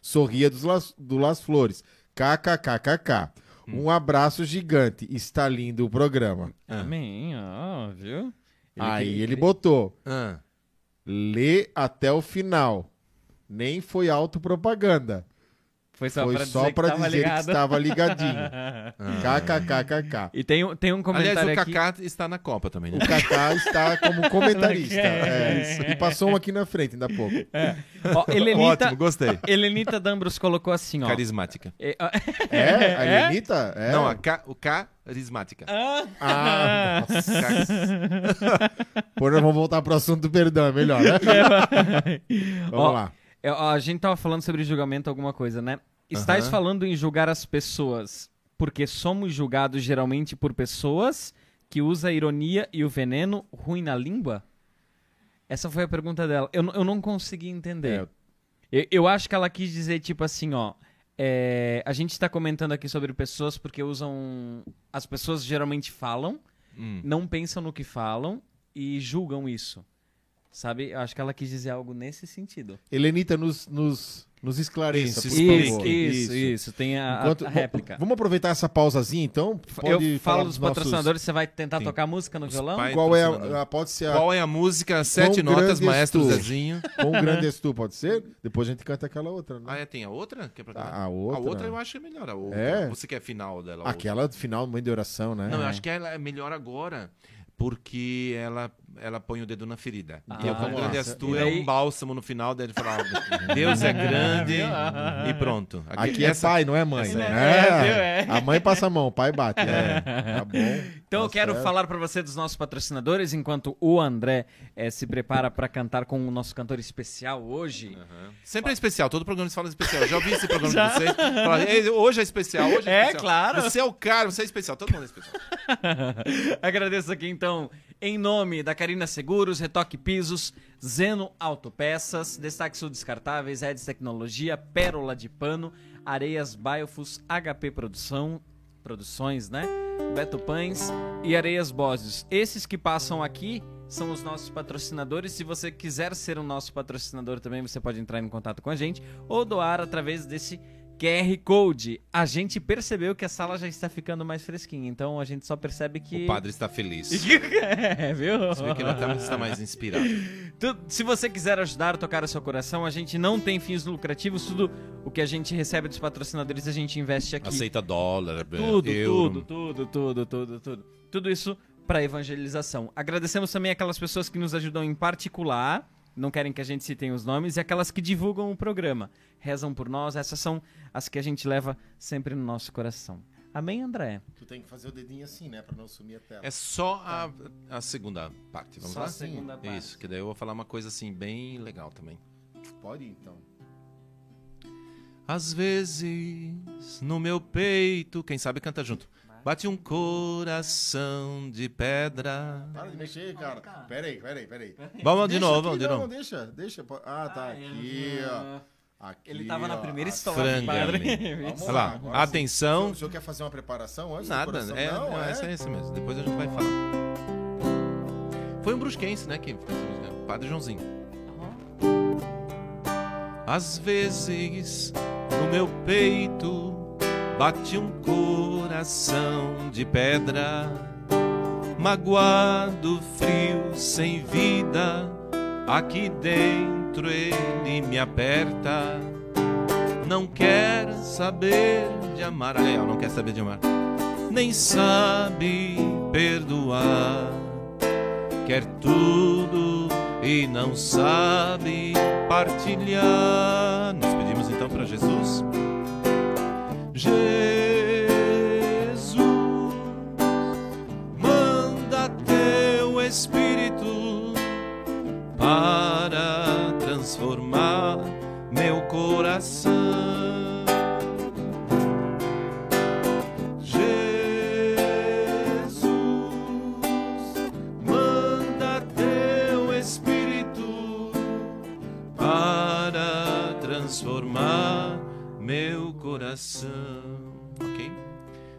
[SPEAKER 2] sorria dos Las, do Las Flores. KKKKK.
[SPEAKER 3] Hum.
[SPEAKER 2] Um abraço gigante. Está lindo o programa.
[SPEAKER 1] Amém, ó, viu?
[SPEAKER 2] Aí ele botou:
[SPEAKER 3] Ah.
[SPEAKER 2] lê até o final. Nem foi autopropaganda.
[SPEAKER 1] Foi só
[SPEAKER 2] foi
[SPEAKER 1] pra
[SPEAKER 2] só
[SPEAKER 1] dizer
[SPEAKER 2] pra
[SPEAKER 1] que
[SPEAKER 2] dizer que estava ligadinho. KKKKK.
[SPEAKER 1] E tem, um- tem um comentário
[SPEAKER 3] Aliás, o
[SPEAKER 1] aqui.
[SPEAKER 3] Kaká está na Copa também, né?
[SPEAKER 2] O Kaká está como comentarista.
[SPEAKER 1] É.
[SPEAKER 2] É, isso. E passou um aqui na frente ainda há pouco.
[SPEAKER 1] Ó, Helenita,
[SPEAKER 3] Ótimo, gostei.
[SPEAKER 1] Helenita Dambros colocou assim, ó.
[SPEAKER 3] Carismática.
[SPEAKER 1] É,
[SPEAKER 2] É? A Helenita? É?
[SPEAKER 3] Não, a K, o carismática.
[SPEAKER 1] ah,
[SPEAKER 2] Ah, nossa.
[SPEAKER 3] Ca-
[SPEAKER 2] Pô, nós vamos voltar pro assunto do perdão, é melhor, né? Vamos
[SPEAKER 1] Ó,
[SPEAKER 2] lá.
[SPEAKER 1] É, ó, a gente tava falando sobre julgamento alguma coisa, né? Estás
[SPEAKER 3] Aham.
[SPEAKER 1] falando em julgar as pessoas porque somos julgados geralmente por pessoas que usam a ironia e o veneno ruim na língua? Essa foi a pergunta dela. Eu, eu não consegui entender.
[SPEAKER 2] É,
[SPEAKER 1] Eu, eu acho que ela quis dizer, tipo assim, ó. é, a gente está comentando aqui sobre pessoas porque usam. As pessoas geralmente falam,
[SPEAKER 3] Hum.
[SPEAKER 1] não pensam no que falam e julgam isso. Sabe? Eu acho que ela quis dizer algo nesse sentido.
[SPEAKER 2] Helenita, nos, nos, nos esclareça,
[SPEAKER 3] Isso.
[SPEAKER 1] Isso,
[SPEAKER 2] favor.
[SPEAKER 1] isso, isso, Tem a, a-
[SPEAKER 2] Enquanto-
[SPEAKER 1] a réplica.
[SPEAKER 2] Vamos aproveitar essa pausazinha, então? Pode
[SPEAKER 1] eu
[SPEAKER 2] falar
[SPEAKER 1] falo dos
[SPEAKER 2] nossos-
[SPEAKER 1] patrocinadores, você vai tentar
[SPEAKER 3] Sim.
[SPEAKER 1] tocar música no
[SPEAKER 3] Os
[SPEAKER 1] violão?
[SPEAKER 2] Qual é a, a- Pode ser a,
[SPEAKER 3] Qual é a música? Sete
[SPEAKER 2] Quão
[SPEAKER 3] notas, Maestro
[SPEAKER 2] és tu?
[SPEAKER 3] Zezinho.
[SPEAKER 2] Com grande és tu, pode ser? Depois a gente canta aquela outra, né?
[SPEAKER 3] Ah, é, tem a outra? Que é pra cantar?
[SPEAKER 2] A- a outra.
[SPEAKER 3] A outra eu acho que é melhor. A outra.
[SPEAKER 2] É?
[SPEAKER 3] Você quer a final dela? a outra?
[SPEAKER 2] Aquela final, mãe de oração, né?
[SPEAKER 3] Não, eu acho que ela é melhor agora. Porque ela, ela põe o dedo na ferida.
[SPEAKER 1] Ah,
[SPEAKER 3] e o Quão
[SPEAKER 2] vamos
[SPEAKER 3] Grande
[SPEAKER 2] lá.
[SPEAKER 3] És Tu
[SPEAKER 1] E
[SPEAKER 3] é um bálsamo no final, daí ele fala, ó, Deus é grande e pronto.
[SPEAKER 2] Aqui é pai, não é mãe.
[SPEAKER 3] essa
[SPEAKER 2] né?
[SPEAKER 1] é.
[SPEAKER 2] É, A mãe passa a mão, o pai bate. É. Tá bom.
[SPEAKER 1] Então
[SPEAKER 2] Tá
[SPEAKER 1] eu quero
[SPEAKER 2] certo.
[SPEAKER 1] falar pra você dos nossos patrocinadores, enquanto o André eh, se prepara pra cantar com o nosso cantor especial hoje.
[SPEAKER 3] Aham. Sempre é especial, todo programa eles falam especial. Eu já ouvi esse programa de vocês. Fala, "Ei, hoje é especial, hoje é,
[SPEAKER 1] É,
[SPEAKER 3] especial.
[SPEAKER 1] claro.
[SPEAKER 3] Você é o cara, você é especial, todo mundo é especial.
[SPEAKER 1] Agradeço aqui então, em nome da Carina Seguros, Retoque Pisos, Zeno Autopeças, Destaque Sul Descartáveis, Eds Tecnologia, Pérola de Pano, Areias Biofus, HP Produção, Produções, né? Beto Pães e Areias Bósios. Esses que passam aqui são os nossos patrocinadores. Se você quiser ser o nosso patrocinador também, você pode entrar em contato com a gente ou doar através desse QR Code. A gente percebeu que a sala já está ficando mais fresquinha, então a gente só percebe que.
[SPEAKER 3] O padre está feliz.
[SPEAKER 1] é, viu?
[SPEAKER 3] Você vê que ele até está mais inspirado.
[SPEAKER 1] Se você quiser ajudar a tocar o seu coração, a gente não tem fins lucrativos. Tudo o que a gente recebe dos patrocinadores a gente investe aqui.
[SPEAKER 3] Aceita dólar,
[SPEAKER 1] Tudo,
[SPEAKER 3] euro.
[SPEAKER 1] tudo, tudo, tudo, tudo, tudo. Tudo isso para evangelização. Agradecemos também aquelas pessoas que nos ajudam em particular, não querem que a gente citem os nomes, e aquelas que divulgam o programa, rezam por nós. Essas são as que a gente leva sempre no nosso coração. Amém, André?
[SPEAKER 2] Tu tem que fazer o dedinho assim, né? Pra não sumir a tela.
[SPEAKER 3] É só a, a segunda parte. Vamos
[SPEAKER 1] Só
[SPEAKER 3] lá?
[SPEAKER 1] a segunda parte.
[SPEAKER 3] Isso, que daí eu vou falar uma coisa assim, bem legal também.
[SPEAKER 2] Pode ir, então.
[SPEAKER 3] Às vezes, no meu peito, quem sabe canta junto. Bate um coração de pedra.
[SPEAKER 2] Para de mexer, cara. Pera aí, pera aí, pera aí.
[SPEAKER 3] Vamos de
[SPEAKER 2] Deixa
[SPEAKER 3] novo, vamos de
[SPEAKER 2] não,
[SPEAKER 3] novo.
[SPEAKER 2] deixa, deixa. po- Ah, tá aqui, ó. Aqui,
[SPEAKER 1] Ele tava na primeira.
[SPEAKER 2] Vamos
[SPEAKER 3] Olha
[SPEAKER 2] lá, agora
[SPEAKER 3] atenção.
[SPEAKER 2] O senhor quer fazer uma preparação antes
[SPEAKER 3] Nada, é,
[SPEAKER 2] não,
[SPEAKER 3] não,
[SPEAKER 2] é?
[SPEAKER 3] essa é esse mesmo. Depois a gente vai falar. Foi um brusquense, né? Que fez essa música. Padre Joãozinho. Às vezes, no meu peito, bate um coração de pedra, magoado, frio, sem vida. Aqui dentro ele me aperta. Não quer saber de amar. Ó, não quer saber de amar. Nem sabe perdoar. Quer tudo e não sabe partilhar. Nos pedimos então para Jesus. Jesus, manda teu Espírito para transformar meu coração. Coração. Ok?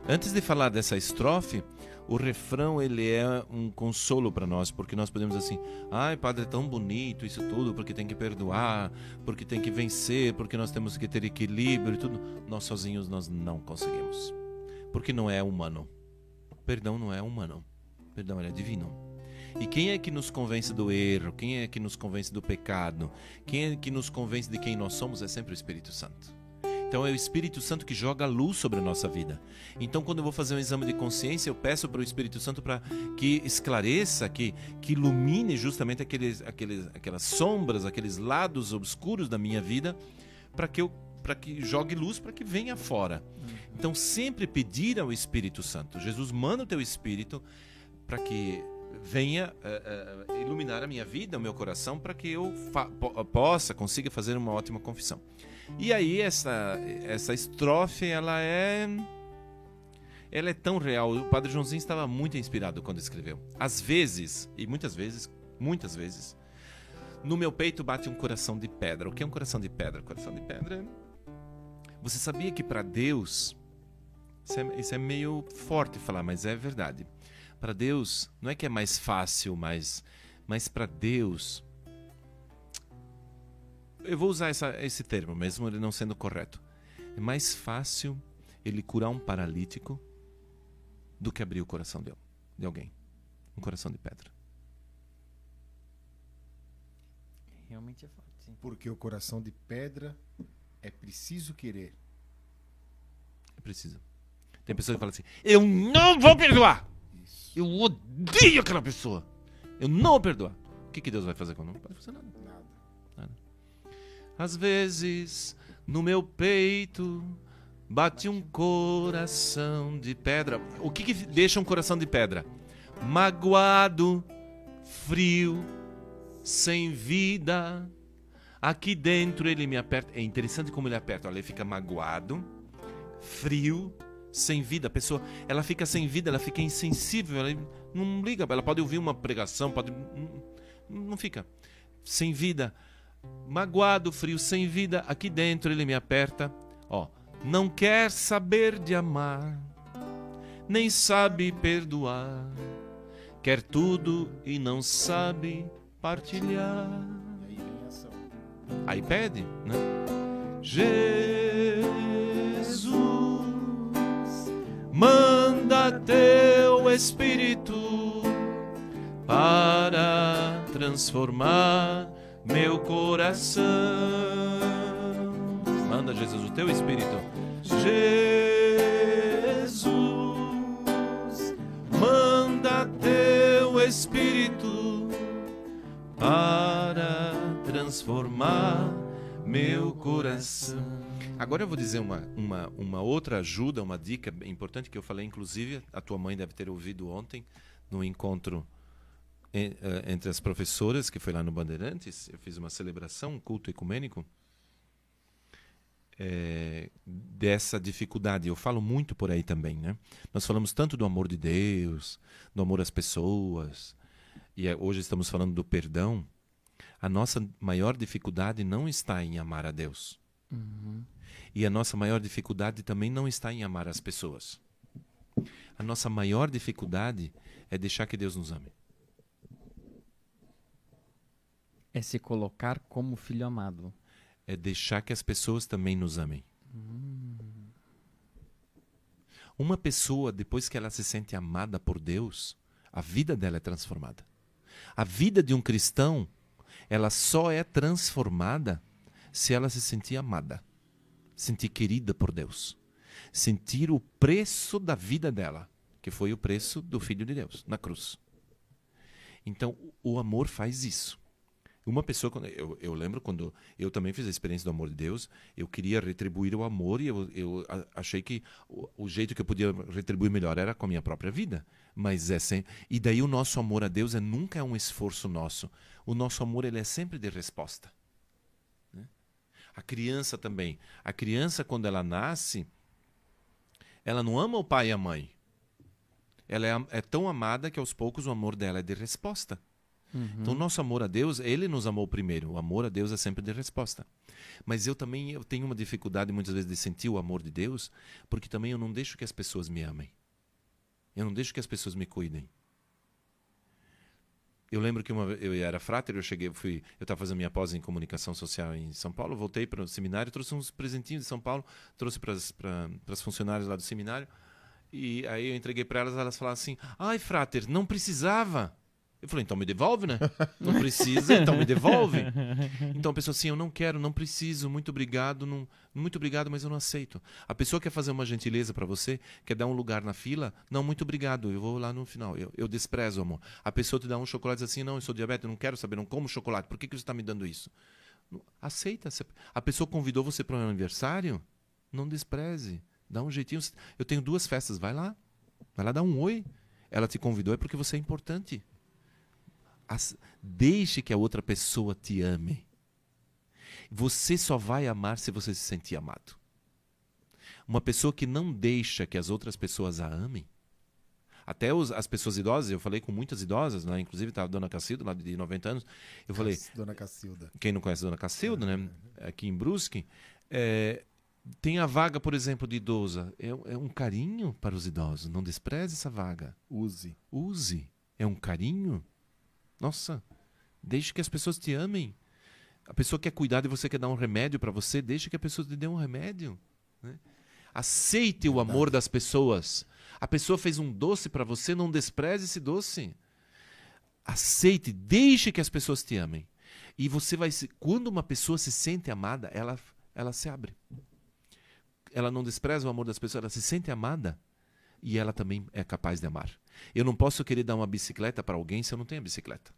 [SPEAKER 3] Antes de falar dessa estrofe, o refrão ele é um consolo para nós, porque nós podemos assim, ai padre, é tão bonito isso tudo, porque tem que perdoar, porque tem que vencer, porque nós temos que ter equilíbrio e tudo. Nós sozinhos nós não conseguimos, porque não é humano. Perdão não é humano, perdão ele é divino. E quem é que nos convence do erro? Quem é que nos convence do pecado? Quem é que nos convence de quem nós somos? É sempre o Espírito Santo. Então é o Espírito Santo que joga luz sobre a nossa vida. Então quando eu vou fazer um exame de consciência, eu peço para o Espírito Santo para que esclareça, que, que ilumine justamente aqueles, aqueles, aquelas sombras, aqueles lados obscuros da minha vida, para que eu para que jogue luz, para que venha fora. Então sempre pedir ao Espírito Santo. Jesus manda o teu Espírito para que venha eh, eh, iluminar a minha vida, o meu coração, para que eu possa, consiga fazer uma ótima confissão. E aí essa essa estrofe, ela é ela é tão real. O Padre Joãozinho estava muito inspirado quando escreveu. Às vezes, e muitas vezes, muitas vezes, no meu peito bate um coração de pedra. O que é um coração de pedra? Coração de pedra. Você sabia que para Deus isso é, isso é meio forte falar, mas é verdade. Para Deus, não é que é mais fácil, mas, mas para Deus. Eu vou usar essa, esse termo, mesmo ele não sendo correto. É mais fácil ele curar um paralítico do que abrir o coração de, de alguém. Um coração de pedra.
[SPEAKER 1] Realmente é forte, sim.
[SPEAKER 2] Porque o coração de pedra é preciso querer.
[SPEAKER 3] É preciso. Tem pessoas que falam assim: Eu não vou perdoar!
[SPEAKER 2] Isso.
[SPEAKER 3] Eu odeio aquela pessoa! Eu não vou perdoar. O que, que Deus vai fazer quando não pode fazer nada?
[SPEAKER 2] Nada.
[SPEAKER 3] Às vezes, no meu peito, bate um coração de pedra. O que, que deixa um coração de pedra? Magoado, frio, sem vida. Aqui dentro ele me aperta. É interessante como ele aperta. Olha, ele fica magoado, frio, sem vida. A pessoa, ela fica sem vida, ela fica insensível, ela não liga. Ela pode ouvir uma pregação, pode. Não, não fica. Sem vida magoado, frio, sem vida, aqui dentro ele me aperta. Ó, não quer saber de amar, nem sabe perdoar, quer tudo e não sabe partilhar.
[SPEAKER 2] Aí
[SPEAKER 3] pede, né? Jesus, manda teu Espírito para transformar meu coração. Manda, Jesus, o teu Espírito. Jesus, manda teu Espírito para transformar meu coração. Agora eu vou dizer uma, uma, uma outra ajuda, uma dica importante que eu falei, inclusive, a tua mãe deve ter ouvido ontem no encontro en- entre as professoras, que foi lá no Bandeirantes. Eu fiz uma celebração, um culto ecumênico. eh, dessa dificuldade. Eu falo muito por aí também, né? Nós falamos tanto do amor de Deus, do amor às pessoas, e eh, hoje estamos falando do perdão. A nossa maior dificuldade não está em amar a Deus. E a nossa maior dificuldade também não está em amar as pessoas. A nossa maior dificuldade é deixar que Deus nos ame.
[SPEAKER 1] É se colocar como filho amado.
[SPEAKER 3] É deixar que as pessoas também nos amem. Uma pessoa, depois que ela se sente amada por Deus, a vida dela é transformada. A vida de um cristão, ela só é transformada se ela se sentir amada, sentir querida por Deus, sentir o preço da vida dela, que foi o preço do Filho de Deus na cruz. Então, o amor faz isso. Uma pessoa, eu, eu lembro quando eu também fiz a experiência do amor de Deus, eu queria retribuir o amor e eu, eu achei que o, o jeito que eu podia retribuir melhor era com a minha própria vida. Mas é sem, e daí o nosso amor a Deus é nunca é um esforço nosso. O nosso amor ele é sempre de resposta. né? A criança também. A criança quando ela nasce, ela não ama o pai e a mãe. Ela é, é tão amada que aos poucos o amor dela é de resposta. Então, o nosso amor a Deus, ele nos amou primeiro. O amor a Deus é sempre de resposta. Mas eu também eu tenho uma dificuldade muitas vezes de sentir o amor de Deus, porque também eu não deixo que as pessoas me amem. Eu não deixo que as pessoas me cuidem. Eu lembro que uma eu era fráter, eu cheguei, fui, eu estava fazendo minha pós em comunicação social em São Paulo, voltei para o seminário, trouxe uns presentinhos de São Paulo, trouxe para as funcionárias lá do seminário, e aí eu entreguei para elas, elas falaram assim: "Ai, fráter, não precisava". Eu falei, então me devolve, né? Não precisa, então me devolve. Então a pessoa assim, eu não quero, não preciso, muito obrigado, não, muito obrigado, mas eu não aceito. A pessoa quer fazer uma gentileza para você, quer dar um lugar na fila, não, muito obrigado, eu vou lá no final. Eu, eu desprezo, amor. A pessoa te dá um chocolate assim, não, eu sou diabético, não quero saber, não como chocolate, por que, que você está me dando isso? Aceita. A pessoa convidou você para um aniversário, não despreze, dá um jeitinho. Eu tenho duas festas, vai lá, vai lá dar um oi. Ela te convidou é porque você é importante. As- deixe que a outra pessoa te ame. Você só vai amar se você se sentir amado. Uma pessoa que não deixa que as outras pessoas a amem, até os- as pessoas idosas, eu falei com muitas idosas, né? inclusive estava a dona Cacilda, lá de 90 anos, eu falei,
[SPEAKER 2] Dona Cacilda.
[SPEAKER 3] quem não conhece a Dona Cacilda, né? Aqui em Brusque, é, tem a vaga, por exemplo, de idosa. É, é um carinho para os idosos. Não despreze essa vaga.
[SPEAKER 2] Use.
[SPEAKER 3] Use. É um carinho. Nossa, deixe que as pessoas te amem. A pessoa quer cuidar de você, quer dar um remédio para você, deixe que a pessoa te dê um remédio. né? Aceite o amor das pessoas. A pessoa fez um doce para você, não despreze esse doce. Aceite, deixe que as pessoas te amem. E você vai se, quando uma pessoa se sente amada, ela ela se abre. Ela não despreza o amor das pessoas, ela se sente amada e ela também é capaz de amar. Eu não posso querer dar uma bicicleta para alguém se eu não tenho a bicicleta.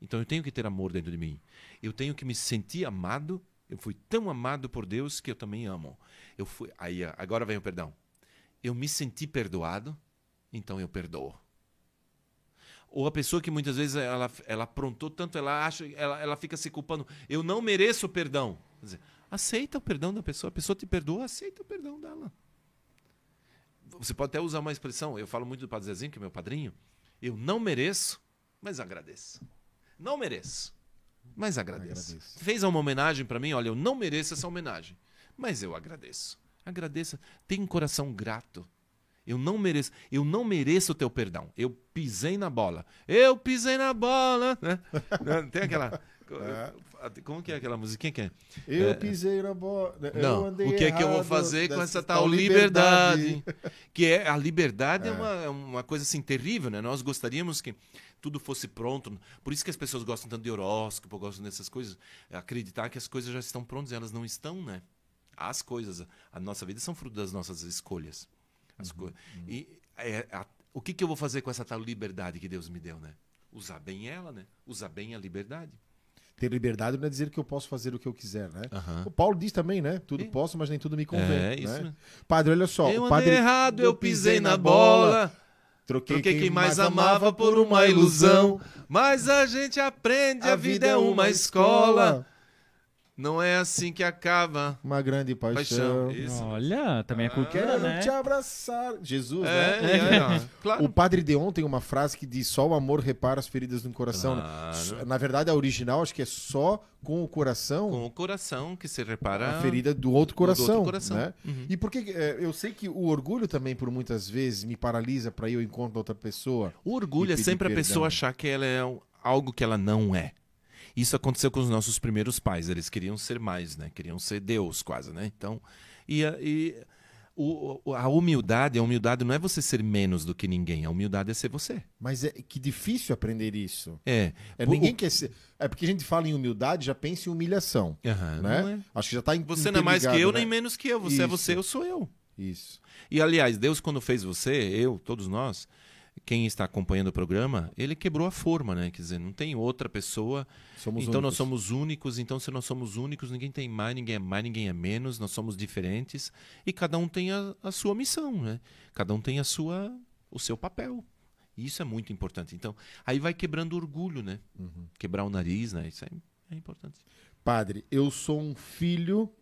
[SPEAKER 3] Então eu tenho que ter amor dentro de mim. Eu tenho que me sentir amado. Eu fui tão amado por Deus que eu também amo. Eu fui aí agora vem o perdão. Eu me senti perdoado, então eu perdoo. Ou a pessoa que muitas vezes ela, ela aprontou tanto, ela acha, ela, ela fica se culpando. Eu não mereço perdão. Quer dizer, aceita o perdão da pessoa. A pessoa te perdoa, aceita o perdão dela. Você pode até usar uma expressão. Eu falo muito do Padre Zezinho, que é meu padrinho. Eu não mereço, mas agradeço. Não mereço, mas agradeço.
[SPEAKER 2] Agradeço.
[SPEAKER 3] Fez uma homenagem para mim, olha, eu não mereço essa homenagem, mas eu agradeço. Agradeça. Tenha um coração grato. Eu não mereço, eu não mereço o teu perdão. Eu pisei na bola. Eu pisei na bola, né? Tem aquela Como que é aquela musiquinha que é?
[SPEAKER 2] Eu
[SPEAKER 3] É.
[SPEAKER 2] pisei na bola. eu
[SPEAKER 3] Não, o que é que eu vou fazer com essa tal liberdade? Que é a liberdade é,
[SPEAKER 2] É.
[SPEAKER 3] uma, é uma coisa assim terrível, né? Nós gostaríamos que tudo fosse pronto. Por isso que as pessoas gostam tanto de horóscopo, gostam dessas coisas, acreditar que as coisas já estão prontas, elas não estão, né? As coisas, a nossa vida são fruto das nossas escolhas. As co- E é, a- o que, que eu vou fazer com essa tal liberdade que Deus me deu, né? Usar bem ela, né? Usar bem a liberdade.
[SPEAKER 2] Ter liberdade não é dizer que eu posso fazer o que eu quiser, né?
[SPEAKER 3] Aham.
[SPEAKER 2] O Paulo diz também, né? Tudo posso, mas nem tudo me convém.
[SPEAKER 3] É,
[SPEAKER 2] né?
[SPEAKER 3] isso mesmo.
[SPEAKER 2] Padre, olha só.
[SPEAKER 3] Eu
[SPEAKER 2] o padre
[SPEAKER 3] errado, eu pisei na bola.
[SPEAKER 2] Troquei,
[SPEAKER 3] Troquei quem mais amava por uma ilusão. Mas a gente aprende, a, vida é uma escola. Não é assim que acaba.
[SPEAKER 2] Uma grande paixão.
[SPEAKER 3] Paixão. Isso.
[SPEAKER 1] Olha, também é cultura,
[SPEAKER 2] Quero
[SPEAKER 1] né?
[SPEAKER 2] te abraçar. Jesus,
[SPEAKER 3] É,
[SPEAKER 2] né?
[SPEAKER 3] é, ó, claro.
[SPEAKER 2] O Padre Deon tem uma frase que diz: só o amor repara as feridas no coração. né?
[SPEAKER 3] Claro.
[SPEAKER 2] Na verdade, a original acho que é só com o coração
[SPEAKER 3] Com o coração que se repara
[SPEAKER 2] a ferida do outro
[SPEAKER 3] do outro
[SPEAKER 2] coração.
[SPEAKER 3] coração.
[SPEAKER 2] Né?
[SPEAKER 3] Uhum.
[SPEAKER 2] E porque é, eu sei que o orgulho também, por muitas vezes, me paralisa para ir ao encontro da outra pessoa.
[SPEAKER 3] O orgulho é sempre a
[SPEAKER 2] perdão.
[SPEAKER 3] pessoa achar que ela é algo que ela não é. Isso aconteceu com os nossos primeiros pais. Eles queriam ser mais, né? Queriam ser Deus, quase, né? Então, e, a- e o- o- a humildade, a humildade não é você ser menos do que ninguém. A humildade é ser você.
[SPEAKER 2] Mas é que difícil aprender isso.
[SPEAKER 3] É.
[SPEAKER 2] É,
[SPEAKER 3] O-
[SPEAKER 2] ninguém quer ser. É porque a gente fala em humildade, já pensa em humilhação.
[SPEAKER 3] Aham,
[SPEAKER 2] né?
[SPEAKER 3] é.
[SPEAKER 2] Acho que já tá
[SPEAKER 3] Você não é mais que eu,
[SPEAKER 2] interligado,
[SPEAKER 3] nem
[SPEAKER 2] né?
[SPEAKER 3] menos que eu. Você é
[SPEAKER 2] Isso.
[SPEAKER 3] você, eu sou eu.
[SPEAKER 2] Isso.
[SPEAKER 3] E aliás, Deus quando fez você, eu, todos nós, quem está acompanhando o programa, ele quebrou a forma, né? Quer dizer, não tem outra pessoa.
[SPEAKER 2] Somos
[SPEAKER 3] então nós
[SPEAKER 2] únicos.
[SPEAKER 3] somos únicos, então se nós somos únicos, ninguém tem mais, ninguém é mais, ninguém é menos, nós somos diferentes e cada um tem a, a sua missão, né? Cada um tem a sua o seu papel. E isso é muito importante. Então, aí vai quebrando o orgulho, né?
[SPEAKER 2] Uhum.
[SPEAKER 3] Quebrar o nariz, né? Isso é, é importante.
[SPEAKER 2] Padre, eu sou um filho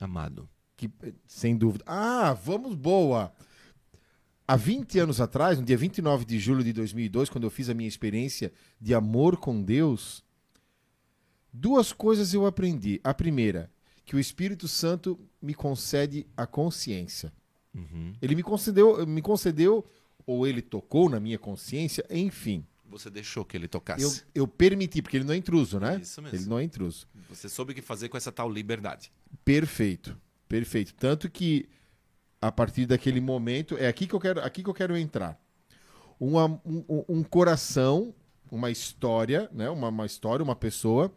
[SPEAKER 3] Amado.
[SPEAKER 2] que, sem dúvida. Ah, vamos boa. Há 20 anos atrás, no dia 29 de julho de 2002, quando eu fiz a minha experiência de amor com Deus, duas coisas eu aprendi. A primeira, que o Espírito Santo me concede a consciência.
[SPEAKER 3] Uhum.
[SPEAKER 2] Ele me concedeu, me concedeu ou ele tocou na minha consciência, enfim.
[SPEAKER 3] Você deixou que ele tocasse.
[SPEAKER 2] Eu, eu permiti, porque ele não é intruso, né?
[SPEAKER 3] Isso mesmo.
[SPEAKER 2] Ele não é intruso.
[SPEAKER 3] Você soube o que fazer com essa tal liberdade.
[SPEAKER 2] Perfeito, perfeito. Tanto que a partir daquele momento é aqui que eu quero, aqui que eu quero entrar. Uma- um, um- coração, uma história, né? Uma, uma história, uma pessoa.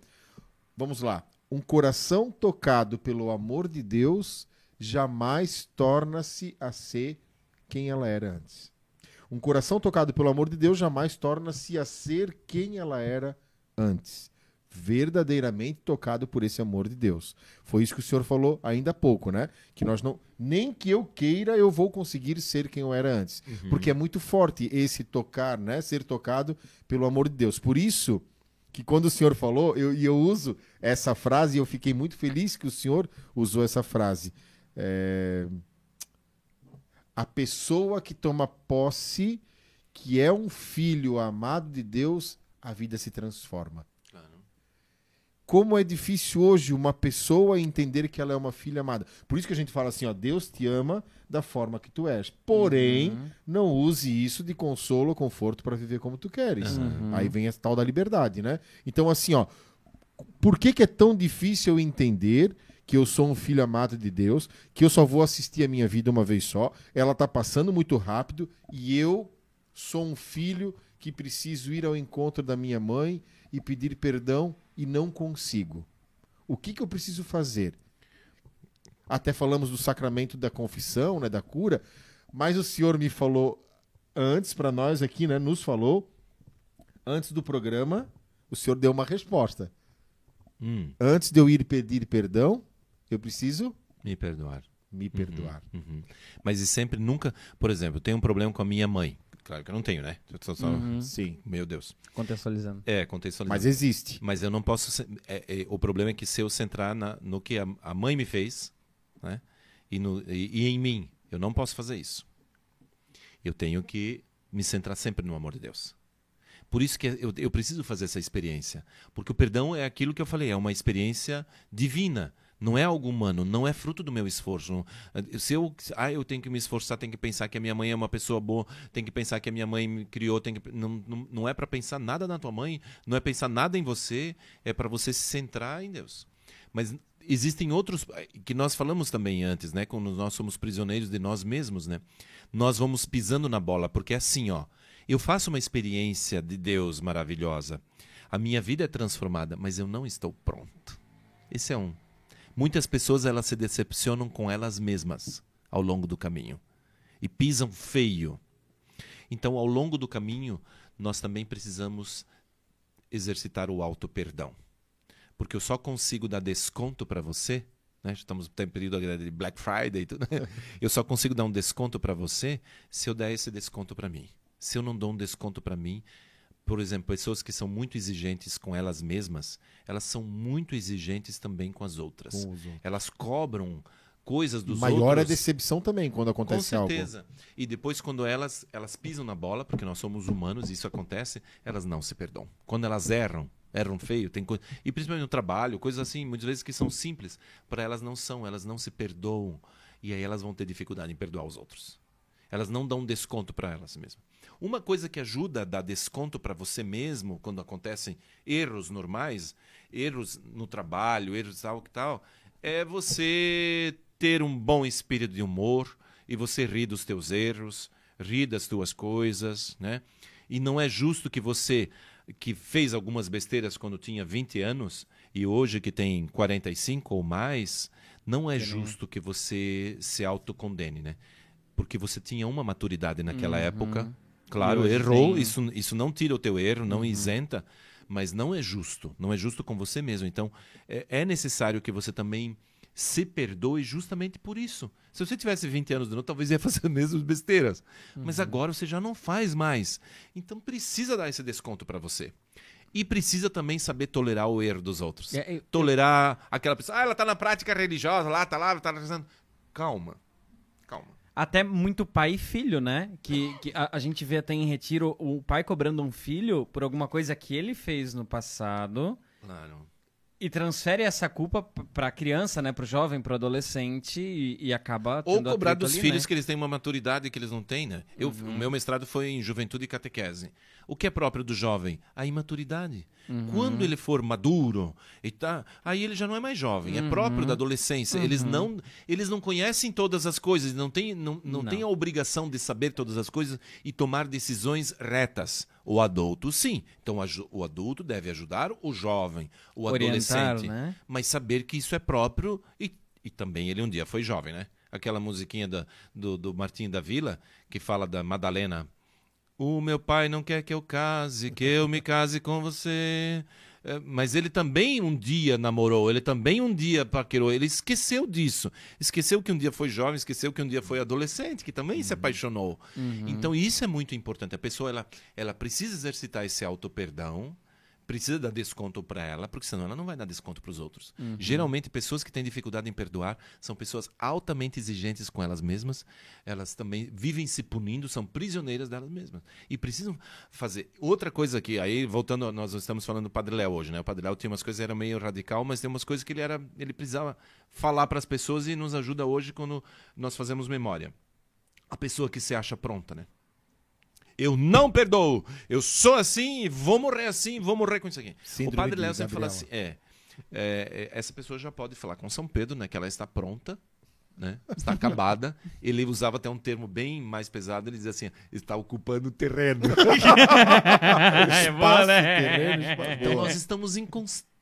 [SPEAKER 2] Vamos lá. Um coração tocado pelo amor de Deus jamais torna-se a ser quem ela era antes. Um coração tocado pelo amor de Deus jamais torna-se a ser quem ela era antes. Verdadeiramente tocado por esse amor de Deus. Foi isso que o senhor falou ainda há pouco, né? Que nós não. Nem que eu queira, eu vou conseguir ser quem eu era antes. Porque é muito forte esse tocar, né? Ser tocado pelo amor de Deus. Por isso que quando o senhor falou, eu, e eu uso essa frase, e eu fiquei muito feliz que o senhor usou essa frase. É, A pessoa que toma posse, que é um filho amado de Deus, a vida se transforma. Como é difícil hoje uma pessoa entender que ela é uma filha amada. Por isso que a gente fala assim, ó, Deus te ama da forma que tu és. Porém,
[SPEAKER 1] Uhum.
[SPEAKER 2] não use isso de consolo ou conforto para viver como tu queres.
[SPEAKER 1] Uhum.
[SPEAKER 2] Aí vem a tal da liberdade, né? Então, assim, ó, por que, que é tão difícil eu entender que eu sou um filho amado de Deus, que eu só vou assistir a minha vida uma vez só, ela tá passando muito rápido e eu sou um filho que preciso ir ao encontro da minha mãe e pedir perdão e não consigo. O que, que eu preciso fazer? Até falamos do sacramento da confissão, né, da cura, mas o senhor me falou antes para nós aqui, né, nos falou antes do programa, o senhor deu uma resposta.
[SPEAKER 3] Hum,
[SPEAKER 2] Antes de eu ir pedir perdão, eu preciso
[SPEAKER 3] me perdoar.
[SPEAKER 2] me perdoar.
[SPEAKER 3] Uhum. Mas e sempre, nunca. Por exemplo, eu tenho um problema com a minha mãe. Claro que eu não tenho, né? Eu tô só-
[SPEAKER 1] Uhum.
[SPEAKER 2] Sim,
[SPEAKER 3] Meu Deus.
[SPEAKER 1] Contextualizando.
[SPEAKER 3] É, contextualizando.
[SPEAKER 2] mas existe.
[SPEAKER 3] Mas eu não posso. é- é- o problema é que se eu centrar na- no que a, a mãe me fez, né? E, no, e, e em mim, eu não posso fazer isso. Eu tenho que me centrar sempre no amor de Deus. Por isso que eu, eu preciso fazer essa experiência. Porque o perdão é aquilo que eu falei, é uma experiência divina. Não é algo humano, não é fruto do meu esforço. Se eu, ah, eu tenho que me esforçar, tenho que pensar que a minha mãe é uma pessoa boa, tenho que pensar que a minha mãe me criou, tenho que, não, não, não é para pensar nada na tua mãe, não é pensar nada em você, é para você se centrar em Deus. Mas existem outros que nós falamos também antes, né? Quando nós somos prisioneiros de nós mesmos, né? Nós vamos pisando na bola, porque é assim, ó. Eu faço uma experiência de Deus maravilhosa. A minha vida é transformada, mas eu não estou pronto. Esse é um. Muitas pessoas elas se decepcionam com elas mesmas ao longo do caminho e pisam feio. Então, ao longo do caminho, nós também precisamos exercitar o auto perdão. porque eu só consigo dar desconto para você, né? Estamos no período de Black Friday e tudo. Né? Eu só consigo dar um desconto para você se eu der esse desconto para mim. Se eu não dou um desconto para mim, por exemplo, pessoas que são muito exigentes com elas mesmas, elas são muito exigentes também com as outras.
[SPEAKER 2] Com outros.
[SPEAKER 3] Elas cobram coisas dos
[SPEAKER 2] Maior é a
[SPEAKER 3] outros.
[SPEAKER 2] decepção também quando acontece
[SPEAKER 3] Com
[SPEAKER 2] algo.
[SPEAKER 3] certeza. E depois, quando elas, elas pisam na bola, porque nós somos humanos e isso acontece, elas não se perdoam. Quando elas erram, erram feio, tem coisa. E principalmente no trabalho, coisas assim, muitas vezes que são simples, para elas não são, elas não se perdoam. E aí elas vão ter dificuldade em perdoar os outros. Elas não dão desconto para elas mesmas. Uma coisa que ajuda a dar desconto para você mesmo quando acontecem erros normais, erros no trabalho, erros tal que tal, é você ter um bom espírito de humor e você rir dos teus erros, rir das tuas coisas, né? E não é justo que você que fez algumas besteiras quando tinha 20 anos e hoje que tem 45 ou mais, não é justo que você se autocondene, né? Porque você tinha uma maturidade naquela época. Claro, errou, isso, isso não tira o teu erro, não isenta, mas não é justo. Não é justo com você mesmo. Então, é, é necessário que você também se perdoe justamente por isso. Se você tivesse 20 anos de novo, talvez ia fazer as mesmas besteiras. Mas agora você já não faz mais. Então precisa dar esse desconto para você. E precisa também saber tolerar o erro dos outros.
[SPEAKER 1] É, eu-
[SPEAKER 3] Tolerar aquela pessoa, ah, ela tá na prática religiosa, lá, tá lá, tá rezando. Calma. Calma.
[SPEAKER 1] Até muito pai e filho, né? Que, que a, a gente vê até em retiro o pai cobrando um filho por alguma coisa que ele fez no passado
[SPEAKER 3] Claro.
[SPEAKER 1] e transfere essa culpa p- pra criança, né? Pro jovem, pro adolescente e, e acaba
[SPEAKER 3] Ou cobrar dos
[SPEAKER 1] ali,
[SPEAKER 3] filhos
[SPEAKER 1] né?
[SPEAKER 3] que eles têm uma maturidade que eles não têm, né? Eu, O meu mestrado foi em juventude e catequese. O que é próprio do jovem? A imaturidade. Quando ele for maduro, e tá, aí ele já não é mais jovem, é próprio da adolescência. Eles, não, eles não conhecem todas as coisas, não têm não, não
[SPEAKER 1] Não.
[SPEAKER 3] tem a obrigação de saber todas as coisas e tomar decisões retas. O adulto, sim. Então o adulto deve ajudar o jovem, o
[SPEAKER 1] Orientar,
[SPEAKER 3] adolescente
[SPEAKER 1] né?
[SPEAKER 3] mas saber que isso é próprio e, e também ele um dia foi jovem, né? Aquela musiquinha da, do, do Martim da Vila, que fala da Madalena. O meu pai não quer que eu case, que eu me case com você. É, Mas ele também um dia namorou, ele também um dia paquerou, ele esqueceu disso. Esqueceu que um dia foi jovem, esqueceu que um dia foi adolescente, que também se apaixonou. Então isso é muito importante. A pessoa ela, ela precisa exercitar esse auto-perdão, precisa dar desconto para ela, porque senão ela não vai dar desconto para os outros. Geralmente, pessoas que têm dificuldade em perdoar são pessoas altamente exigentes com elas mesmas, elas também vivem se punindo, são prisioneiras delas mesmas. E precisam fazer. Outra coisa aqui, aí voltando, nós estamos falando do Padre Léo hoje, né? O Padre Léo tinha umas coisas, era meio radical, mas tem umas coisas que ele era, ele precisava falar para as pessoas e nos ajuda hoje quando nós fazemos memória. A pessoa que se acha pronta, né? Eu não perdoo. Eu sou assim e vou morrer assim, vou morrer com isso aqui.
[SPEAKER 2] Síndrome
[SPEAKER 3] o padre Léo sempre fala assim: é, é, é, essa pessoa já pode falar com São Pedro, né? Que ela está pronta, né? Está acabada. Ele usava até um termo bem mais pesado, ele dizia assim: está ocupando terreno.
[SPEAKER 1] é boa, né?
[SPEAKER 2] terreno, espaço.
[SPEAKER 3] Então nós estamos em constante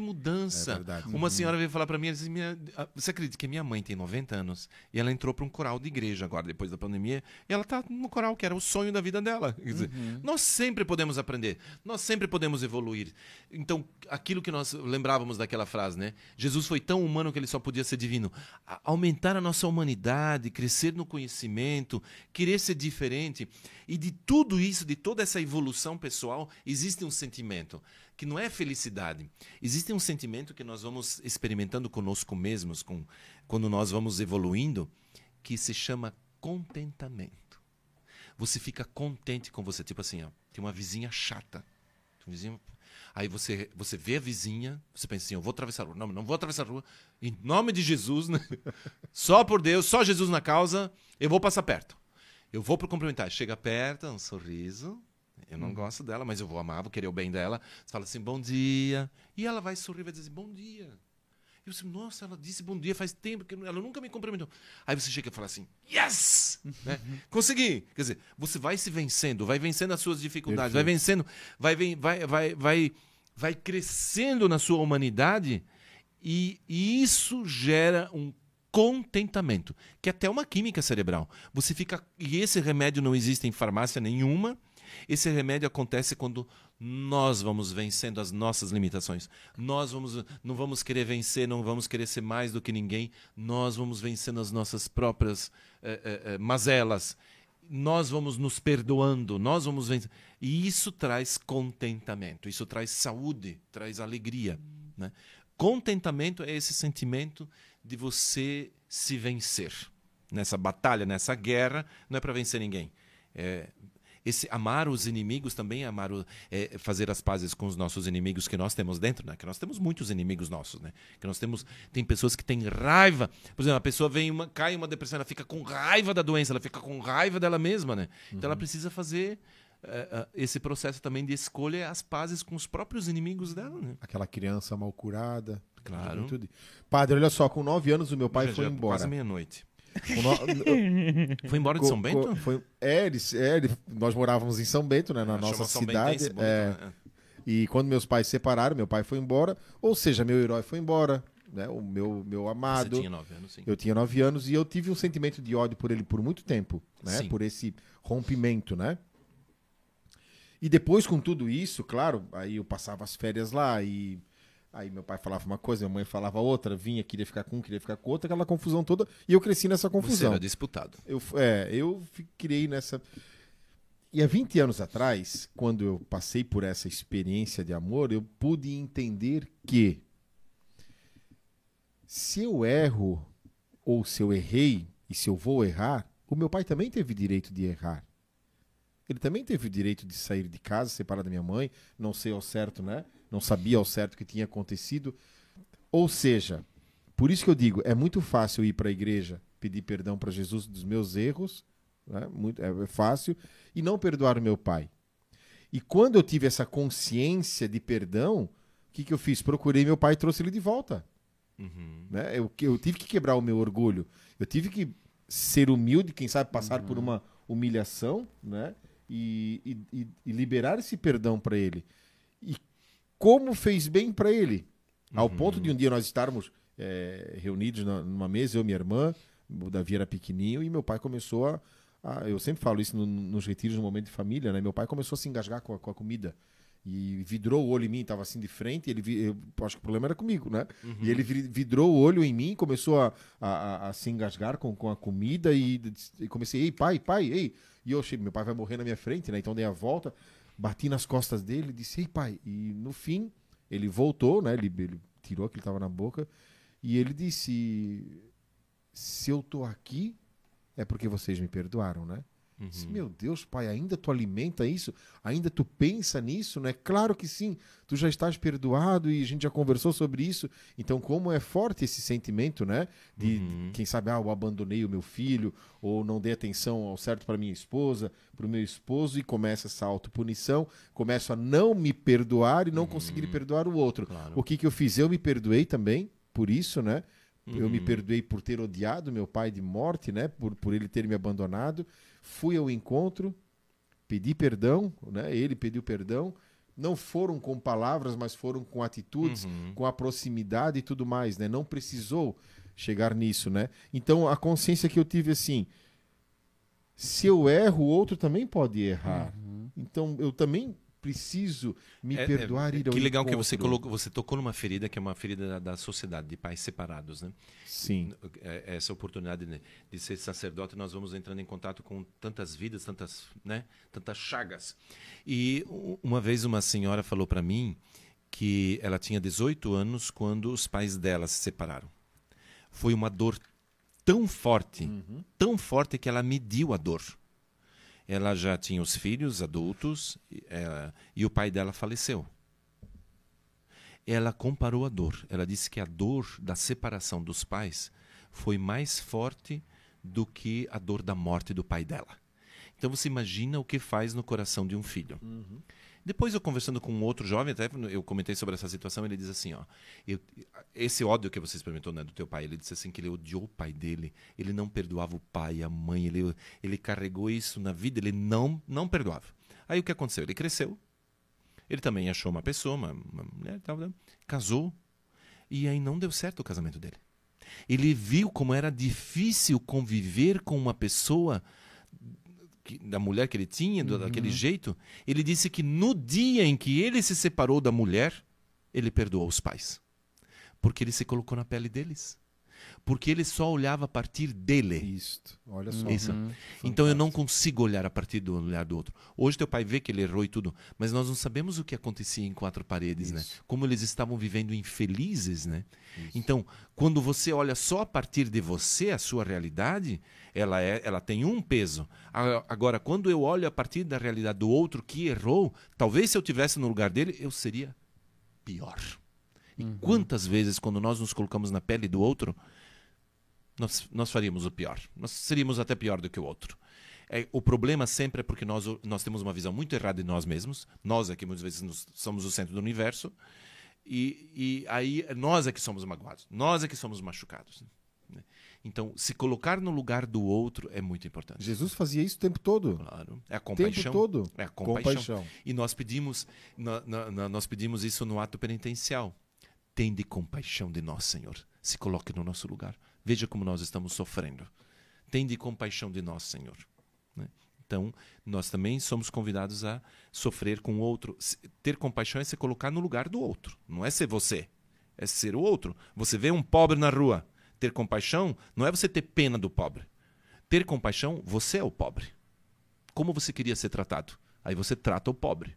[SPEAKER 3] mudança.
[SPEAKER 2] É verdade.
[SPEAKER 3] Uma senhora veio falar pra mim, ela disse, minha, você acredita que minha mãe tem 90 anos e ela entrou pra um coral de igreja agora, depois da pandemia, e ela tá no coral que era o sonho da vida dela. Quer dizer, nós sempre podemos aprender, nós sempre podemos evoluir. Então, aquilo que nós lembrávamos daquela frase, né? Jesus foi tão humano que ele só podia ser divino. A- aumentar a nossa humanidade, crescer no conhecimento, querer ser diferente. E de tudo isso, de toda essa evolução pessoal, existe um sentimento que não é felicidade. Existe um sentimento que nós vamos experimentando conosco mesmos, com, quando nós vamos evoluindo, que se chama contentamento. Você fica contente com você. Tipo assim, ó, tem uma vizinha chata. Um vizinho- Aí você, você vê a vizinha, você pensa assim, eu vou atravessar a rua. Não, não vou atravessar a rua. Em nome de Jesus, né? só por Deus, só Jesus na causa, eu vou passar perto. Eu vou pro cumprimentar. Chega perto, um sorriso. Eu não gosto dela, mas eu vou amar, vou querer o bem dela. Você fala assim, bom dia. E ela vai sorrir, vai dizer, bom dia. Eu disse, nossa, ela disse bom dia faz tempo que ela nunca me cumprimentou. Aí você chega e fala assim, yes! né? Consegui! Quer dizer, você vai se vencendo, vai vencendo as suas dificuldades, vai vencendo, vai, vai, vai, vai, vai crescendo na sua humanidade e, e isso gera um contentamento, que é até uma química cerebral. Você fica. E esse remédio não existe em farmácia nenhuma. Esse remédio acontece quando nós vamos vencendo as nossas limitações. Nós vamos, não vamos querer vencer, não vamos querer ser mais do que ninguém. Nós vamos vencendo as nossas próprias eh, eh, eh, mazelas. Nós vamos nos perdoando, nós vamos vencendo. E isso traz contentamento, isso traz saúde, traz alegria. Né? Contentamento é esse sentimento de você se vencer. Nessa batalha, nessa guerra, não é para vencer ninguém. É esse amar os inimigos também amar o, é, fazer as pazes com os nossos inimigos que nós temos dentro, né? Que nós temos muitos inimigos nossos, né? Que nós temos tem pessoas que têm raiva. Por exemplo, a pessoa vem uma cai uma depressão, ela fica com raiva da doença, ela fica com raiva dela mesma, né? Então ela uhum. precisa fazer uh, uh, esse processo também de escolha as pazes com os próprios inimigos dela, né?
[SPEAKER 2] Aquela criança mal curada.
[SPEAKER 3] Claro.
[SPEAKER 2] Padre, olha só, com nove anos o meu pai já, foi já, embora.
[SPEAKER 3] Quase meia-noite. No... foi embora de São Bento?
[SPEAKER 2] Foi, é, ele, é ele, nós morávamos em São Bento, né, na é, nossa cidade. é, né? E quando meus pais se separaram, meu pai foi embora, ou seja, meu herói foi embora, né, o meu, meu amado. Você
[SPEAKER 3] tinha anos, sim.
[SPEAKER 2] Eu tinha nove anos e eu tive um sentimento de ódio por ele por muito tempo, né, sim. por esse rompimento, né. E depois, com tudo isso, claro, aí eu passava as férias lá e Aí meu pai falava uma coisa, minha mãe falava outra, vinha, queria ficar com um, queria ficar com outra, aquela confusão toda. E eu cresci nessa confusão. Você
[SPEAKER 3] era disputado.
[SPEAKER 2] Eu, é, eu criei nessa. E há 20 anos atrás, quando eu passei por essa experiência de amor, eu pude entender que se eu erro ou se eu errei e se eu vou errar, o meu pai também teve direito de errar. Ele também teve o direito de sair de casa, separar da minha mãe, não sei ao certo, né? Não sabia ao certo o que tinha acontecido. Ou seja, por isso que eu digo, é muito fácil ir para a igreja pedir perdão para Jesus dos meus erros, né? muito, é, fácil, e não perdoar o meu pai. E quando eu tive essa consciência de perdão, o que, que eu fiz? Procurei meu pai e trouxe ele de volta. Uhum. Né? Eu, eu tive que quebrar o meu orgulho. Eu tive que ser humilde, quem sabe passar uhum. por uma humilhação, né? E, e, e liberar esse perdão para ele. Como fez bem para ele. Ao uhum. ponto de um dia nós estarmos é, reunidos numa mesa, eu e minha irmã, o Davi era pequenininho, e meu pai começou a. a eu sempre falo isso no, nos retiros, no momento de família, né? Meu pai começou a se engasgar com a, com a comida. E vidrou o olho em mim, estava assim de frente. Ele, eu acho que o problema era comigo, né? Uhum. E ele vidrou o olho em mim, começou a, a, a se engasgar com, com a comida. E, e comecei, ei, pai, pai, ei. E eu achei, meu pai vai morrer na minha frente, né? Então dei a volta bati nas costas dele e disse, ei pai. E no fim, ele voltou, né? Ele, ele tirou aquilo que estava na boca. E ele disse: Se eu tô aqui, é porque vocês me perdoaram, né? Uhum. Meu Deus, pai, ainda tu alimenta isso? Ainda tu pensa nisso, né? Claro que sim. Tu já estás perdoado e a gente já conversou sobre isso. Então, como é forte esse sentimento, né? De, uhum. quem sabe, ah, eu abandonei o meu filho, ou não dei atenção ao certo para minha esposa, para o meu esposo, e começa essa autopunição. Começo a não me perdoar e não uhum. conseguir perdoar o outro. Claro. O que, que eu fiz? Eu me perdoei também, por isso, né? Eu me uhum. perdoei por ter odiado meu pai de morte, né? Por, por ele ter me abandonado fui ao encontro, pedi perdão, né? ele pediu perdão. Não foram com palavras, mas foram com atitudes, uhum. com a proximidade e tudo mais, né? Não precisou chegar nisso, né? Então a consciência que eu tive assim, se eu erro, o outro também pode errar. Uhum. Então eu também preciso me é, é perdoar
[SPEAKER 3] é,
[SPEAKER 2] ir ao
[SPEAKER 3] Que legal
[SPEAKER 2] encontro.
[SPEAKER 3] que você colocou, você tocou numa ferida que é uma ferida da, da sociedade, de pais separados, né?
[SPEAKER 2] Sim.
[SPEAKER 3] É, é essa oportunidade de, de, ser sacerdote, nós vamos entrando em contato com tantas vidas, tantas, né? Tantas chagas. E uma vez uma senhora falou para mim que ela tinha 18 anos quando os pais dela se separaram. Foi uma dor tão forte, uhum. tão forte que ela mediu a dor ela já tinha os filhos adultos é, e o pai dela faleceu. Ela comparou a dor. Ela disse que a dor da separação dos pais foi mais forte do que a dor da morte do pai dela. Então você imagina o que faz no coração de um filho. Uhum. Depois eu conversando com um outro jovem, até eu comentei sobre essa situação, ele diz assim, ó, eu, esse ódio que você experimentou né, do teu pai, ele disse assim que ele odiou o pai dele, ele não perdoava o pai, a mãe, ele, ele carregou isso na vida, ele não, não perdoava. Aí o que aconteceu? Ele cresceu, ele também achou uma pessoa, uma, uma mulher, tal, né, casou, e aí não deu certo o casamento dele. Ele viu como era difícil conviver com uma pessoa que- da mulher que ele tinha, do- daquele jeito, ele disse que no dia em que ele se separou da mulher, ele perdoou os pais. Porque ele se colocou na pele deles. Porque ele só olhava a partir dele.
[SPEAKER 2] Isto. Olha só.
[SPEAKER 3] Isso. Então eu não consigo olhar a partir do olhar do outro. Hoje teu pai vê que ele errou e tudo, mas nós não sabemos o que acontecia em quatro paredes, né?
[SPEAKER 2] Isso.
[SPEAKER 3] Como eles estavam vivendo infelizes, né? Então, quando você olha só a partir de você, a sua realidade, ela é, ela tem um peso. Agora, quando eu olho a partir da realidade do outro que errou, talvez se eu tivesse no lugar dele, eu seria pior. E quantas vezes, quando nós nos colocamos na pele do outro, nós, nós faríamos o pior. Nós seríamos até pior do que o outro. É, o problema sempre é porque nós, nós temos uma visão muito errada de nós mesmos. Nós é que muitas vezes nos- somos o centro do universo. E, e aí nós é que somos magoados. Nós é que somos machucados. né? Então, se colocar no lugar do outro é muito importante.
[SPEAKER 2] Jesus fazia isso o tempo todo.
[SPEAKER 3] Claro. É a
[SPEAKER 2] O tempo
[SPEAKER 3] compaixão.
[SPEAKER 2] todo.
[SPEAKER 3] É a compaixão.
[SPEAKER 2] Compaixão.
[SPEAKER 3] E nós pedimos, na- na- na- nós pedimos isso no ato penitencial. Tende compaixão de nós, Senhor. Se coloque no nosso lugar. Veja como nós estamos sofrendo. Tende compaixão de nós, Senhor. Né? Então, nós também somos convidados a sofrer com o outro. Ter compaixão é se colocar no lugar do outro. Não é ser você. É ser o outro. Você vê um pobre na rua. Ter compaixão não é você ter pena do pobre. Ter compaixão, você é o pobre como você queria ser tratado. Aí você trata o pobre.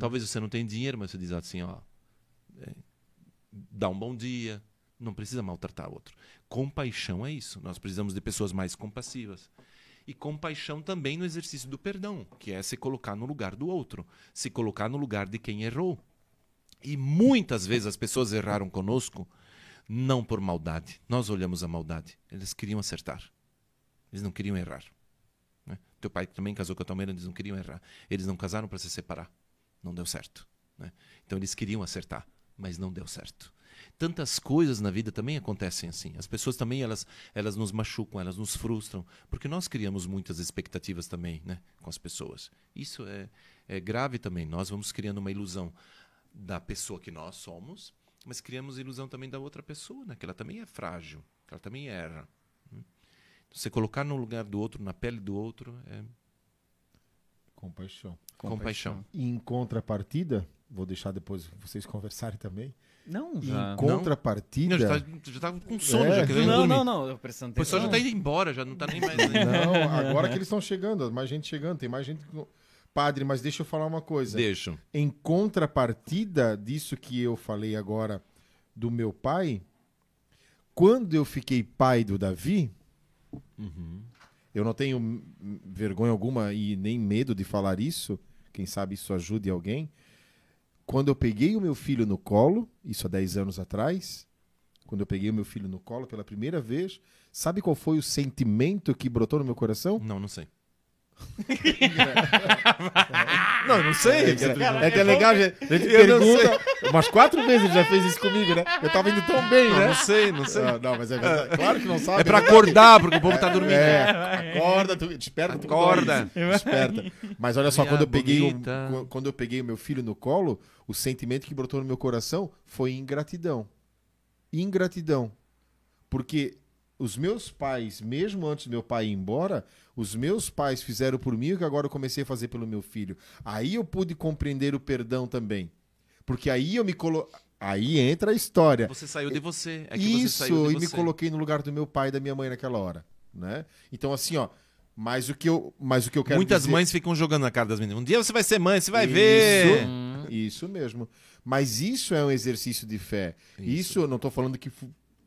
[SPEAKER 3] Talvez você não tenha dinheiro, mas você diz assim, ó, é, dá um bom dia, não precisa maltratar o outro. Compaixão é isso. Nós precisamos de pessoas mais compassivas. E compaixão também no exercício do perdão, que é se colocar no lugar do outro, se colocar no lugar de quem errou. E muitas vezes as pessoas erraram conosco não por maldade. Nós olhamos a maldade. Eles queriam acertar. Eles não queriam errar. né? Teu pai também casou com a tua mãe, eles não queriam errar. Eles não casaram para se separar. Não deu certo. né? Então eles queriam acertar, mas não deu certo. Tantas coisas na vida também acontecem assim. As pessoas também elas, elas nos machucam, elas nos frustram, porque nós criamos muitas expectativas também, né, com as pessoas. Isso é, é grave também. Nós vamos criando uma ilusão da pessoa que nós somos, mas criamos ilusão também da outra pessoa, né, que ela também é frágil, que ela também erra. né? Você colocar no lugar do outro, na pele do outro, é
[SPEAKER 2] Compaixão.
[SPEAKER 3] compaixão.
[SPEAKER 2] E em contrapartida, vou deixar depois vocês conversarem também.
[SPEAKER 1] Não,
[SPEAKER 2] Em
[SPEAKER 1] já.
[SPEAKER 2] contrapartida.
[SPEAKER 3] Não, já, tá, já tá com sono,
[SPEAKER 2] É,
[SPEAKER 3] já querendo
[SPEAKER 1] Não,
[SPEAKER 3] dormir.
[SPEAKER 1] não, não, eu prestando
[SPEAKER 3] O pessoal já tá indo embora, já não tá nem mais.
[SPEAKER 2] Não, agora que eles estão chegando, mais gente chegando, tem mais gente. Padre, mas deixa eu falar uma coisa.
[SPEAKER 3] Deixo.
[SPEAKER 2] Em contrapartida disso que eu falei agora do meu pai, quando eu fiquei pai do Davi, eu não tenho vergonha alguma e nem medo de falar isso, quem sabe isso ajude alguém. Quando eu peguei o meu filho no colo, isso há 10 anos atrás, quando eu peguei o meu filho no colo pela primeira vez, sabe qual foi o sentimento que brotou no meu coração?
[SPEAKER 3] Não, não sei.
[SPEAKER 2] Não, eu não sei. É que, é, que é legal, gente a gente pergunta. Umas quatro vezes ele já fez isso comigo, né? Eu tava indo tão bem,
[SPEAKER 3] Não,
[SPEAKER 2] né?
[SPEAKER 3] não sei, não sei.
[SPEAKER 2] Ah, não, mas é verdade. Claro que não sabe.
[SPEAKER 3] É pra
[SPEAKER 2] verdade.
[SPEAKER 3] acordar, porque o povo tá dormindo.
[SPEAKER 2] É, acorda, tu, desperta. tu
[SPEAKER 3] Acorda.
[SPEAKER 2] Desperta. Mas olha só,
[SPEAKER 3] Minha
[SPEAKER 2] quando eu, peguei o, quando eu peguei o meu filho no colo, o sentimento que brotou no meu coração foi ingratidão. Ingratidão. Porque os meus pais, mesmo antes do meu pai ir embora, os meus pais fizeram por mim o que agora eu comecei a fazer pelo meu filho. Aí eu pude compreender o perdão também. Porque aí eu me colo... Aí entra a história.
[SPEAKER 3] Você saiu de você. É que você
[SPEAKER 2] Isso,
[SPEAKER 3] saiu de
[SPEAKER 2] e me
[SPEAKER 3] você.
[SPEAKER 2] coloquei no lugar do meu pai e da minha mãe naquela hora, né? Então assim, ó, mas o que eu, mas o que eu quero
[SPEAKER 3] Muitas
[SPEAKER 2] dizer...
[SPEAKER 3] mães ficam jogando na cara das meninas. Um dia você vai ser mãe, você vai
[SPEAKER 2] Isso.
[SPEAKER 3] ver.
[SPEAKER 2] Isso mesmo. Mas isso é um exercício de fé. Isso, eu não tô falando que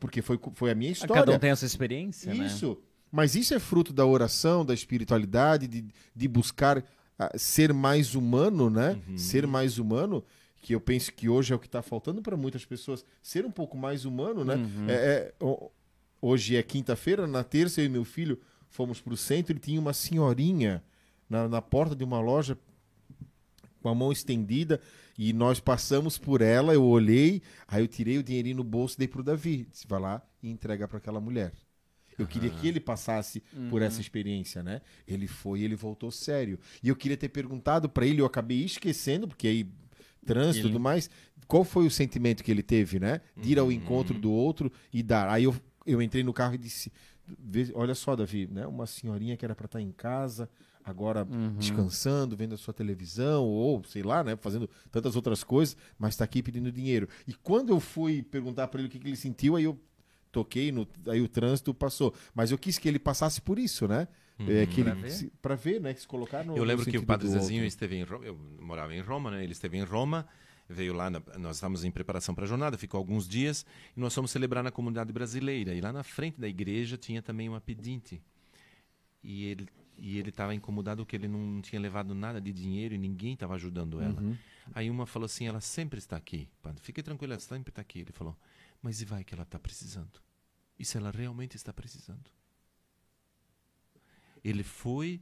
[SPEAKER 2] porque foi foi a minha história.
[SPEAKER 1] Cada um tem a sua experiência, né?
[SPEAKER 2] Isso. Mas isso é fruto da oração, da espiritualidade, de, de buscar ah, ser mais humano, né?
[SPEAKER 3] Uhum.
[SPEAKER 2] Ser mais humano, que eu penso que hoje é o que está faltando para muitas pessoas. Ser um pouco mais humano, né?
[SPEAKER 3] Uhum.
[SPEAKER 2] É- é, ho- hoje é quinta-feira, na terça eu e meu filho fomos para o centro e tinha uma senhorinha na, na porta de uma loja com a mão estendida e nós passamos por ela, eu olhei, aí eu tirei o dinheirinho no bolso e dei pro Davi. Disse, vai lá e entrega para aquela mulher. Eu queria que ele passasse por essa experiência, né? Ele foi e ele voltou sério. E eu queria ter perguntado para ele, eu acabei esquecendo, porque aí trânsito e tudo mais, qual foi o sentimento que ele teve, né? De ir ao encontro do outro e dar. Aí eu, eu entrei no carro e disse, olha só, Davi, né? Uma senhorinha que era para estar em casa, agora
[SPEAKER 1] Uhum.
[SPEAKER 2] descansando, vendo a sua televisão, ou sei lá, né? Fazendo tantas outras coisas, mas está aqui pedindo dinheiro. E quando eu fui perguntar para ele o que, que ele sentiu, aí eu toquei, no, aí o trânsito passou. Mas eu quis que ele passasse por isso, né? É, que
[SPEAKER 1] Pra
[SPEAKER 2] ele,
[SPEAKER 1] ver?
[SPEAKER 2] pra ver, né? Que se colocar no
[SPEAKER 3] Eu
[SPEAKER 2] no
[SPEAKER 3] lembro que o Padre Zezinho esteve em Roma, eu morava em Roma, né? Ele esteve em Roma, veio lá, na- nós estávamos em preparação para a jornada, ficou alguns dias e nós fomos celebrar na comunidade brasileira. E lá na frente da igreja tinha também uma pedinte. E ele e ele estava incomodado que ele não tinha levado nada de dinheiro e ninguém estava ajudando ela.
[SPEAKER 2] Uhum.
[SPEAKER 3] Aí uma falou assim: ela sempre está aqui, padre. Fique tranquilo, ela sempre está aqui. Ele falou: mas e vai que ela está precisando? E se ela realmente está precisando? Ele foi,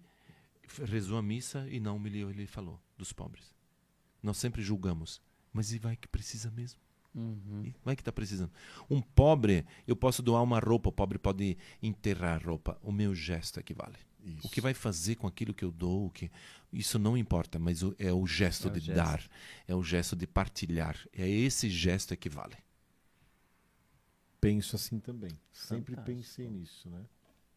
[SPEAKER 3] rezou a missa e não humilhou, ele falou, dos pobres. Nós sempre julgamos, mas e vai que precisa mesmo?
[SPEAKER 1] Uhum.
[SPEAKER 3] Vai que está precisando. Um pobre, eu posso doar uma roupa, o pobre pode enterrar a roupa. O meu gesto é que vale. O que vai fazer com aquilo que eu dou, o que isso não importa, mas o- é o gesto
[SPEAKER 1] É o
[SPEAKER 3] de
[SPEAKER 1] gesto.
[SPEAKER 3] dar, é o gesto de partilhar. É esse gesto é que vale.
[SPEAKER 2] Penso assim também. Sempre
[SPEAKER 1] Fantástico.
[SPEAKER 2] pensei nisso, né?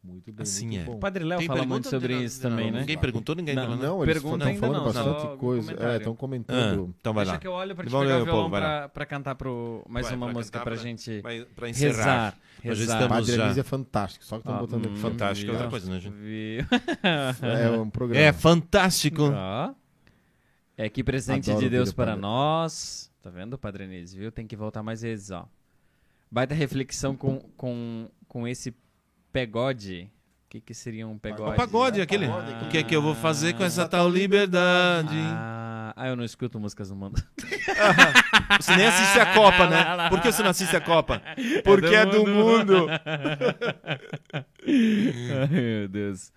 [SPEAKER 2] Muito bem,
[SPEAKER 3] Assim
[SPEAKER 2] muito
[SPEAKER 3] é.
[SPEAKER 2] bom.
[SPEAKER 1] O Padre Léo
[SPEAKER 3] Tem
[SPEAKER 1] fala muito sobre
[SPEAKER 3] Não,
[SPEAKER 1] isso
[SPEAKER 3] não,
[SPEAKER 1] também,
[SPEAKER 3] não,
[SPEAKER 1] né?
[SPEAKER 3] Ninguém perguntou, ninguém
[SPEAKER 1] Não.
[SPEAKER 2] Não, eles
[SPEAKER 1] Pergunta
[SPEAKER 2] estão
[SPEAKER 1] ainda
[SPEAKER 2] falando
[SPEAKER 1] não,
[SPEAKER 2] bastante
[SPEAKER 1] só
[SPEAKER 2] coisa.
[SPEAKER 1] comentário.
[SPEAKER 2] É, estão
[SPEAKER 3] Ah,
[SPEAKER 2] comentando.
[SPEAKER 3] então vai
[SPEAKER 1] Deixa
[SPEAKER 3] lá.
[SPEAKER 1] que eu olho pra te
[SPEAKER 3] Vamos
[SPEAKER 1] pegar o
[SPEAKER 3] um pouco,
[SPEAKER 1] violão
[SPEAKER 3] vai lá.
[SPEAKER 1] pra, pra cantar pro, mais
[SPEAKER 3] Vai,
[SPEAKER 1] uma
[SPEAKER 3] pra
[SPEAKER 1] música pra- gente
[SPEAKER 3] Pra encerrar.
[SPEAKER 1] rezar.
[SPEAKER 3] Estamos
[SPEAKER 2] Padre
[SPEAKER 3] já-
[SPEAKER 2] Anísio é fantástico, só que estão
[SPEAKER 1] Ah,
[SPEAKER 2] botando aqui.
[SPEAKER 1] hum,
[SPEAKER 3] Fantástico, é outra coisa, né, gente?
[SPEAKER 2] É um programa.
[SPEAKER 3] É fantástico.
[SPEAKER 1] Ó. É que presente
[SPEAKER 2] Adoro
[SPEAKER 1] de Deus
[SPEAKER 2] o
[SPEAKER 1] para
[SPEAKER 2] Padre.
[SPEAKER 1] nós. Tá vendo, Padre Anísio, viu? Tem que voltar mais vezes, ó. Baita reflexão com, com, com esse pegode. O que, que seria um pegode?
[SPEAKER 3] O pagode, aquele.
[SPEAKER 2] Pagode,
[SPEAKER 3] O que é que eu vou fazer com essa tal liberdade?
[SPEAKER 1] Ah, ah, eu não escuto músicas do mundo.
[SPEAKER 3] Você nem assiste a Copa, né? Por que você não assiste a Copa? Porque é do mundo.
[SPEAKER 1] Ai, meu Deus.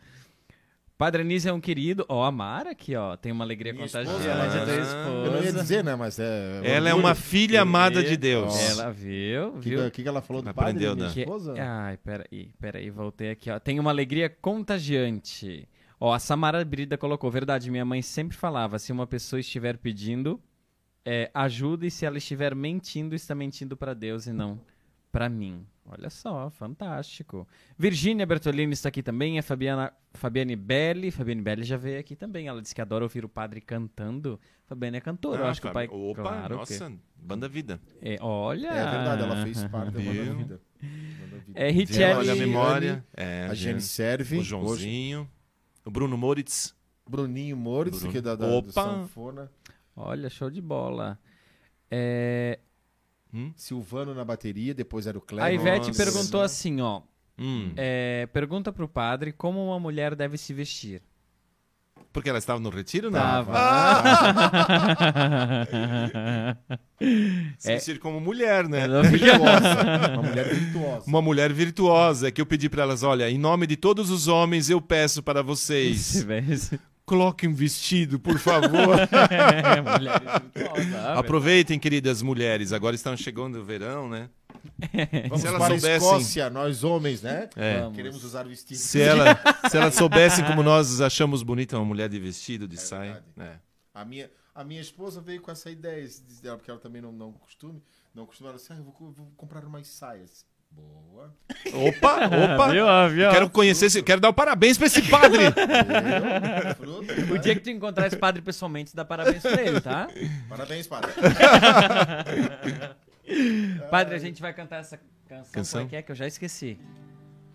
[SPEAKER 1] Padre Anísio é um querido. Ó, a Mara aqui, ó. Tem uma alegria
[SPEAKER 2] Minha
[SPEAKER 1] contagiante da
[SPEAKER 3] né?
[SPEAKER 1] esposa.
[SPEAKER 2] Eu não ia dizer, né? Mas é.
[SPEAKER 3] Ela é
[SPEAKER 2] orgulho.
[SPEAKER 3] uma filha amada de Deus.
[SPEAKER 1] Ela viu,
[SPEAKER 2] O que,
[SPEAKER 1] viu?
[SPEAKER 2] que, que ela falou do
[SPEAKER 3] Aprendeu,
[SPEAKER 2] padre, minha
[SPEAKER 3] né?
[SPEAKER 1] Que-
[SPEAKER 2] esposa?
[SPEAKER 1] Ai, peraí, peraí, voltei aqui, ó. Tem uma alegria contagiante. Ó, a Samara Brida colocou, verdade, minha mãe sempre falava, se uma pessoa estiver pedindo, é, ajuda e se ela estiver mentindo, está mentindo para Deus e não para mim. Olha só, fantástico. Virgínia Bertolini está aqui também, a Fabiana, Fabiane Belli, Fabiane Belli já veio aqui também, ela disse que adora ouvir o padre cantando. Fabiane é cantora, eu
[SPEAKER 3] Ah,
[SPEAKER 1] acho que o pai...
[SPEAKER 3] Opa,
[SPEAKER 1] claro que-
[SPEAKER 3] nossa, banda vida.
[SPEAKER 1] É, olha...
[SPEAKER 2] É verdade, ela fez parte da banda vida. Banda vida.
[SPEAKER 1] É
[SPEAKER 3] Viu?
[SPEAKER 1] Richelli...
[SPEAKER 3] Olha a memória. É,
[SPEAKER 2] A Jenny serve.
[SPEAKER 3] O
[SPEAKER 2] hoje.
[SPEAKER 3] Joãozinho. O Bruno Moritz.
[SPEAKER 2] Bruninho Moritz,
[SPEAKER 3] Bruno.
[SPEAKER 2] que é da, da do
[SPEAKER 3] Opa!
[SPEAKER 2] Sanfona.
[SPEAKER 1] Olha, show de bola. É,
[SPEAKER 3] Hum?
[SPEAKER 2] Silvano na bateria, depois era o Cleber.
[SPEAKER 1] a Ivete
[SPEAKER 3] Nossa.
[SPEAKER 1] perguntou assim, ó.
[SPEAKER 3] Hum.
[SPEAKER 1] é, pergunta pro padre como uma mulher deve se vestir.
[SPEAKER 3] Porque ela estava no retiro, não?
[SPEAKER 1] Tava.
[SPEAKER 3] Se vestir como mulher, né?
[SPEAKER 1] Fica-
[SPEAKER 2] Virtuosa. Uma mulher virtuosa.
[SPEAKER 3] Uma mulher virtuosa, que eu pedi para elas, olha, em nome de todos os homens, eu peço para vocês,
[SPEAKER 1] Se
[SPEAKER 3] coloquem um vestido, por favor.
[SPEAKER 1] Mulher virtuosa, ah,
[SPEAKER 3] Aproveitem, queridas mulheres, agora estão chegando o verão, né?
[SPEAKER 2] Vamos
[SPEAKER 3] Se elas
[SPEAKER 2] para
[SPEAKER 3] soubessem-
[SPEAKER 2] Escócia, nós homens, né?
[SPEAKER 3] É.
[SPEAKER 2] Queremos usar vestidos.
[SPEAKER 3] Se, ela, se elas soubessem como nós achamos bonita uma mulher de vestido, de saia.
[SPEAKER 2] verdade.
[SPEAKER 3] É.
[SPEAKER 2] A minha, a minha esposa veio com essa ideia porque ela também não, não costume, não costuma, ela disse, ah, eu vou, vou comprar umas saias. Boa.
[SPEAKER 3] Opa, opa!
[SPEAKER 1] Viu, viu?
[SPEAKER 3] Quero conhecer, esse- quero dar o parabéns para esse padre.
[SPEAKER 1] O dia que tu encontrar esse padre pessoalmente, dá parabéns pra ele, tá?
[SPEAKER 2] Parabéns, padre.
[SPEAKER 1] Padre, a gente vai cantar essa canção.
[SPEAKER 3] Canção?
[SPEAKER 1] Como é que é que eu já esqueci?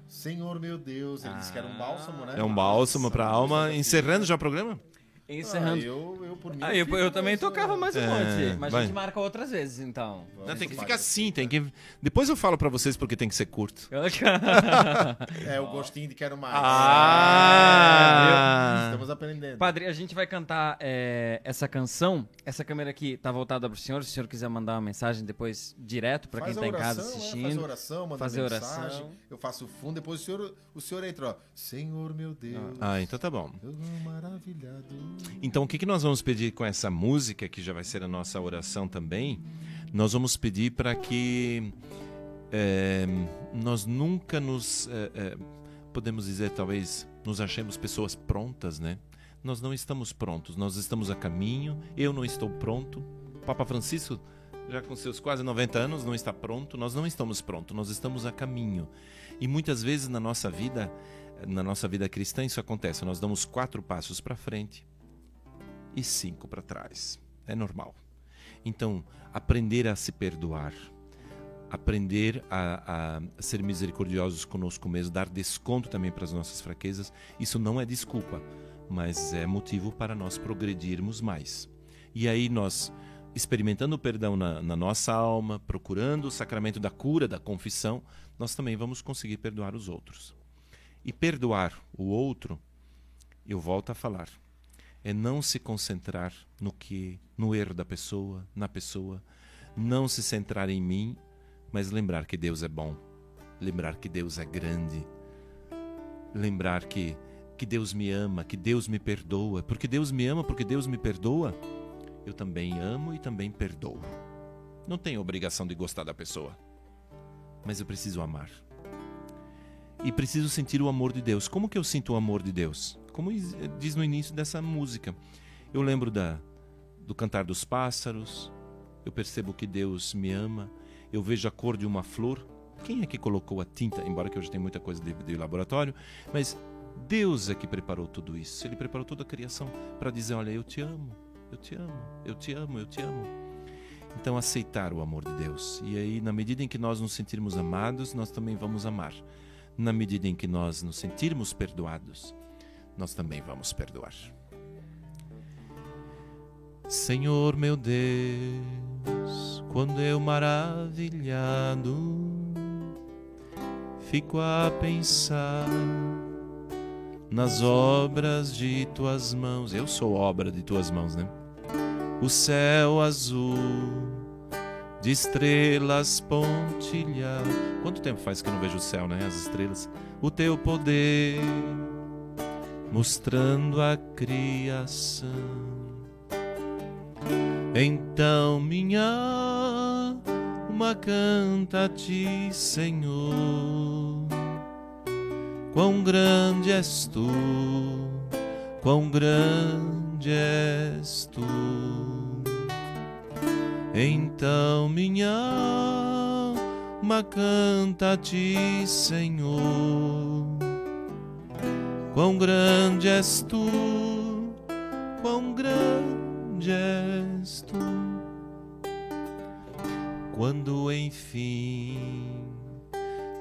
[SPEAKER 2] Senhor meu Deus, ele disse que era um bálsamo, né?
[SPEAKER 3] É um bálsamo para a alma. Encerrando já o programa?
[SPEAKER 2] Ah,
[SPEAKER 1] Encerrando.
[SPEAKER 2] eu, eu, por mim.
[SPEAKER 1] Ah, eu, eu também tocava mais um
[SPEAKER 3] É,
[SPEAKER 1] monte. Mas a
[SPEAKER 3] vai.
[SPEAKER 1] gente marca outras vezes, então.
[SPEAKER 2] Vamos,
[SPEAKER 3] Não, tem que ficar assim, tem que. Depois eu falo para vocês porque tem que ser curto.
[SPEAKER 2] É o gostinho de quero mais.
[SPEAKER 3] Ah!
[SPEAKER 2] Estamos aprendendo.
[SPEAKER 1] Padre, a gente vai cantar é, essa canção. Essa câmera aqui tá voltada pro senhor. Se o senhor quiser mandar uma mensagem depois direto pra quem
[SPEAKER 2] Faz
[SPEAKER 1] tá
[SPEAKER 2] a
[SPEAKER 1] em casa
[SPEAKER 2] oração, é,
[SPEAKER 1] assistindo.
[SPEAKER 2] faz a oração, manda
[SPEAKER 1] fazer
[SPEAKER 2] mensagem.
[SPEAKER 1] oração.
[SPEAKER 2] Eu faço o fundo, depois o senhor, o senhor entra, ó. Senhor meu Deus,
[SPEAKER 3] Ah, então tá bom.
[SPEAKER 2] eu maravilhado.
[SPEAKER 3] Então, o que, que nós vamos pedir com essa música, que já vai ser a nossa oração também? Nós vamos pedir para que é, nós nunca nos. é, é, podemos dizer, talvez, nos achemos pessoas prontas, né? Nós não estamos prontos, nós estamos a caminho, eu não estou pronto. Papa Francisco já com seus quase 90 anos, não está pronto. Nós não estamos prontos, nós estamos a caminho. E muitas vezes na nossa vida, na nossa vida cristã, isso acontece. Nós damos quatro passos para frente e cinco para trás. É normal. Então, aprender a se perdoar, aprender a, a, ser misericordiosos conosco mesmo, dar desconto também para as nossas fraquezas, isso não é desculpa, mas é motivo para nós progredirmos mais. E aí nós, experimentando o perdão na, na nossa alma, procurando o sacramento da cura, da confissão, nós também vamos conseguir perdoar os outros. E perdoar o outro, eu volto a falar, é não se concentrar no que no erro da pessoa, na pessoa, não se centrar em mim, mas lembrar que Deus é bom, lembrar que Deus é grande, lembrar que que Deus me ama, que Deus me perdoa, porque Deus me ama, porque Deus me perdoa, eu também amo e também perdoo. Não tenho obrigação de gostar da pessoa, mas eu preciso amar. E preciso sentir o amor de Deus. Como que eu sinto o amor de Deus? Como diz no início dessa música. Eu lembro da do cantar dos pássaros, eu percebo que Deus me ama, eu vejo a cor de uma flor. Quem é que colocou a tinta? Embora que hoje tem muita coisa de, de laboratório, mas Deus é que preparou tudo isso. Ele preparou toda a criação para dizer: Olha, eu te amo, eu te amo, eu te amo, eu te amo. Então, aceitar o amor de Deus. E aí, na medida em que nós nos sentirmos amados, nós também vamos amar. Na medida em que nós nos sentirmos perdoados, nós também vamos perdoar. Senhor meu Deus, quando eu maravilhado fico a pensar nas obras de tuas mãos. Eu sou obra de tuas mãos, né? O céu azul de estrelas pontilhar. Quanto tempo faz que eu não vejo o céu, né? As estrelas. O teu poder mostrando a criação. Então minha alma canta a ti, Senhor Quão grande és tu, quão grande és tu. Então minha alma canta a ti, Senhor. Quão grande és tu, quão grande és tu. Quando enfim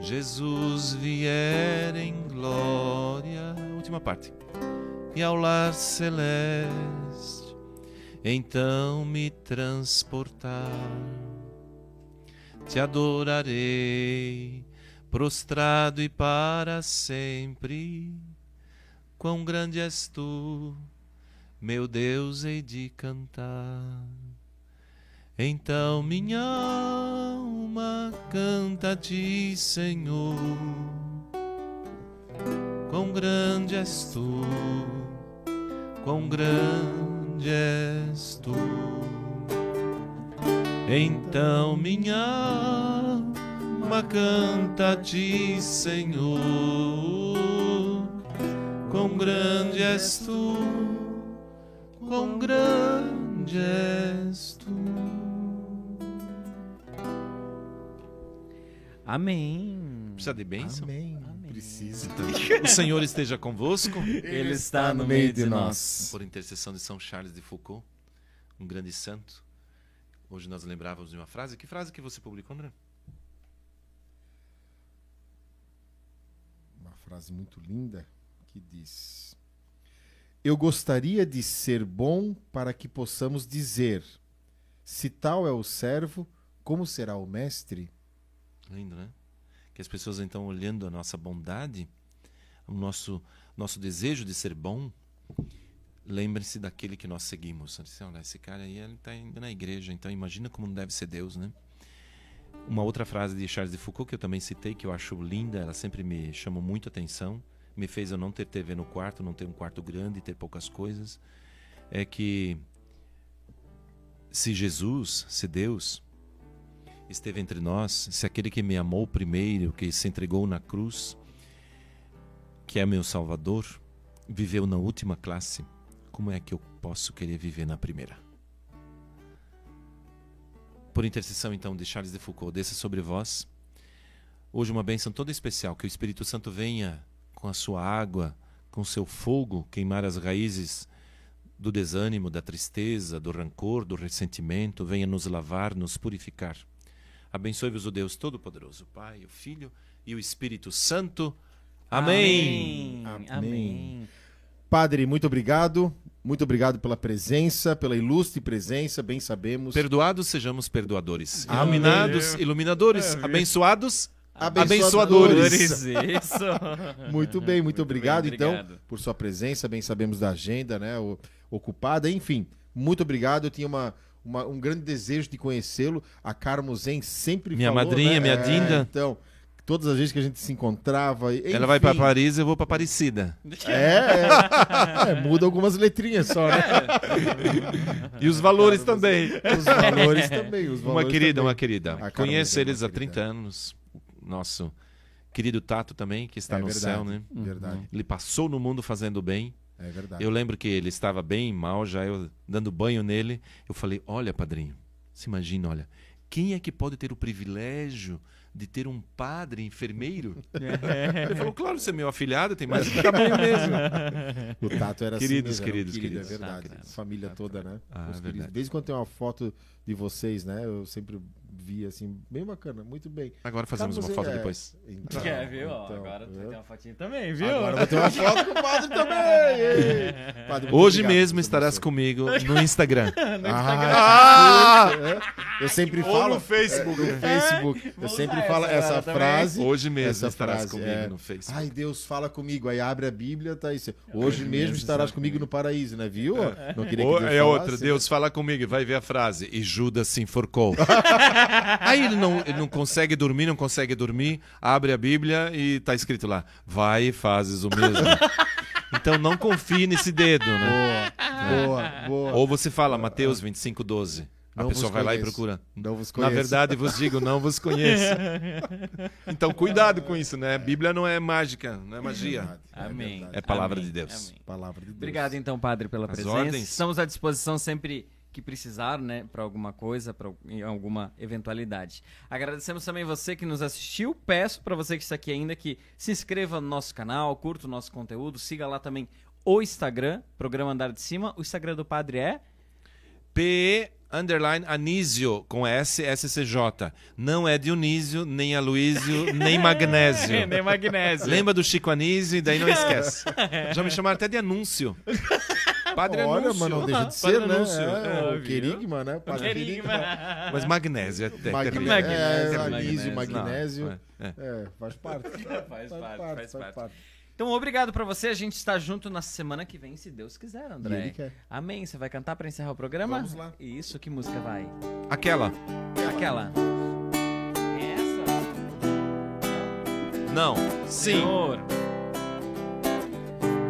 [SPEAKER 3] Jesus vier em glória. Última parte. E ao lar celeste, então me transportar. Te adorarei, prostrado e para sempre. Quão grande és tu, meu Deus, hei de cantar. Então minha alma canta a ti, Senhor. Quão grande és tu, quão grande és tu. Então minha alma canta a ti, Senhor. Quão grande és tu, quão grande és tu.
[SPEAKER 1] Amém.
[SPEAKER 3] Precisa de bênção?
[SPEAKER 2] Amém. Amém. Precisa.
[SPEAKER 3] Então, o Senhor esteja convosco.
[SPEAKER 1] Ele está no meio de nós.
[SPEAKER 3] Por intercessão de São Charles de Foucault, um grande santo. Hoje nós lembrávamos de uma frase. Que frase que você publicou, André?
[SPEAKER 2] Uma frase muito linda que diz: Eu gostaria de ser bom para que possamos dizer: se tal é o servo, como será o mestre?
[SPEAKER 3] Lindo, né? Que as pessoas então olhando a nossa bondade, o nosso nosso desejo de ser bom, lembrem-se daquele que nós seguimos. Assim, Olha, esse cara aí ele está indo na igreja, então imagina como não deve ser Deus, né? Uma outra frase de Charles de Foucault que eu também citei, que eu acho linda, ela sempre me chamou muito atenção, me fez eu não ter TV no quarto, não ter um quarto grande, ter poucas coisas, é que se Jesus, se Deus, esteve entre nós, se aquele que me amou primeiro, que se entregou na cruz, que é meu Salvador, viveu na última classe, como é que eu posso querer viver na primeira? Por intercessão, então, de Charles de Foucault, desça sobre vós. Hoje, uma bênção toda especial, que o Espírito Santo venha com a sua água, com o seu fogo, queimar as raízes do desânimo, da tristeza, do rancor, do ressentimento, venha nos lavar, nos purificar. Abençoe-vos o Deus Todo-Poderoso, o Pai, o Filho e o Espírito Santo. Amém.
[SPEAKER 1] Amém.
[SPEAKER 2] Amém. Padre, muito obrigado. Muito obrigado pela presença, pela ilustre presença, bem sabemos.
[SPEAKER 3] Perdoados sejamos perdoadores.
[SPEAKER 2] Amém.
[SPEAKER 3] Iluminados, iluminadores. Abençoados,
[SPEAKER 2] Abençoadores.
[SPEAKER 3] abençoadores.
[SPEAKER 1] Isso.
[SPEAKER 2] Muito bem, muito,
[SPEAKER 1] Muito
[SPEAKER 2] obrigado,
[SPEAKER 1] bem,
[SPEAKER 2] então,
[SPEAKER 1] obrigado.
[SPEAKER 2] por sua presença. Bem sabemos da agenda, né? o- ocupada. Enfim, muito obrigado. Eu tinha uma, uma- um grande desejo de conhecê-lo. A Carmo Zen sempre
[SPEAKER 3] Minha
[SPEAKER 2] falou,
[SPEAKER 3] madrinha,
[SPEAKER 2] né?
[SPEAKER 3] minha
[SPEAKER 2] É,
[SPEAKER 3] Dinda.
[SPEAKER 2] Então, todas as vezes que a gente se encontrava.
[SPEAKER 3] Ela vai para
[SPEAKER 2] enfim,
[SPEAKER 3] Paris, eu vou para Aparecida.
[SPEAKER 2] É, é, É, muda algumas letrinhas só, né?
[SPEAKER 3] E os valores também.
[SPEAKER 2] Os valores também. Os
[SPEAKER 3] Uma
[SPEAKER 2] valores
[SPEAKER 3] querida,
[SPEAKER 2] também.
[SPEAKER 3] uma querida. Conheço
[SPEAKER 2] é uma
[SPEAKER 3] eles há
[SPEAKER 2] querida.
[SPEAKER 3] 30 anos. Nosso querido Tato também, que está
[SPEAKER 2] É
[SPEAKER 3] no
[SPEAKER 2] verdade,
[SPEAKER 3] céu, né?
[SPEAKER 2] Verdade,
[SPEAKER 3] Ele passou no mundo fazendo bem.
[SPEAKER 2] é verdade.
[SPEAKER 3] Eu lembro que ele estava bem mal, já eu dando banho nele. Eu falei: Olha, padrinho, se imagina, olha, quem é que pode ter o privilégio de ter um padre enfermeiro? Ele falou: Claro, você é meu afilhado, tem mais que bem mesmo.
[SPEAKER 2] O Tato era
[SPEAKER 3] Queridos,
[SPEAKER 2] assim mesmo, era um
[SPEAKER 3] queridos,
[SPEAKER 2] querido,
[SPEAKER 3] queridos.
[SPEAKER 2] É verdade.
[SPEAKER 3] Ah, queridos.
[SPEAKER 2] Família toda, né?
[SPEAKER 3] Ah,
[SPEAKER 2] Os
[SPEAKER 3] é
[SPEAKER 2] queridos.
[SPEAKER 3] verdade.
[SPEAKER 2] De vez em quando tem uma foto de vocês, né? Eu sempre vi assim, bem bacana, muito bem.
[SPEAKER 3] Agora fazemos uma foto
[SPEAKER 2] é,
[SPEAKER 3] depois.
[SPEAKER 2] Então,
[SPEAKER 1] Quer, viu? Ó,
[SPEAKER 2] então,
[SPEAKER 1] Agora tu vai
[SPEAKER 2] viu?
[SPEAKER 1] ter uma fotinha também, viu?
[SPEAKER 2] Agora vou ter uma foto com o padre também! Padre,
[SPEAKER 3] Hoje
[SPEAKER 2] obrigado,
[SPEAKER 3] mesmo estarás
[SPEAKER 2] abençoe.
[SPEAKER 3] comigo no Instagram.
[SPEAKER 2] Ah, é. Eu sempre
[SPEAKER 3] Ou
[SPEAKER 2] falo.
[SPEAKER 3] no Facebook.
[SPEAKER 2] é, no Facebook. Eu sempre falo
[SPEAKER 1] essa
[SPEAKER 2] essa,
[SPEAKER 1] agora também.
[SPEAKER 2] frase.
[SPEAKER 3] Hoje mesmo
[SPEAKER 2] essa
[SPEAKER 3] estarás
[SPEAKER 2] frase,
[SPEAKER 3] comigo
[SPEAKER 2] é.
[SPEAKER 3] no Facebook.
[SPEAKER 2] Ai, Deus, fala comigo. Aí abre a Bíblia, tá isso. Hoje mesmo estarás comigo no paraíso, né? Viu? Não queria que Deus
[SPEAKER 3] é outra? Deus fala comigo e vai ver a frase. E Judas se enforcou. Aí ele não, ele não consegue dormir, não consegue dormir, abre a Bíblia e tá escrito lá: vai e fazes o mesmo. Então não confie nesse dedo, né?
[SPEAKER 2] Boa, boa, boa.
[SPEAKER 3] Ou você fala Mateus 25, 12. A
[SPEAKER 2] Não
[SPEAKER 3] pessoa
[SPEAKER 2] vos
[SPEAKER 3] vai lá e procura.
[SPEAKER 2] Não vos
[SPEAKER 3] Na
[SPEAKER 2] conheço.
[SPEAKER 3] verdade, vos digo, não vos conheço. Então cuidado com isso, né? Bíblia não é mágica, não é magia.
[SPEAKER 2] Verdade,
[SPEAKER 1] Amém.
[SPEAKER 2] verdade.
[SPEAKER 3] É palavra
[SPEAKER 1] Amém.
[SPEAKER 3] de Deus.
[SPEAKER 1] Amém.
[SPEAKER 2] Palavra de Deus.
[SPEAKER 1] Obrigado então, padre, pela
[SPEAKER 3] As
[SPEAKER 1] presença.
[SPEAKER 3] ordens.
[SPEAKER 1] Estamos à disposição sempre que precisar, né, para alguma coisa, para alguma eventualidade. Agradecemos também você que nos assistiu. Peço para você que está aqui ainda que se inscreva no nosso canal, curta o nosso conteúdo, siga lá também o Instagram, Programa Andar de Cima. O Instagram do padre é
[SPEAKER 3] P underline Anísio com S SCJ. Não é Dionísio, nem Aloísio, nem Magnésio.
[SPEAKER 1] nem magnésio.
[SPEAKER 3] Lembra do Chico Anísio e daí não esquece. Já me chamaram até de anúncio. Padre
[SPEAKER 2] Olha,
[SPEAKER 3] Anúncio.
[SPEAKER 2] mas não deixa de
[SPEAKER 3] Padre
[SPEAKER 2] ser, né?
[SPEAKER 3] Anúncio.
[SPEAKER 2] É,
[SPEAKER 1] É,
[SPEAKER 2] o querigma, né? Padre
[SPEAKER 1] Querigma.
[SPEAKER 3] Mas magnésio é até
[SPEAKER 2] Mag-
[SPEAKER 3] terrível.
[SPEAKER 1] Magnésio,
[SPEAKER 2] é,
[SPEAKER 1] magnésio.
[SPEAKER 2] magnésio.
[SPEAKER 3] Não, é.
[SPEAKER 2] É, faz parte.
[SPEAKER 1] Faz parte, faz parte. Então, obrigado pra você. A gente está junto na semana que vem, se Deus quiser,
[SPEAKER 2] E
[SPEAKER 1] André.
[SPEAKER 2] ele quer.
[SPEAKER 1] Amém. Você vai cantar pra encerrar o programa?
[SPEAKER 2] Vamos lá.
[SPEAKER 1] Isso, que música vai?
[SPEAKER 3] Aquela.
[SPEAKER 1] Aquela. Essa?
[SPEAKER 3] Não. Sim.
[SPEAKER 1] Senhor.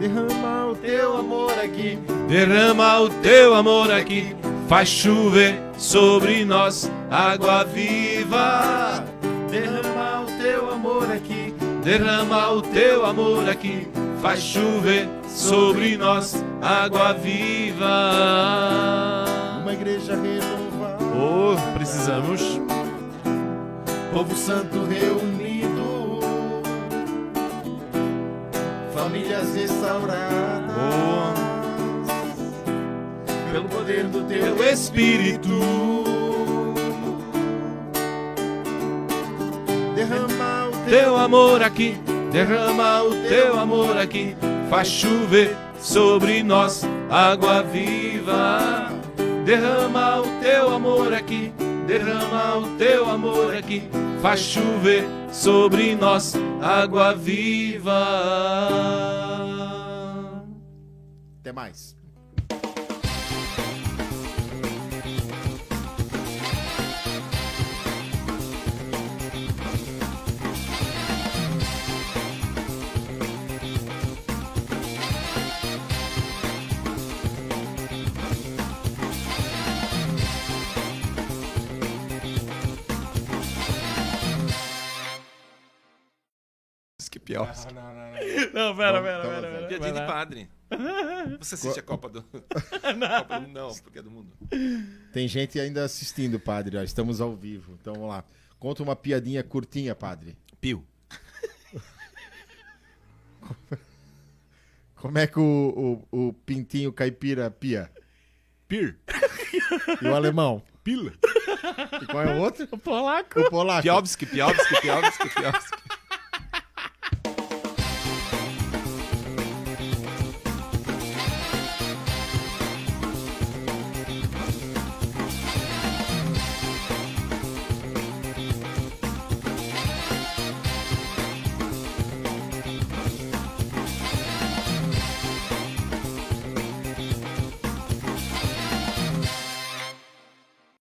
[SPEAKER 2] Derrama o teu amor aqui.
[SPEAKER 3] Derrama o teu amor aqui, faz chover sobre nós água viva.
[SPEAKER 2] Derrama o teu amor aqui.
[SPEAKER 3] Derrama o teu amor aqui, faz chover sobre nós água viva.
[SPEAKER 2] Uma igreja renovada.
[SPEAKER 3] Oh, precisamos.
[SPEAKER 2] Povo santo reunido. Famílias restauradas. Pelo poder do teu
[SPEAKER 3] Teu Espírito.
[SPEAKER 2] Derrama o
[SPEAKER 3] Teu amor aqui, derrama o teu amor aqui, faz chover sobre nós água viva. Derrama o teu amor aqui, derrama o teu amor aqui, faz chover sobre nós água viva.
[SPEAKER 2] Até mais.
[SPEAKER 3] Que pior.
[SPEAKER 1] Não, pera,
[SPEAKER 2] Vamos,
[SPEAKER 1] pera,
[SPEAKER 2] tamo
[SPEAKER 1] pera,
[SPEAKER 2] vendo.
[SPEAKER 1] pera.
[SPEAKER 3] Dia
[SPEAKER 1] Vai
[SPEAKER 3] de padre. Você assiste a Copa do... Copa do... Não, porque é do mundo.
[SPEAKER 2] Tem gente ainda assistindo, padre. ó, Estamos ao vivo. Então vamos lá. Conta uma piadinha curtinha, padre.
[SPEAKER 3] Pio.
[SPEAKER 2] Como é que o, o, o pintinho caipira pia?
[SPEAKER 3] Pir.
[SPEAKER 2] E o alemão?
[SPEAKER 3] Pila.
[SPEAKER 2] E qual é o outro?
[SPEAKER 1] O polaco.
[SPEAKER 2] O polaco.
[SPEAKER 3] Piobski, Piobski, Piobski, Piobski.